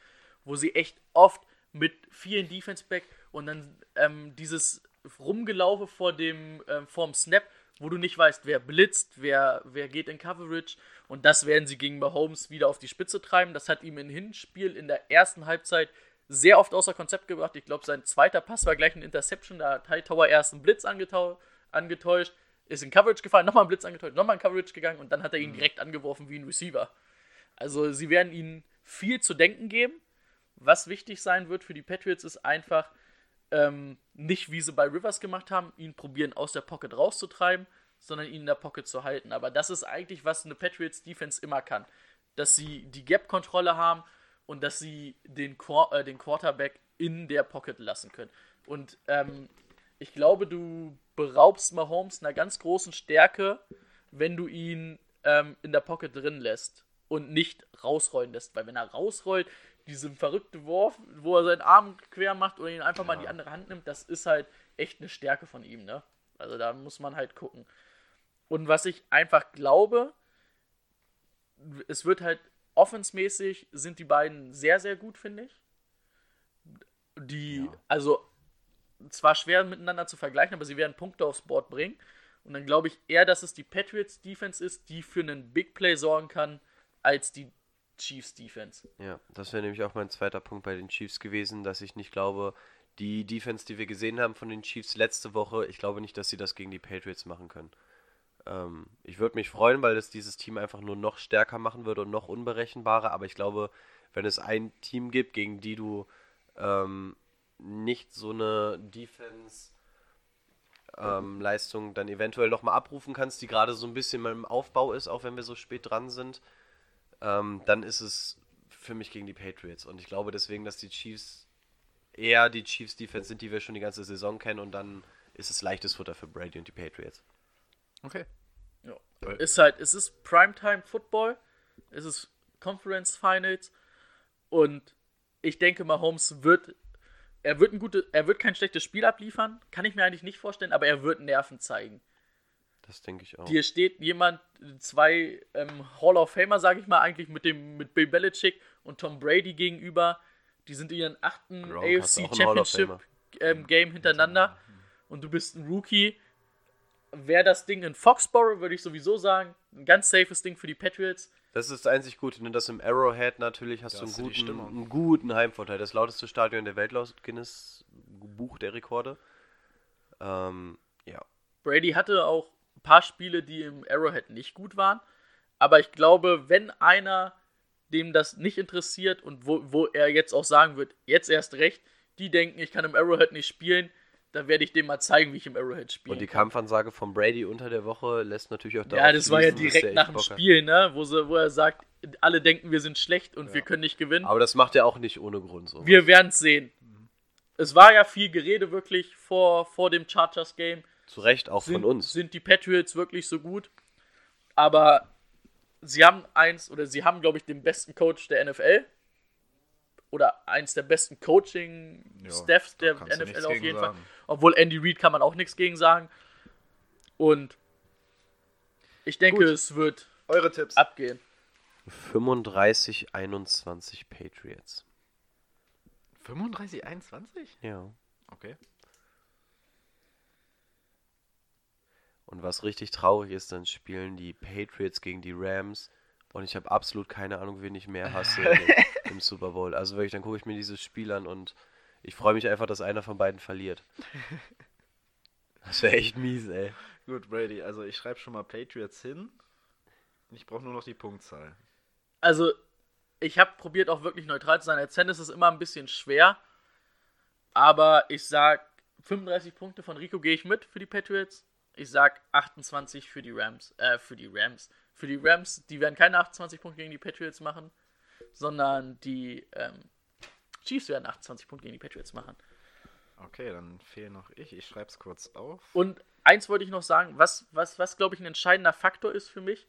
Wo sie echt oft mit vielen Defense Back und dann ähm, dieses Rumgelaufe vor dem ähm, vorm Snap, wo du nicht weißt, wer blitzt, wer, wer geht in Coverage. Und das werden sie gegen Mahomes wieder auf die Spitze treiben. Das hat ihm im Hinspiel in der ersten Halbzeit sehr oft außer Konzept gebracht. Ich glaube, sein zweiter Pass war gleich ein Interception. Da hat Hightower erst einen Blitz angetäuscht, ist in Coverage gefallen, nochmal einen Blitz angetäuscht, nochmal in Coverage gegangen und dann hat er ihn direkt angeworfen wie ein Receiver. Also sie werden ihnen viel zu denken geben. Was wichtig sein wird für die Patriots ist einfach ähm, nicht, wie sie bei Rivers gemacht haben, ihn probieren aus der Pocket rauszutreiben, sondern ihn in der Pocket zu halten. Aber das ist eigentlich, was eine Patriots Defense immer kann. Dass sie die Gap-Kontrolle haben und dass sie den, Quar äh, den Quarterback in der Pocket lassen können. Und ähm, ich glaube, du beraubst Mahomes einer ganz großen Stärke, wenn du ihn ähm, in der Pocket drin lässt und nicht rausrollen lässt. Weil wenn er rausrollt, diesen verrückten Wurf, wo er seinen Arm quer macht oder ihn einfach mal in die andere Hand nimmt, das ist halt echt eine Stärke von ihm, ne? Also da muss man halt gucken. Und was ich einfach glaube, es wird halt offensmäßig sind die beiden sehr, sehr gut, finde ich. Die, also zwar schwer miteinander zu vergleichen, aber sie werden Punkte aufs Board bringen. Und dann glaube ich eher, dass es die Patriots Defense ist, die für einen Big Play sorgen kann, als die Chiefs Defense.
Ja, das wäre nämlich auch mein zweiter Punkt bei den Chiefs gewesen, dass ich nicht glaube, die Defense, die wir gesehen haben von den Chiefs letzte Woche, ich glaube nicht, dass sie das gegen die Patriots machen können. Ähm, ich würde mich freuen, weil es dieses Team einfach nur noch stärker machen würde und noch unberechenbarer, aber ich glaube, wenn es ein Team gibt, gegen die du ähm, nicht so eine Defense ähm, Leistung dann eventuell nochmal abrufen kannst, die gerade so ein bisschen im Aufbau ist, auch wenn wir so spät dran sind, ähm, dann ist es für mich gegen die Patriots. Und ich glaube deswegen, dass die Chiefs eher die Chiefs Defense sind, die wir schon die ganze Saison kennen und dann ist es leichtes Futter für Brady und die Patriots.
Okay.
Ja. Ist halt, es ist Primetime Football, es ist Conference Finals und ich denke, Mahomes wird, er wird ein gute, er wird kein schlechtes Spiel abliefern, kann ich mir eigentlich nicht vorstellen, aber er wird Nerven zeigen.
Das denke ich auch.
Dir steht jemand, zwei ähm, Hall of Famer, sage ich mal, eigentlich mit dem mit Bill Belichick und Tom Brady gegenüber. Die sind in ihren achten
du
AFC Championship ähm, Game hintereinander und du bist ein Rookie. Wäre das Ding in Foxborough, würde ich sowieso sagen. Ein ganz safes Ding für die Patriots.
Das ist das einzig Gute, ne? dass im Arrowhead natürlich hast
Da
du einen
hast
guten, einen guten Heimvorteil. Das lauteste Stadion der Welt laut Guinness Buch der Rekorde. Ähm, ja.
Brady hatte auch ein paar Spiele, die im Arrowhead nicht gut waren. Aber ich glaube, wenn einer, dem das nicht interessiert und wo, wo er jetzt auch sagen wird, jetzt erst recht, die denken, ich kann im Arrowhead nicht spielen, dann werde ich dem mal zeigen, wie ich im Arrowhead spiele.
Und die Kampfansage von Brady unter der Woche lässt natürlich auch
Ja,
darauf
das war ja direkt nach dem. Spiel, ne? Wo, sie, wo er sagt, alle denken, wir sind schlecht und wir können nicht gewinnen.
Aber das macht er auch nicht ohne Grund so.
Wir werden es sehen. Es war ja viel Gerede wirklich vor, vor dem Chargers-Game.
Zu Recht auch
Sind,
von uns.
sind die Patriots wirklich so gut? Aber sie haben eins, oder sie haben, glaube ich, den besten Coach der NFL. Oder eins der besten Coaching-Staffs der NFL auf jeden
sagen.
Fall. Obwohl Andy Reid kann man auch nichts gegen sagen. Und ich denke,
Gut.
es wird
Eure Tipps.
abgehen.
35, 21 Patriots.
35, 21?
Ja.
Okay.
Und was richtig traurig ist, dann spielen die Patriots gegen die Rams und ich habe absolut keine Ahnung, wen ich mehr hasse im, Super Bowl. Also wirklich, dann gucke ich mir dieses Spiel an und ich freue mich einfach, dass einer von beiden verliert. Das wäre echt mies, ey.
Gut, Brady, also ich schreibe schon mal Patriots hin. Ich brauche nur noch die Punktzahl.
Also, ich habe probiert auch wirklich neutral zu sein. Als Fan ist es immer ein bisschen schwer. Aber ich sag 35 Punkte von Rico gehe ich mit für die Patriots. Ich sag 28 für die Rams. Äh, für die Rams. Für die Rams, die werden keine 28 Punkte gegen die Patriots machen, sondern die ähm, Chiefs werden 28 Punkte gegen die Patriots machen.
Okay, dann fehlt noch ich. Ich schreibe es kurz auf.
Und eins wollte ich noch sagen, was, was, was glaube ich, ein entscheidender Faktor ist für mich,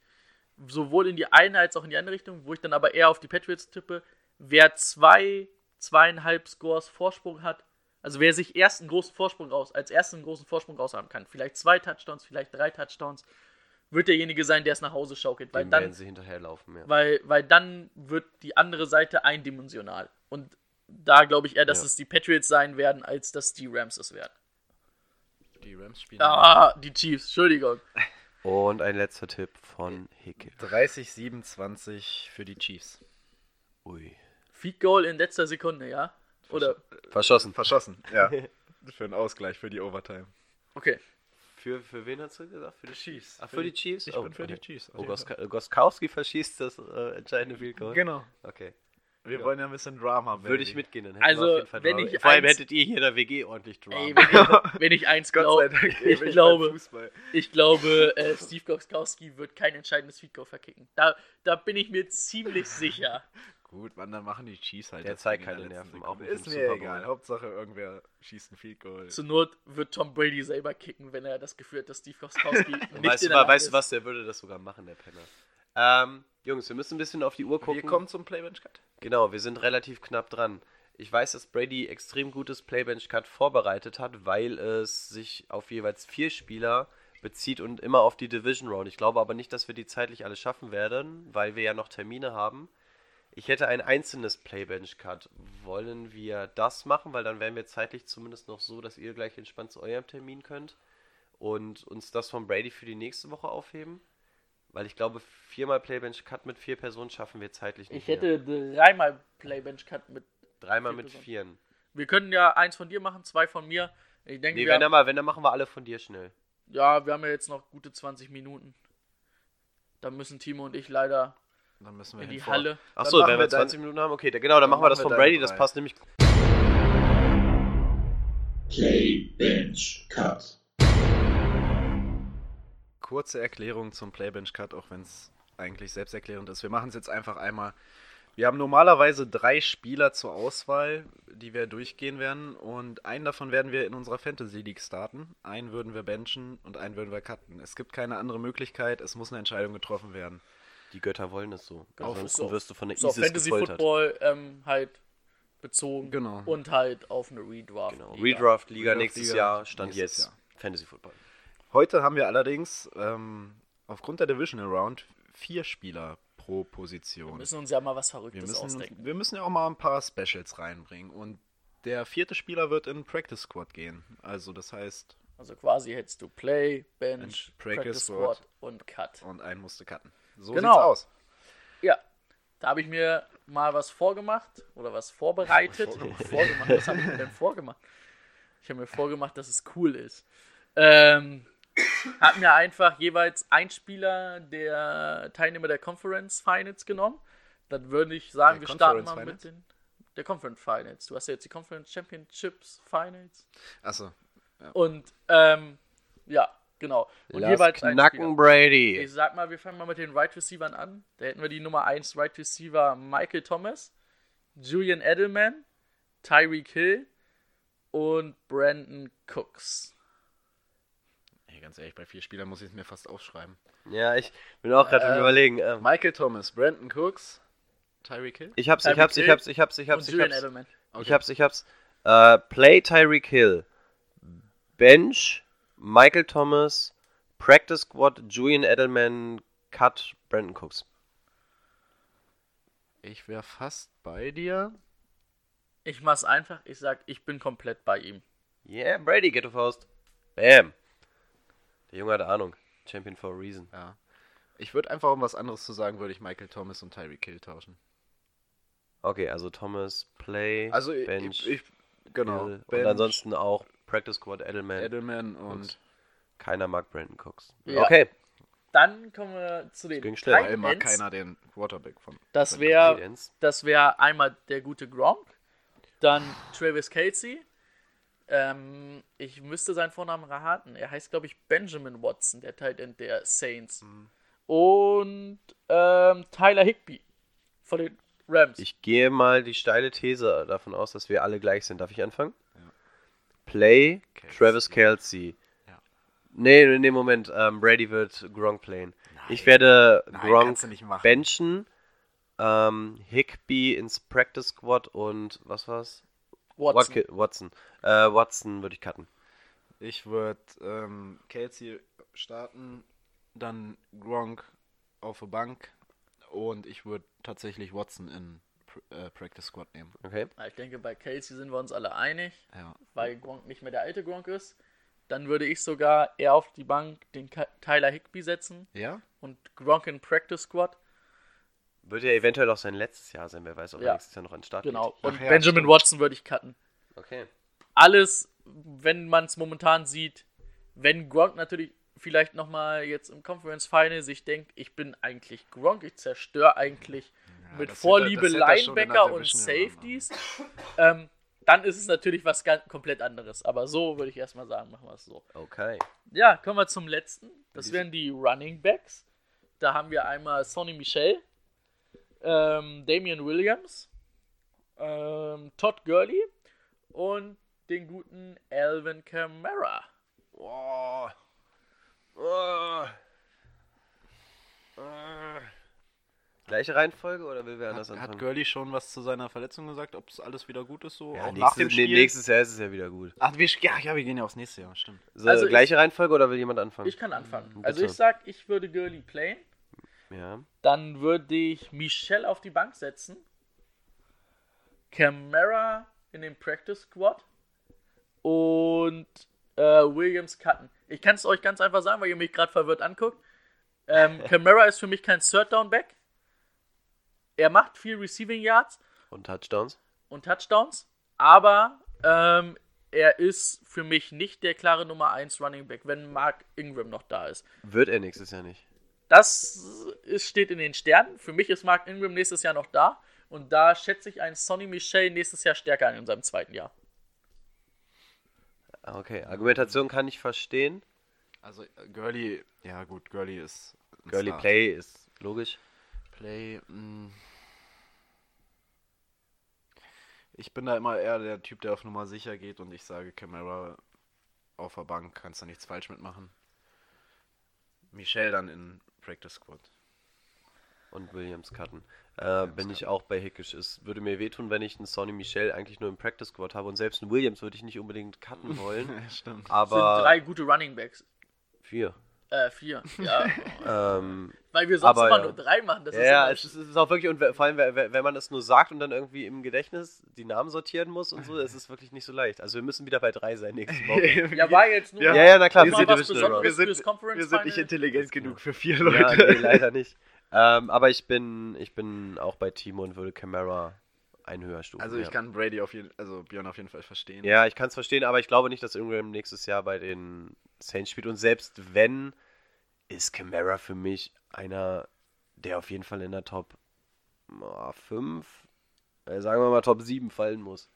sowohl in die eine als auch in die andere Richtung, wo ich dann aber eher auf die Patriots tippe, wer zwei, zweieinhalb Scores Vorsprung hat, also wer sich erst einen großen Vorsprung raus, als ersten einen großen Vorsprung raushaben kann, vielleicht zwei Touchdowns, vielleicht drei Touchdowns, wird derjenige sein, der es nach Hause schaukelt, weil
Dem
dann,
werden sie hinterherlaufen, ja.
weil, weil dann wird die andere Seite eindimensional. Und da glaube ich eher, dass
Ja.
es die Patriots sein werden, als dass die Rams es werden.
Die Rams spielen
Ah, die Chiefs, Entschuldigung.
Und ein letzter Tipp von Hicke.
30, 27 für die Chiefs.
Ui.
Feed Goal in letzter Sekunde, ja? Oder?
Verschossen.
Verschossen, ja. für einen Ausgleich, für die Overtime.
Okay.
Für, für wen hast du gesagt? Für die
Chiefs.
Ach, für die Chiefs?
Ich
Oh,
bin für die
okay.
Chiefs. auf
Oh, Goska. Goskowski verschießt das äh, entscheidende Field Goal.
Genau.
Okay.
Wir
Ja.
wollen ja ein bisschen Drama.
Würde ich
Baby.
mitgehen, dann hätten
Also,
wir auf jeden Fall
wenn
Drama.
ich
Vor allem hättet ihr hier in der WG ordentlich Drama.
Ey, wenn ich, wenn ich eins
Gott sei
glaube,
Dank.
ich
bin
glaube, ich glaube, äh, Steve Goskowski wird kein entscheidendes Feed Goal verkicken. Da, da bin ich mir ziemlich sicher.
Gut, wann dann machen die Chiefs halt.
Der zeigt keine Nerven, auch
Sekunde. Ist mir egal. Hauptsache irgendwer schießt ein Field Goal.
Zur Not wird Tom Brady selber kicken, wenn er das Gefühl hat, dass Steve Goskowski nicht
weißt,
in
du,
der
weißt du
ist.
was, der würde das sogar machen, der Penner. Ähm, Jungs, wir müssen ein bisschen auf die Uhr gucken.
Wir kommen zum Playbench Cut.
Genau, wir sind relativ knapp dran. Ich weiß, dass Brady extrem gutes Playbench-Cut vorbereitet hat, weil es sich auf jeweils vier Spieler bezieht und immer auf die Division Round. Ich glaube aber nicht, dass wir die zeitlich alle schaffen werden, weil wir ja noch Termine haben. Ich hätte ein einzelnes Playbench-Cut. Wollen wir das machen? Weil dann wären wir zeitlich zumindest noch so, dass ihr gleich entspannt zu eurem Termin könnt und uns das von Brady für die nächste Woche aufheben. Weil ich glaube, viermal Playbench-Cut mit vier Personen schaffen wir zeitlich nicht
Ich
mehr.
hätte dreimal Playbench Cut mit.
Dreimal
Vier
mit
Personen.
vieren.
Wir können ja eins von dir machen, zwei von mir. Ich denke,
Nee,
wir
wenn dann
haben,
mal, wenn dann machen wir alle von dir schnell.
ja, wir haben ja jetzt noch gute 20 Minuten. Da müssen Timo und ich leider
Dann müssen wir
in die
hinfort.
Halle.
Achso, wenn
wir
wir 20
deine-
Minuten haben, okay, genau, dann, machen wir das von Brady, das passt nämlich.
Play Bench Cut.
Kurze Erklärung zum Playbench Cut, auch wenn es eigentlich selbsterklärend ist. Wir machen es jetzt einfach einmal. Wir haben normalerweise drei Spieler zur Auswahl, die wir durchgehen werden. Und einen davon werden wir in unserer Fantasy League starten. Einen würden wir benchen und einen würden wir cutten. Es gibt keine andere Möglichkeit. Es muss eine Entscheidung getroffen werden.
Die Götter wollen es so.
Auf-
Ansonsten
so-
wirst du von der
So
ISIS
Fantasy
gefoltert.
Football ähm, halt bezogen.
Genau.
Und halt auf eine Redraft.
Genau.
Liga.
Redraft Liga
Redraft
nächstes
Liga
Jahr, Stand
nächstes
jetzt.
Jahr.
Fantasy Football.
Heute haben wir allerdings ähm, aufgrund der Divisional Round vier Spieler pro
Wir
Position.
müssen uns ja mal was
Wir
Verrücktes
müssen,
ausdenken.
wir müssen ja auch mal ein paar Specials reinbringen. Und der vierte Spieler wird in Practice Squad gehen. Also das heißt,
Also quasi hättest du Play, Bench,
Bench,
Practice,
Practice
Squad
Squad.
und Cut.
und einen musste cutten. So
Genau.
sieht's aus.
Ja, da habe ich mir mal was vorgemacht oder was vorbereitet. vorgemacht. Was habe ich mir denn vorgemacht? Ich habe mir vorgemacht, dass es cool ist. Ähm, habe mir einfach jeweils ein Spieler der Teilnehmer der Conference Finals genommen. Dann würde ich sagen,
Der
wir starten mal mit
Finals?
den der Conference Finals. Du hast ja jetzt die Conference Championships Finals.
Achso.
Und ähm, ja, genau. Und
Lass
jeweils
knacken. Brady.
Ich sag mal, wir fangen mal mit den Right Receivern an. Da hätten wir die Nummer 1 Right Receiver Michael Thomas, Julian Edelman, Tyreek Hill und Brandon Cooks.
Ey, ganz ehrlich, bei vier Spielern muss ich es mir fast aufschreiben.
Ja, ich bin auch gerade am
Äh,
überlegen. Ähm,
Michael Thomas, Brandon Cooks, Tyreek Hill.
ich hab's, ich hab's, ich hab's, ich hab's, ich hab's,
und
ich
Julian
hab's.
Edelman.
Ich hab's, ich hab's. Äh, Play Tyreek Hill. Bench, Michael Thomas, Practice Squad, Julian Edelman, Cut, Brandon Cooks.
Ich wäre fast bei dir.
Ich mach's einfach, ich sag, ich bin komplett bei ihm.
Yeah, Brady, get to Faust. Bam. Der Junge hat Ahnung. Champion for a reason.
Ja. Ich würde einfach, um was anderes zu sagen, würde ich Michael Thomas und Tyreek Hill tauschen.
Okay, also Thomas, Play,
Also ich,
Bench,
ich, ich genau.
Hill
Bench,
und ansonsten auch Practice Squad, Edelman.
Edelman und
Keiner mag Brandon Cooks.
Ja.
Okay.
Dann kommen wir zu den
ging schnell.
Tight
weil immer
Ends.
keiner den Quarterback von.
Das wäre
Tight Ends.
das wäre einmal der gute Gronk, dann Travis Casey. Ähm, ich müsste seinen Vornamen raten. Er heißt, glaube ich, Benjamin Watson, der Tight End der Saints.
Mhm.
Und ähm, Tyler Higby von den Rams.
Ich gehe mal die steile These davon aus, dass wir alle gleich sind. Darf ich anfangen? Play,
Kelsey.
Travis Kelsey.
Ja.
Nee, nee, nee, Moment. Ähm, Brady wird Gronk playen. Ich werde
Nein,
Gronk benchen, ähm, Higby ins Practice Squad und was war's?
Watson.
Watson. Äh, Watson würde ich cutten.
Ich würde ähm, Kelsey starten, dann Gronk auf der Bank und ich würde tatsächlich Watson in äh, Practice Squad nehmen.
Okay.
Ja, Ich denke, bei Casey sind wir uns alle einig,
Ja.
weil Gronk nicht mehr der alte Gronk ist. Dann würde ich sogar eher auf die Bank den Ka- Tyler Higby setzen
Ja?
und Gronk in Practice Squad.
Wird ja eventuell auch sein letztes Jahr sein. Wer weiß, ob er
Ja.
nächstes Jahr noch an den Start
Genau.
Ach
Und
ja,
Benjamin
stimmt.
Watson würde ich cutten.
geht. Okay.
Alles, wenn man es momentan sieht, wenn Gronk natürlich vielleicht nochmal jetzt im Conference Final sich denkt, ich bin eigentlich Gronk, ich zerstöre eigentlich mit
das hätte-
Vorliebe
hätte er
Linebacker und Safeties, ähm, dann ist es natürlich was ganz komplett anderes. Aber so würde ich erstmal sagen, machen wir es so.
Okay.
Ja, kommen wir zum letzten. Das wären die Running Backs. Da haben wir einmal Sonny Michel, ähm, Damian Williams, ähm, Todd Gurley und den guten Alvin Kamara.
Oh. Oh. Oh. Gleiche Reihenfolge oder will wer anders
Hat,
anfangen?
hat Gurley schon was zu seiner Verletzung gesagt, ob es alles wieder gut ist so?
ja,
auch
nächstes,
nach dem Spiel?
nee, nächstes Jahr ist es ja wieder gut.
Ach, wir, ja, ja, wir gehen ja aufs nächste Jahr, stimmt.
So,
Also ich-
gleiche Reihenfolge oder will jemand anfangen?
Ich kann anfangen.
Bitte.
Also ich sag, ich würde Gurley playen.
ja.
Dann würde ich Michel auf die Bank setzen. Camara in den Practice Squad. Und äh, Williams cutten. Ich kann es euch ganz einfach sagen, weil ihr mich gerade verwirrt anguckt. Ähm, Camara ist für mich kein Third Down Back. Er macht viel Receiving Yards
Und Touchdowns?
und Touchdowns, aber ähm, er ist für mich nicht der klare Nummer 1 Running Back, wenn Mark Ingram noch da ist.
Wird er nächstes Jahr nicht.
Das ist, steht in den Sternen. Für mich ist Mark Ingram nächstes Jahr noch da. Und da schätze ich einen Sonny Michel nächstes Jahr stärker ein in seinem zweiten Jahr.
Ah, Okay, Argumentation kann ich verstehen.
Also äh, Gurley, ja gut, Gurley ist
Girly
Start.
Play ist logisch.
Play, mh. Ich bin da immer eher der Typ, der auf Nummer sicher geht und ich sage Camara auf der Bank, kannst du nichts falsch mitmachen. Michel dann in Practice Squad.
Und Williams cutten. Äh, bin ich auch bei Hickisch. Es würde mir wehtun, wenn ich einen Sonny Michel eigentlich nur im Practice Squad habe und selbst einen Williams würde ich nicht unbedingt cutten wollen.
Stimmt.
sind
aber
drei gute Running Backs.
vier.
Äh, vier. Ja.
Ähm,
Weil wir sonst
Aber
immer
ja.
nur drei machen. Das
ja,
ist
ja, es ist, auch wirklich, und vor allem, we- we- wenn man das nur sagt und dann irgendwie im Gedächtnis die Namen sortieren muss und so, es ist wirklich nicht so leicht. Also wir müssen wieder bei drei sein nächste Woche.
ja, war jetzt nur
Ja,
ja, ja, na klar,
wir
wir
sind
sind
fürs Conference
wir sind nicht intelligent genug für vier
Ja,
Leute.
nee, leider nicht. Ähm, aber ich bin, ich bin auch bei Timo und würde Camara ein höher stufen.
Also ich
ja.
kann Brady auf jeden also Björn auf jeden Fall verstehen.
Ja, ich kann es verstehen, aber ich glaube nicht, dass Ingram nächstes Jahr bei den Saints spielt. Und selbst wenn, ist Camara für mich einer, der auf jeden Fall in der Top 5, äh, sagen wir mal Top 7 fallen muss.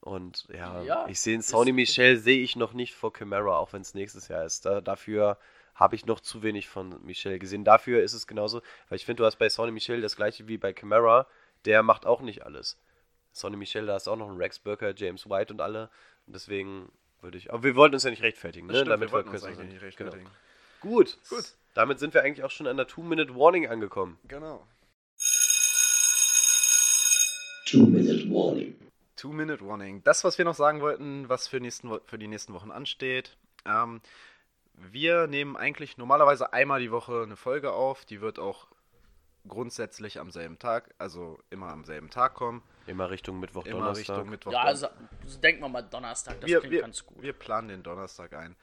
Und ja,
Ja,
ich sehe einen Sony Michel sehe ich noch nicht vor Camara, auch wenn es nächstes Jahr ist. Da, dafür habe ich noch zu wenig von Michel gesehen. Dafür ist es genauso, weil ich finde, du hast bei Sonny Michel das gleiche wie bei Camara, der macht auch nicht alles. Sonny Michel, da ist auch noch ein Rex Burker, James White und alle. Und deswegen würde ich. Aber wir wollten uns ja nicht rechtfertigen, ne?
Stimmt,
damit
wir wollten uns
kürzer
eigentlich
sind.
nicht
Genau.
rechtfertigen.
Gut.
Gut.
Damit sind wir eigentlich auch schon an der Two-Minute-Warning angekommen.
Genau.
Two-Minute Warning.
Two-Minute-Warning. Das, was wir noch sagen wollten, was für, nächsten, für die nächsten Wochen ansteht. Ähm, wir nehmen eigentlich normalerweise einmal die Woche eine Folge auf. Die wird auch grundsätzlich am selben Tag, also immer am selben Tag kommen.
Immer Richtung Mittwoch,
Immer
Donnerstag.
Richtung Mittwoch.
Ja, also, denken wir mal Donnerstag, das
wir,
klingt
wir,
ganz gut.
wir planen den Donnerstag ein.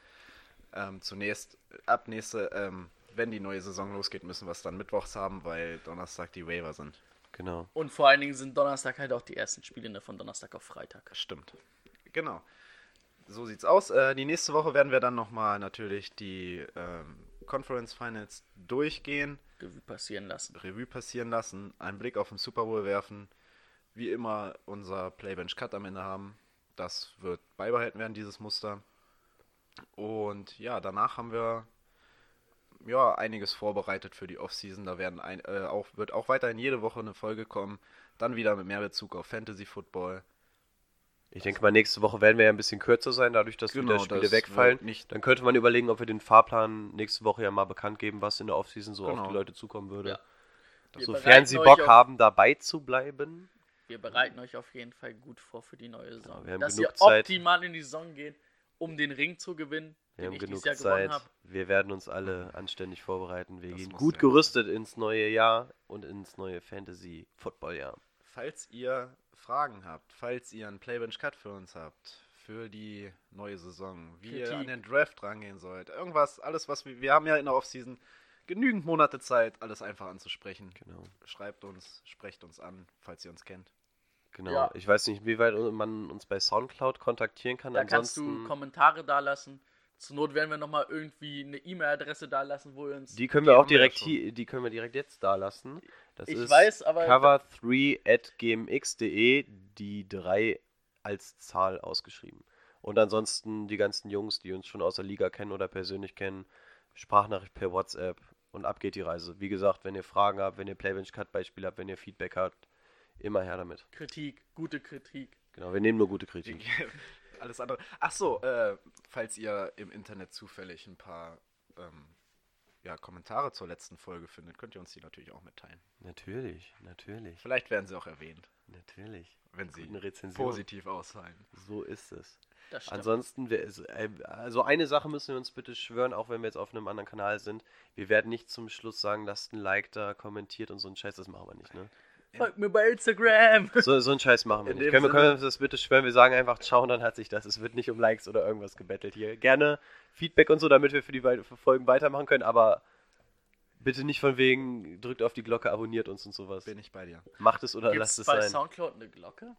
Ähm, zunächst, ab nächste, ähm, wenn die neue Saison losgeht, müssen wir es dann mittwochs haben, weil Donnerstag die Waiver sind.
Genau.
Und vor allen Dingen sind Donnerstag halt auch die ersten Spiele ne, von Donnerstag auf Freitag.
Stimmt. Genau. So sieht's aus. Äh, die nächste Woche werden wir dann nochmal natürlich die ähm, Conference Finals durchgehen,
Revue passieren lassen.
Revue passieren lassen, einen Blick auf den Super Bowl werfen, wie immer unser Playbench Cut am Ende haben. Das wird beibehalten werden, dieses Muster. Und ja, danach haben wir ja einiges vorbereitet für die Offseason. Da werden ein, äh, auch, wird auch weiterhin jede Woche eine Folge kommen. Dann wieder mit mehr Bezug auf Fantasy Football.
Ich denke mal, nächste Woche werden wir ja ein bisschen kürzer sein, dadurch, dass
Genau,
wieder Spiele
das
wegfallen.
nicht-
Dann könnte man überlegen, ob wir den Fahrplan nächste Woche ja mal bekannt geben, was in der Offseason so auf
Genau.
die Leute zukommen würde.
Ja.
Sofern sie Bock
auf-
haben, dabei zu bleiben.
Wir bereiten euch auf jeden Fall gut vor für die neue Saison.
wir haben
Dass
genug
ihr
Zeit.
optimal in die Saison geht, um den Ring zu gewinnen,
Wir
den
haben
ich
genug
dieses Jahr
Zeit.
gewonnen habe.
Wir werden uns alle anständig vorbereiten. Wir
Das
gehen gut
sein.
gerüstet ins neue Jahr und ins neue Fantasy-Football-Jahr.
Falls ihr Fragen habt, falls ihr einen Playbench Cut für uns habt, für die neue Saison, wie ihr
Kritik.
an den Draft rangehen sollt, irgendwas, alles was wir, wir haben ja in der Offseason genügend Monate Zeit, alles einfach anzusprechen.
Genau.
Schreibt uns, sprecht uns an, falls ihr uns kennt.
Genau.
Ja.
Ich weiß nicht, wie weit man uns bei Soundcloud kontaktieren kann.
Da kannst
Ansonsten,
du Kommentare dalassen. Zur Not werden wir nochmal irgendwie eine E-Mail-Adresse dalassen, wo ihr uns.
die können wir
Die
auch
wir
direkt hier, die können wir direkt jetzt da lassen. Das
Ich
ist
weiß, aber-
cover3 at gmx.de, die 3 als Zahl ausgeschrieben. Und ansonsten die ganzen Jungs, die uns schon aus der Liga kennen oder persönlich kennen, Sprachnachricht per WhatsApp und ab geht die Reise. Wie gesagt, wenn ihr Fragen habt, wenn ihr Playbench-Cut-Beispiele habt, wenn ihr Feedback habt, immer her damit.
Kritik, gute Kritik.
Genau, wir nehmen nur gute Kritik.
alles andere. Ach so, äh, falls ihr im Internet zufällig ein paar ähm, ja, Kommentare zur letzten Folge findet, könnt ihr uns die natürlich auch mitteilen.
Natürlich, natürlich,
Vielleicht werden sie auch erwähnt,
natürlich.
wenn sie positiv ausfallen.
So ist es.
Das stimmt.
Ansonsten, äh, also eine Sache müssen wir uns bitte schwören, auch wenn wir jetzt auf einem anderen Kanal sind. Wir werden nicht zum Schluss sagen, lasst ein Like da, kommentiert und so ein Scheiß, das machen wir nicht, ne?
Folgt mir bei Instagram.
So, so einen Scheiß machen wir
In
nicht. Können wir, können wir das bitte schwören? Wir sagen einfach, ciao und dann hat sich das. Es wird nicht um Likes oder irgendwas gebettelt hier. Gerne Feedback und so, damit wir für die Folgen weitermachen können, aber bitte nicht von wegen, drückt auf die Glocke, abonniert uns und sowas.
Bin ich bei dir.
Macht es oder
Gibt
lasst
es
es
bei
sein.
Soundcloud eine Glocke?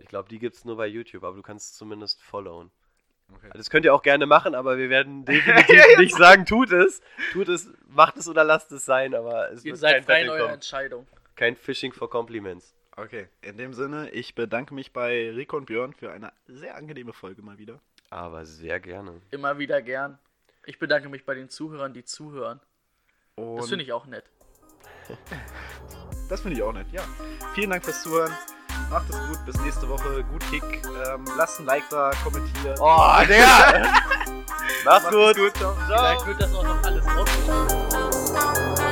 Ich glaube, die gibt es nur bei YouTube, aber du kannst zumindest followen.
Okay.
Das könnt ihr auch gerne machen, aber wir werden definitiv nicht sagen, tut es. Tut es, macht es oder lasst es sein, aber es
Ihr
wird
seid
kein
frei in eurer. Entscheidung.
Kein Phishing for Compliments.
Okay, in dem Sinne, ich bedanke mich bei Rico und Björn für eine sehr angenehme Folge mal wieder.
Aber sehr gerne.
Immer wieder gern. Ich bedanke mich bei den Zuhörern, die zuhören.
Und
Das finde ich auch nett.
Das finde ich auch nett, ja. Vielen Dank fürs Zuhören. Macht es gut, bis nächste Woche. Gut Kick. Ähm, lasst ein Like da, kommentiert.
Oh, Digga! Mach's
Macht
gut.
es gut. Ciao.
Vielleicht wird das auch noch alles rausgeschnitten.